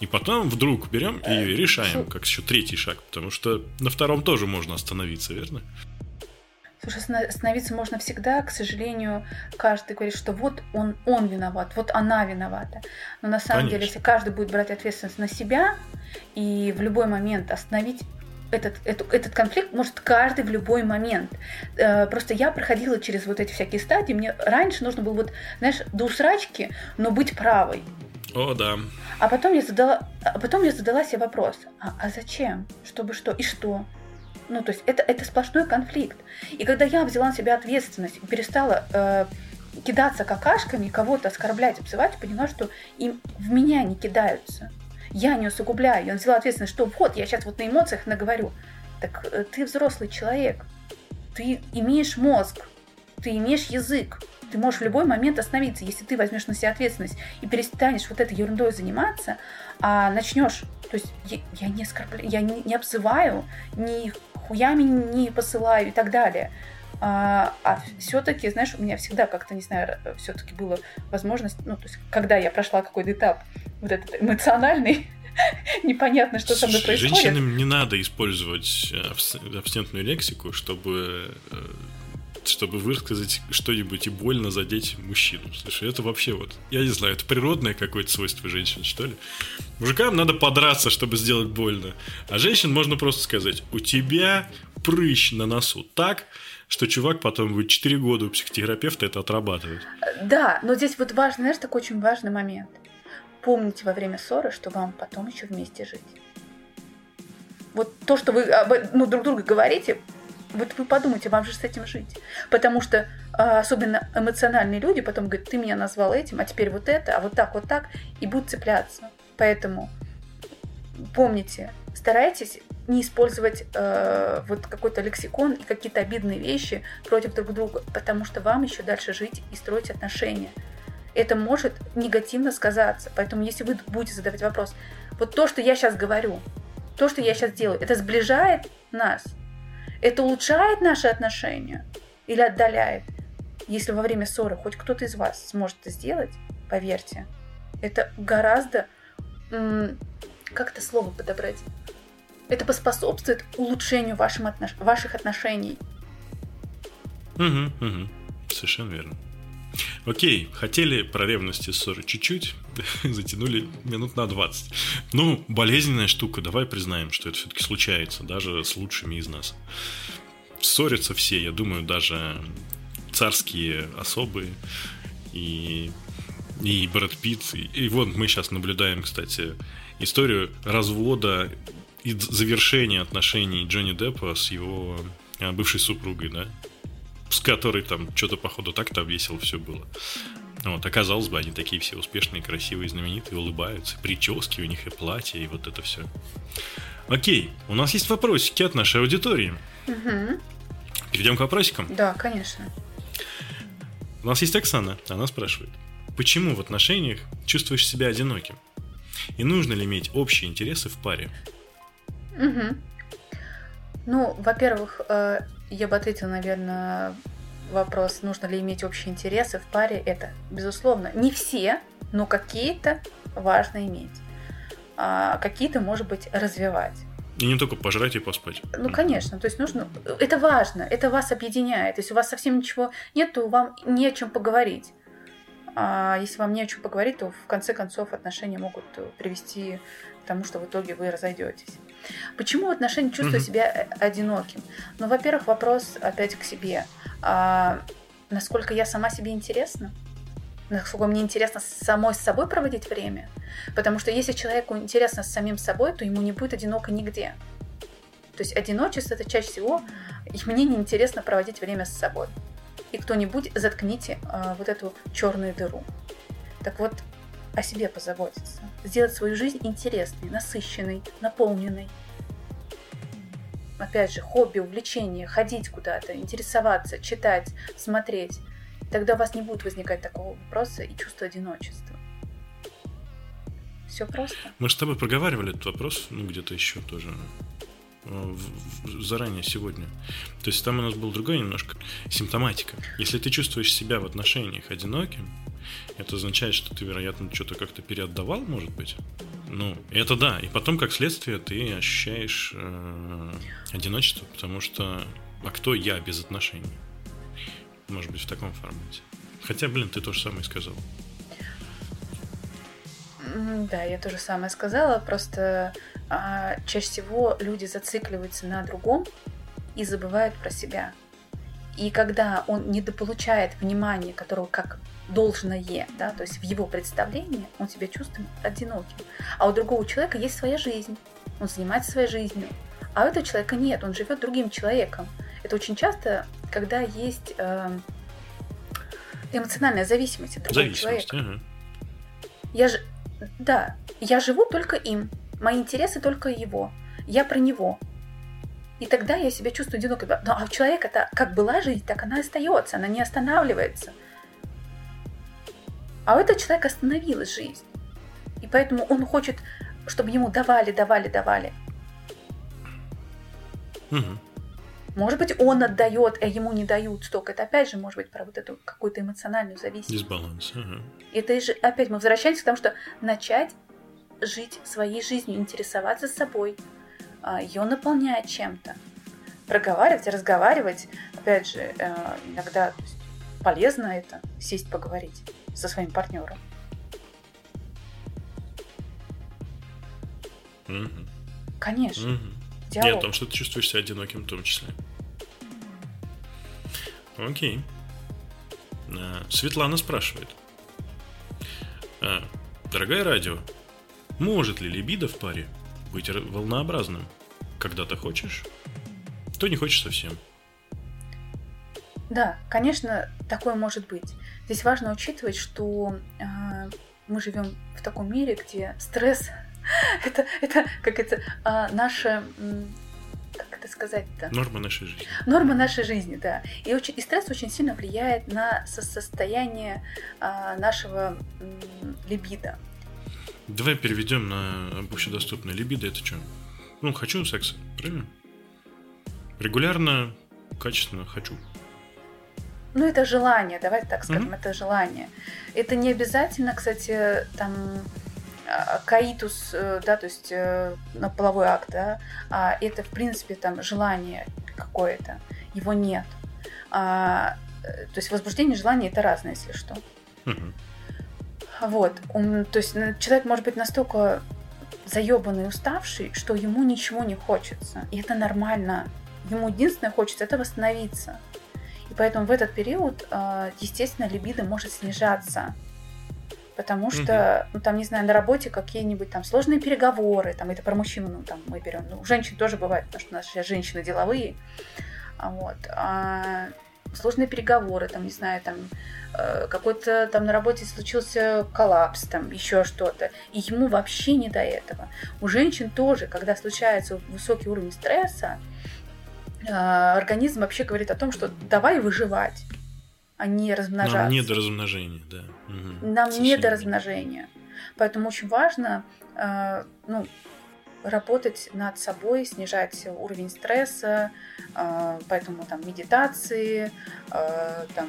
И потом вдруг берем и решаем, как еще третий шаг, потому что на втором тоже можно остановиться, верно? Слушай, остановиться можно всегда, к сожалению, каждый говорит, что вот он, он виноват, вот она виновата. Но на самом Конечно. деле, если каждый будет брать ответственность на себя и в любой момент остановить этот, этот, этот конфликт может каждый в любой момент. Э, просто я проходила через вот эти всякие стадии. Мне раньше нужно было вот, знаешь, до усрачки, но быть правой. О, да. А потом я задала, а потом я задала себе вопрос: а, а зачем? Чтобы что? И что? Ну, то есть это, это сплошной конфликт. И когда я взяла на себя ответственность и перестала э, кидаться какашками, кого-то оскорблять, обзывать, поняла, что им в меня не кидаются. Я не усугубляю. Я взяла ответственность, что вот, я сейчас вот на эмоциях наговорю. Так э, ты взрослый человек. Ты имеешь мозг. Ты имеешь язык. Ты можешь в любой момент остановиться, если ты возьмешь на себя ответственность и перестанешь вот этой ерундой заниматься, а начнешь, то есть я, я не оскорбляю, я не, не обзываю, не хуями не посылаю и так далее. А, а все-таки, знаешь, у меня всегда как-то, не знаю, все-таки была возможность, ну, то есть, когда я прошла какой-то этап вот этот эмоциональный, непонятно, что со мной происходит. Женщинам не надо использовать абстинентную лексику, чтобы э, чтобы высказать что-нибудь и больно задеть мужчину. Слушай, это вообще вот, я не знаю, это природное какое-то свойство женщин, что ли? Мужикам надо подраться, чтобы сделать больно. А женщин можно просто сказать, у тебя прыщ на носу так, что чувак потом будет 4 года у психотерапевта это отрабатывает. Да, но здесь вот важный, знаешь, такой очень важный момент. Помните во время ссоры, что вам потом еще вместе жить. Вот то, что вы ну, друг другу говорите, вот вы подумайте, вам же с этим жить. Потому что а, особенно эмоциональные люди потом говорят, ты меня назвал этим, а теперь вот это, а вот так, вот так, и будут цепляться. Поэтому помните, старайтесь не использовать э, вот какой-то лексикон и какие-то обидные вещи против друг друга, потому что вам еще дальше жить и строить отношения. Это может негативно сказаться. Поэтому если вы будете задавать вопрос, вот то, что я сейчас говорю, то, что я сейчас делаю, это сближает нас – это улучшает наши отношения или отдаляет? Если во время ссоры хоть кто-то из вас сможет это сделать, поверьте, это гораздо... Как это слово подобрать? Это поспособствует улучшению вашим отнош... ваших отношений. Угу, угу. Совершенно верно. Окей, хотели про ревности ссоры чуть-чуть, затянули минут на 20. Ну, болезненная штука, давай признаем, что это все-таки случается, даже с лучшими из нас. Ссорятся все, я думаю, даже царские особые и, и Брэд Питт. И, и вот мы сейчас наблюдаем, кстати, историю развода и завершения отношений Джонни Деппа с его а, бывшей супругой, да? С которой там что-то, походу, так-то весело все было. Вот, оказалось бы, они такие все успешные, красивые, знаменитые, улыбаются, прически у них и платья, и вот это все. Окей, у нас есть вопросики от нашей аудитории. Угу. Перейдем к вопросикам? Да, конечно. У нас есть Оксана, она спрашивает, почему в отношениях чувствуешь себя одиноким? И нужно ли иметь общие интересы в паре? Угу. Ну, во-первых, э, я бы ответила, наверное, вопрос, нужно ли иметь общие интересы в паре. Это, безусловно, не все, но какие-то важно иметь. А какие-то, может быть, развивать. И не только пожрать и поспать. Ну, конечно. То есть нужно... Это важно. Это вас объединяет. Если у вас совсем ничего нет, то вам не о чем поговорить. А если вам не о чем поговорить, то в конце концов отношения могут привести к тому, что в итоге вы разойдетесь. Почему в отношении чувствую mm-hmm. себя э, одиноким? Ну, во-первых, вопрос опять к себе. А, насколько я сама себе интересна? Насколько мне интересно самой с собой проводить время? Потому что если человеку интересно с самим собой, то ему не будет одиноко нигде. То есть одиночество это чаще всего и мне неинтересно проводить время с собой. И кто-нибудь заткните э, вот эту черную дыру. Так вот, о себе позаботиться, сделать свою жизнь интересной, насыщенной, наполненной. Опять же, хобби, увлечение, ходить куда-то, интересоваться, читать, смотреть. Тогда у вас не будет возникать такого вопроса и чувства одиночества. Все просто. Мы же с тобой проговаривали этот вопрос, ну где-то еще тоже э, заранее сегодня. То есть там у нас была другая немножко симптоматика. Если ты чувствуешь себя в отношениях одиноким, это означает, что ты, вероятно, что-то как-то переотдавал, может быть. Ну, это да. И потом, как следствие, ты ощущаешь э, одиночество, потому что а кто я без отношений? Может быть, в таком формате. Хотя, блин, ты то же самое сказал. Да, я то же самое сказала. Просто а, чаще всего люди зацикливаются на другом и забывают про себя. И когда он недополучает внимания, которого как должное, да, то есть в его представлении он себя чувствует одиноким. А у другого человека есть своя жизнь, он занимается своей жизнью, а у этого человека нет, он живет другим человеком. Это очень часто, когда есть э, эмоциональная зависимость от другого зависимость, человека. Ага. Я же, да, я живу только им, мои интересы только его, я про него. И тогда я себя чувствую одинокой. Но а у человека-то как была жизнь, так она остается, она не останавливается. А у этого человека остановилась жизнь. И поэтому он хочет, чтобы ему давали, давали, давали. Угу. Может быть, он отдает, а ему не дают столько. Это опять же может быть про вот эту какую-то эмоциональную зависимость. Дисбаланс. Угу. Это же опять мы возвращаемся к тому, что начать жить своей жизнью, интересоваться собой, а, ее наполнять чем-то. Проговаривать, разговаривать. Опять же, э, иногда полезно это, сесть поговорить со своим партнером. Угу. Конечно. Угу. Диалог. И о том, что ты чувствуешь себя одиноким в том числе. Окей. А, Светлана спрашивает. А, дорогая радио, может ли либидо в паре быть волнообразным? Когда ты хочешь, то не хочешь совсем. Да, конечно, такое может быть. Здесь важно учитывать, что э, мы живем в таком мире, где стресс это, это как это э, наша как это сказать-то? Норма нашей жизни. Норма нашей жизни, да. И, очень, и стресс очень сильно влияет на состояние э, нашего э, либидо. Давай переведем на общедоступное либидо. Это что? Ну, хочу секса, правильно? Регулярно, качественно хочу. Ну, это желание, давайте так скажем, mm-hmm. это желание. Это не обязательно, кстати, там а, каитус, э, да, то есть э, на половой акт, да, а это, в принципе, там желание какое-то, его нет. А, то есть возбуждение, желание это разное, если что. Угу. Вот. Он, то есть человек может быть настолько заебанный, уставший, что ему ничего не хочется. И это нормально. Ему единственное хочется это восстановиться. И поэтому в этот период, а, естественно, либидо может снижаться. Потому что, ну, там, не знаю, на работе какие-нибудь там сложные переговоры, там, это про мужчину, ну, там, мы берем, ну, у женщин тоже бывает, потому что у нас сейчас женщины деловые, а вот, а, сложные переговоры, там, не знаю, там, э, какой-то там на работе случился коллапс, там, еще что-то, и ему вообще не до этого. У женщин тоже, когда случается высокий уровень стресса, организм вообще говорит о том, что давай выживать а не размножаться. Нам не до размножения, да. Угу. Нам Совершенно не до размножения. Поэтому очень важно э, ну, работать над собой, снижать уровень стресса, э, поэтому там медитации, там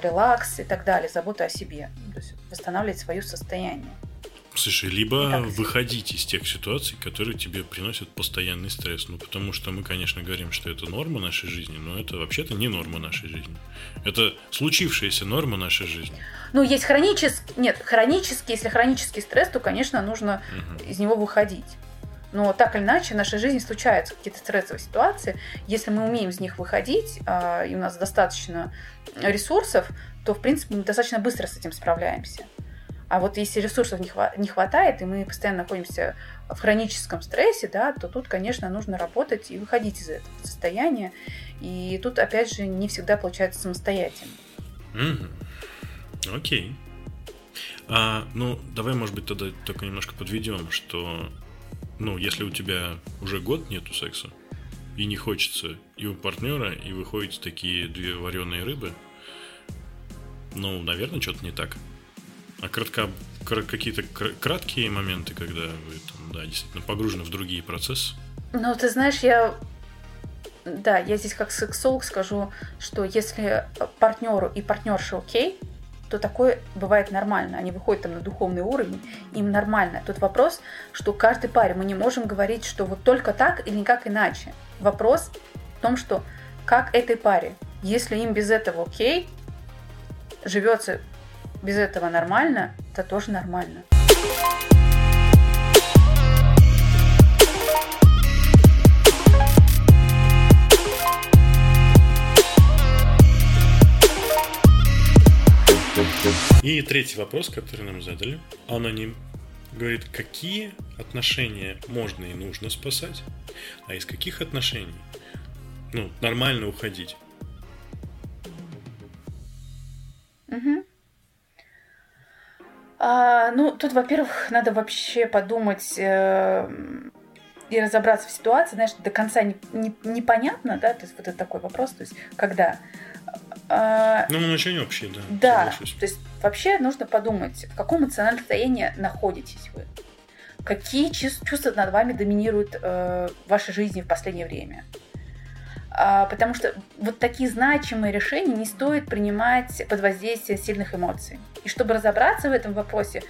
релакс и так далее, забота о себе, то есть восстанавливать свое состояние. Слушай, либо выходить из тех ситуаций, которые тебе приносят постоянный стресс. Ну, потому что мы, конечно, говорим, что это норма нашей жизни, но это вообще-то не норма нашей жизни. Это случившаяся норма нашей жизни. Ну, есть хронический... Нет, хронический, если хронический стресс, то, конечно, нужно угу. из него выходить. Но так или иначе в нашей жизни случаются какие-то стрессовые ситуации. Если мы умеем из них выходить, а, и у нас достаточно ресурсов, то, в принципе, мы достаточно быстро с этим справляемся. А вот если ресурсов не, хватает, и мы постоянно находимся в хроническом стрессе, да, то тут, конечно, нужно работать и выходить из этого состояния. И тут, опять же, не всегда получается самостоятельно. Mm-hmm. Окей. А, ну, давай, может быть, тогда только немножко подведем, что, ну, если у тебя уже год нету секса, и не хочется и у партнера, и выходите такие две вареные рыбы, ну, наверное, что-то не так. А кратко, какие-то краткие моменты, когда вы там, да, действительно погружены в другие процессы? Ну, ты знаешь, я да, я здесь как сексолог скажу, что если партнеру и партнерше окей, то такое бывает нормально. Они выходят там на духовный уровень, им нормально. Тут вопрос, что каждой паре мы не можем говорить, что вот только так или никак иначе. Вопрос в том, что как этой паре, если им без этого окей, живется без этого нормально, это тоже нормально. И третий вопрос, который нам задали. Аноним говорит, какие отношения можно и нужно спасать, а из каких отношений ну, нормально уходить. Угу. А, ну, тут, во-первых, надо вообще подумать э, и разобраться в ситуации, знаешь, до конца не, не, непонятно, да, то есть вот это такой вопрос, то есть когда... А, ну, он очень общий, да. Да, соглашусь. то есть вообще нужно подумать, в каком эмоциональном состоянии находитесь вы, какие чувства над вами доминируют э, в вашей жизни в последнее время. А, потому что вот такие значимые решения не стоит принимать под воздействием сильных эмоций. И чтобы разобраться в этом вопросе,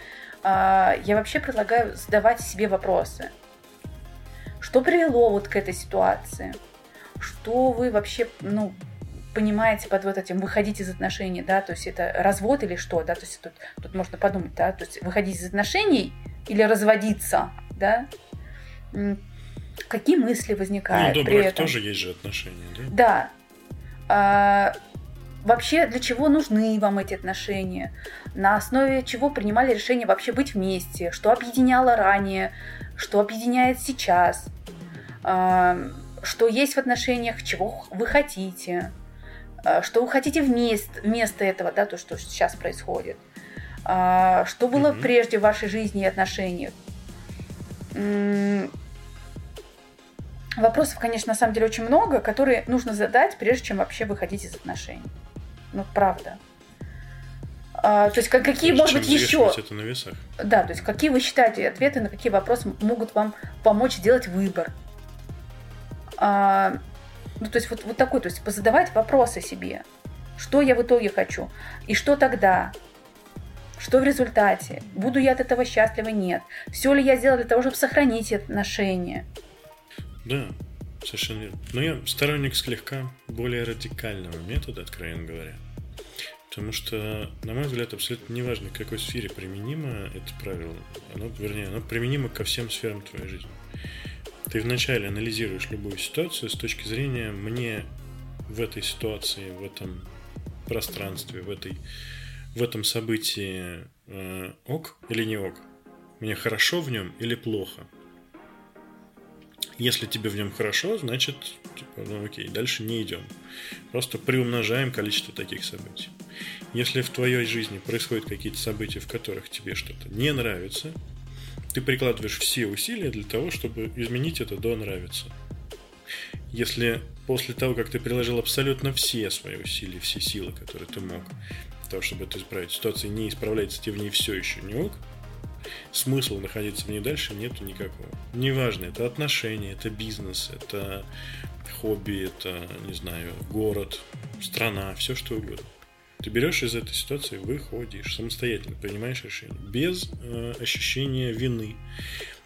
а, я вообще предлагаю задавать себе вопросы. Что привело вот к этой ситуации? Что вы вообще, ну, понимаете под вот этим выходить из отношений, да, то есть это развод или что, да, то есть тут, тут можно подумать, да, то есть выходить из отношений или разводиться, да, какие мысли возникают ну, при этом. тоже есть же отношения, да? Да. А, вообще, для чего нужны вам эти отношения? На основе чего принимали решение вообще быть вместе? Что объединяло ранее? Что объединяет сейчас? А, что есть в отношениях? Чего вы хотите? А, что вы хотите вместо, вместо этого, да, то, что сейчас происходит? А, что было mm-hmm. прежде в вашей жизни и отношениях? Вопросов, конечно, на самом деле очень много, которые нужно задать, прежде чем вообще выходить из отношений. Ну, правда. А, то есть как, какие, может быть, еще... это на весах. Да, то есть какие вы считаете ответы на какие вопросы могут вам помочь сделать выбор. А, ну, то есть вот, вот такой, то есть позадавать вопросы себе. Что я в итоге хочу? И что тогда? Что в результате? Буду я от этого счастлива? Нет. Все ли я сделала для того, чтобы сохранить отношения? Да, совершенно верно. Но я сторонник слегка более радикального метода, откровенно говоря. Потому что, на мой взгляд, абсолютно неважно, в какой сфере применимо это правило. Оно, вернее, оно применимо ко всем сферам твоей жизни. Ты вначале анализируешь любую ситуацию с точки зрения «мне в этой ситуации, в этом пространстве, в, этой, в этом событии э, ок или не ок? Мне хорошо в нем или плохо?» Если тебе в нем хорошо, значит, типа, ну окей, дальше не идем. Просто приумножаем количество таких событий. Если в твоей жизни происходят какие-то события, в которых тебе что-то не нравится, ты прикладываешь все усилия для того, чтобы изменить это до нравится. Если после того, как ты приложил абсолютно все свои усилия, все силы, которые ты мог, для того, чтобы это исправить, ситуация не исправляется, тебе в ней все еще не ок, смысла находиться в ней дальше нету никакого. Неважно, это отношения, это бизнес, это хобби, это, не знаю, город, страна, все что угодно. Ты берешь из этой ситуации, выходишь самостоятельно, принимаешь решение, без э, ощущения вины,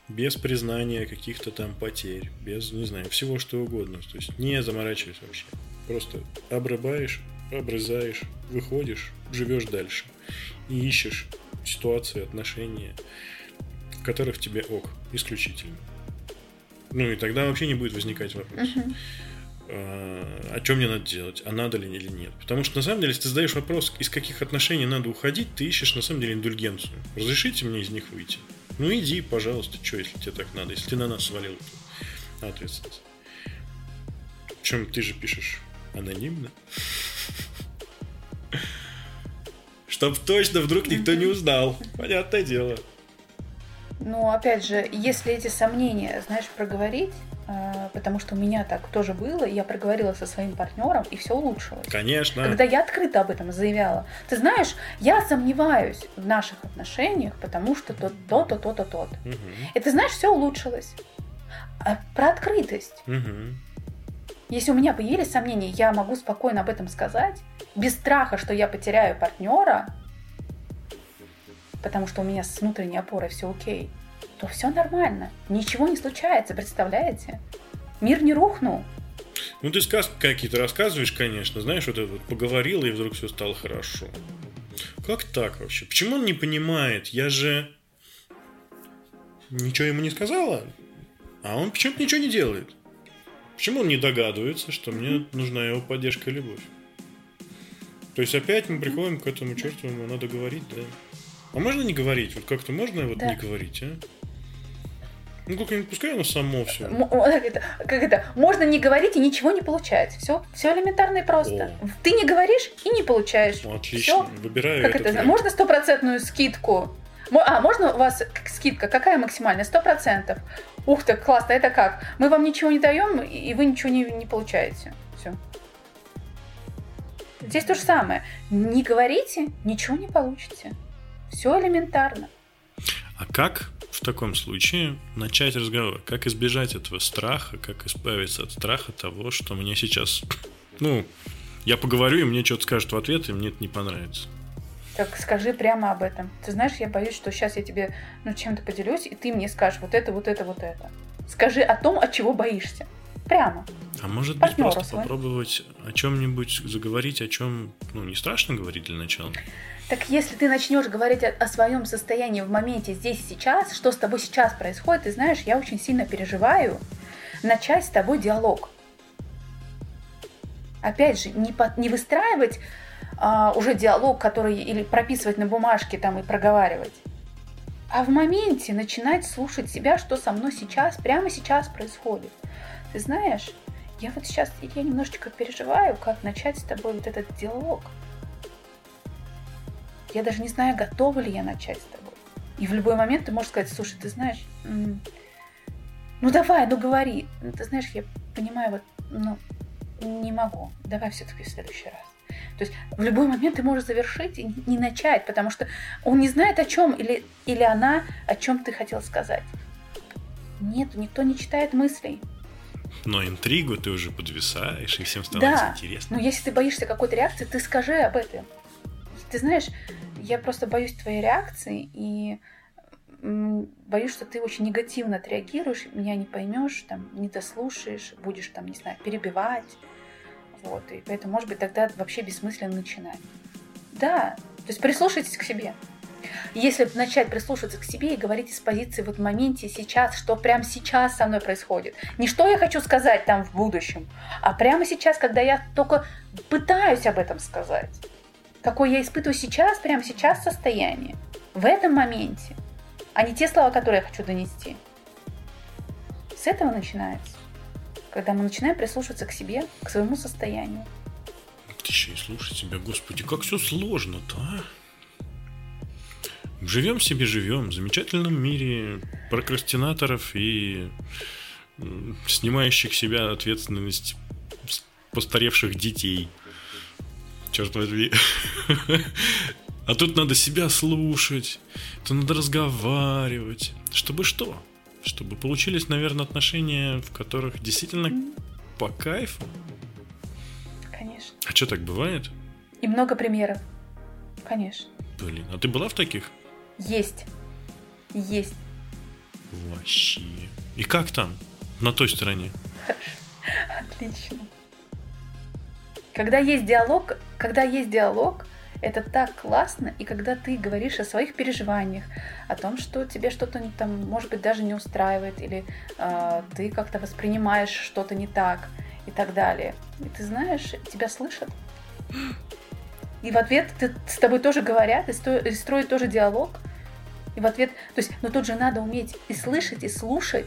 без признания каких-то там потерь, без, не знаю, всего что угодно. То есть не заморачиваясь вообще. Просто обрыбаешь, обрезаешь, выходишь, живешь дальше и ищешь ситуации, отношения, в которых тебе ок, исключительно. Ну и тогда вообще не будет возникать вопрос. Uh-huh. А, о чем мне надо делать, а надо ли или нет. Потому что на самом деле, если ты задаешь вопрос, из каких отношений надо уходить, ты ищешь на самом деле индульгенцию. Разрешите мне из них выйти? Ну иди, пожалуйста, что, если тебе так надо, если ты на нас свалил ответственность. Причем ты же пишешь анонимно. Чтоб точно вдруг никто не узнал. Понятное дело. Ну, опять же, если эти сомнения, знаешь, проговорить, э, потому что у меня так тоже было, я проговорила со своим партнером, и все улучшилось. Конечно. Когда я открыто об этом заявляла. Ты знаешь, я сомневаюсь в наших отношениях, потому что то-то, то-то, то-то. Угу. И ты знаешь, все улучшилось. А про открытость. Угу. Если у меня появились сомнения, я могу спокойно об этом сказать, без страха, что я потеряю партнера, потому что у меня с внутренней опорой все окей, то все нормально. Ничего не случается, представляете? Мир не рухнул. Ну, ты сказки какие-то рассказываешь, конечно, знаешь, вот это вот поговорил, и вдруг все стало хорошо. Как так вообще? Почему он не понимает? Я же ничего ему не сказала, а он почему-то ничего не делает. Почему он не догадывается, что мне нужна его поддержка и любовь? То есть опять мы приходим к этому черту, ему надо говорить, да? А можно не говорить? Вот как-то можно вот да. не говорить, а? Ну, как-нибудь пускай оно само все. Как это, как это? Можно не говорить и ничего не получать. Все, все элементарно и просто. О. Ты не говоришь и не получаешь. Ну, отлично. Все. Выбираю как это? Вариант. Можно стопроцентную скидку? А, можно у вас скидка? Какая максимальная? Сто процентов. Ух ты, классно, это как? Мы вам ничего не даем, и вы ничего не, не получаете. Все. Здесь то же самое. Не говорите, ничего не получите. Все элементарно. А как в таком случае начать разговор? Как избежать этого страха? Как избавиться от страха того, что мне сейчас... Ну, я поговорю, и мне что-то скажут в ответ, и мне это не понравится. Так скажи прямо об этом. Ты знаешь, я боюсь, что сейчас я тебе ну, чем-то поделюсь, и ты мне скажешь вот это, вот это, вот это. Скажи о том, от чего боишься. Прямо. А может быть просто свой. попробовать о чем-нибудь заговорить, о чем ну, не страшно говорить для начала? Так если ты начнешь говорить о, о своем состоянии в моменте здесь и сейчас, что с тобой сейчас происходит, ты знаешь, я очень сильно переживаю начать с тобой диалог. Опять же, не, по, не выстраивать а, уже диалог, который или прописывать на бумажке там и проговаривать. А в моменте начинать слушать себя, что со мной сейчас, прямо сейчас происходит. Ты знаешь, я вот сейчас, я немножечко переживаю, как начать с тобой вот этот диалог. Я даже не знаю, готова ли я начать с тобой. И в любой момент ты можешь сказать, слушай, ты знаешь, ну давай, ну говори. Ты знаешь, я понимаю, вот, ну, не могу. Давай все-таки в следующий раз. То есть в любой момент ты можешь завершить и не начать, потому что он не знает о чем или, или она о чем ты хотел сказать. Нет, никто не читает мыслей. Но интригу ты уже подвисаешь, и всем становится да. интересно. Но если ты боишься какой-то реакции, ты скажи об этом. Ты знаешь, я просто боюсь твоей реакции, и боюсь, что ты очень негативно отреагируешь, меня не поймешь, там, не дослушаешь, будешь там, не знаю, перебивать. Вот, и поэтому, может быть, тогда вообще бессмысленно начинать. Да, то есть прислушайтесь к себе. Если начать прислушиваться к себе и говорить из позиции вот в моменте сейчас, что прямо сейчас со мной происходит. Не что я хочу сказать там в будущем, а прямо сейчас, когда я только пытаюсь об этом сказать. Какое я испытываю сейчас, прямо сейчас состояние. В этом моменте. А не те слова, которые я хочу донести. С этого начинается. Когда мы начинаем прислушиваться к себе, к своему состоянию. Ты еще и слушать себя, господи, как все сложно-то, а? Живем себе, живем в замечательном мире прокрастинаторов и снимающих себя ответственность постаревших детей. Черт возьми. А тут надо себя слушать, то надо разговаривать. Чтобы что? Чтобы получились, наверное, отношения, в которых действительно по кайфу. Конечно. А что так бывает? И много примеров. Конечно. Блин, а ты была в таких? Есть. Есть. Вообще. И как там? На той стороне? Отлично. Когда есть диалог, когда есть диалог, это так классно, и когда ты говоришь о своих переживаниях, о том, что тебе что-то там, может быть, даже не устраивает, или э, ты как-то воспринимаешь что-то не так, и так далее. И ты знаешь, тебя слышат. И в ответ ты, с тобой тоже говорят, и, сто, и строят тоже диалог. И в ответ, то есть, но тут же надо уметь и слышать, и слушать.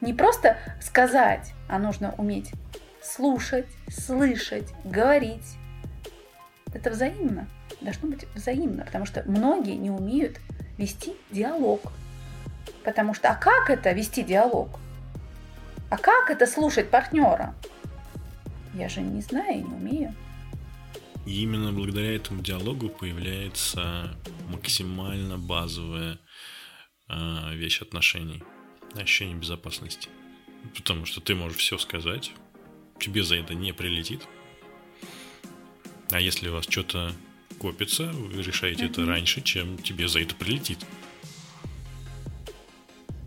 Не просто сказать, а нужно уметь слушать, слышать, говорить. Это взаимно. Должно быть взаимно, потому что многие не умеют вести диалог. Потому что, а как это вести диалог? А как это слушать партнера? Я же не знаю и не умею. И именно благодаря этому диалогу появляется максимально базовая э, вещь отношений, ощущение безопасности. Потому что ты можешь все сказать, тебе за это не прилетит. А если у вас что-то копится, вы решаете mm-hmm. это раньше, чем тебе за это прилетит.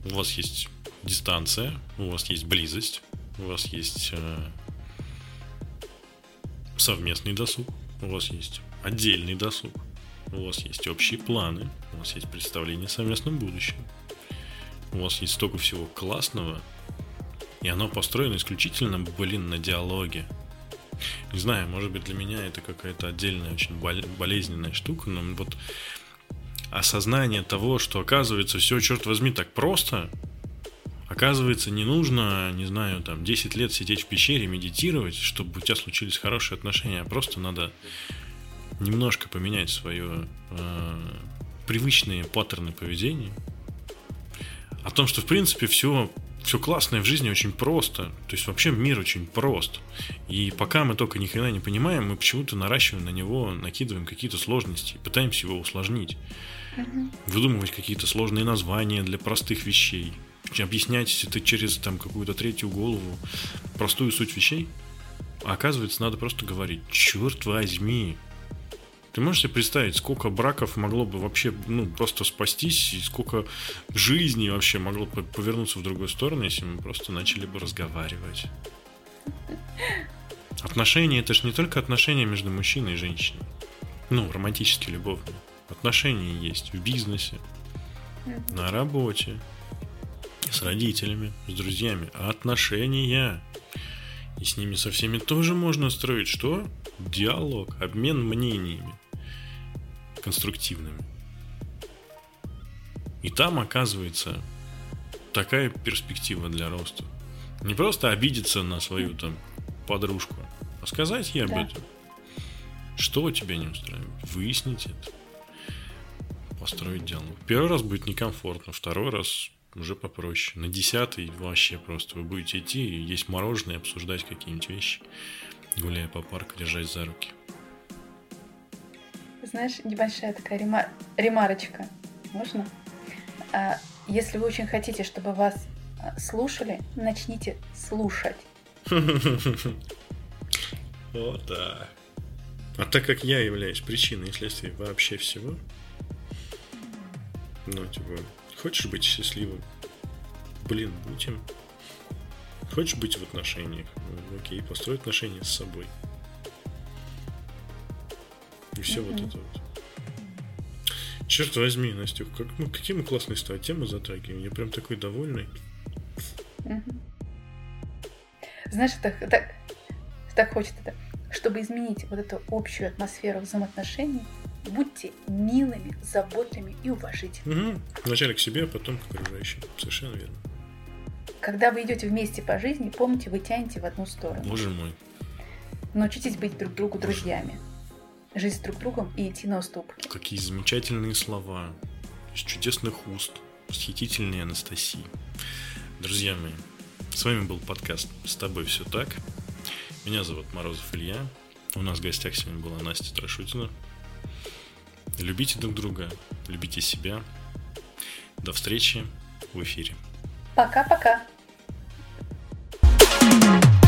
У вас есть дистанция, у вас есть близость, у вас есть э, совместный досуг, у вас есть отдельный досуг, у вас есть общие планы, у вас есть представление о совместном будущем, у вас есть столько всего классного, и оно построено исключительно, блин, на диалоге. Не знаю, может быть для меня это какая-то отдельная, очень болезненная штука, но вот осознание того, что оказывается все, черт возьми, так просто, Оказывается, не нужно, не знаю, там 10 лет сидеть в пещере, медитировать, чтобы у тебя случились хорошие отношения, а просто надо немножко поменять свое э, привычные паттерны поведения. О том, что в принципе все, все классное в жизни очень просто. То есть вообще мир очень прост. И пока мы только ни хрена не понимаем, мы почему-то наращиваем на него, накидываем какие-то сложности, пытаемся его усложнить. Выдумывать какие-то сложные названия для простых вещей объяснять это через там какую-то третью голову простую суть вещей. А оказывается, надо просто говорить, черт возьми. Ты можешь себе представить, сколько браков могло бы вообще, ну, просто спастись, и сколько жизней вообще могло бы повернуться в другую сторону, если мы просто начали бы разговаривать. Отношения это же не только отношения между мужчиной и женщиной. Ну, романтические, любовные. Отношения есть в бизнесе, на работе, с родителями, с друзьями, а отношения. И с ними со всеми тоже можно строить что? Диалог, обмен мнениями конструктивными. И там оказывается такая перспектива для роста. Не просто обидеться на свою там подружку, а сказать ей об да. этом. Что тебя не устраивает? Выяснить это. Построить диалог. Первый раз будет некомфортно, второй раз уже попроще. На десятый вообще просто вы будете идти и есть мороженое, обсуждать какие-нибудь вещи, гуляя по парку, держась за руки. Знаешь, небольшая такая рема... ремарочка. Можно? А, если вы очень хотите, чтобы вас а, слушали, начните слушать. О, да. А так как я являюсь причиной и следствием вообще всего, ну, типа, Хочешь быть счастливым? Блин, будем. Хочешь быть в отношениях? Ну, окей, построй отношения с собой. И все mm-hmm. вот это вот. Черт возьми, Настюх, как, ну, какие мы классные стали темы затрагиваем. Я прям такой довольный. Mm-hmm. Знаешь, так, так, так хочет это. Чтобы изменить вот эту общую атмосферу взаимоотношений, будьте милыми, заботливыми и уважительными. Угу. Вначале к себе, а потом к окружающим. Совершенно верно. Когда вы идете вместе по жизни, помните, вы тянете в одну сторону. Боже мой. Научитесь быть друг другу Боже. друзьями. Жить с друг другом и идти на уступки. Какие замечательные слова. Из чудесных уст. Восхитительные Анастасии. Друзья мои, с вами был подкаст «С тобой все так». Меня зовут Морозов Илья. У нас в гостях сегодня была Настя Страшутина. Любите друг друга, любите себя. До встречи в эфире. Пока-пока. thank you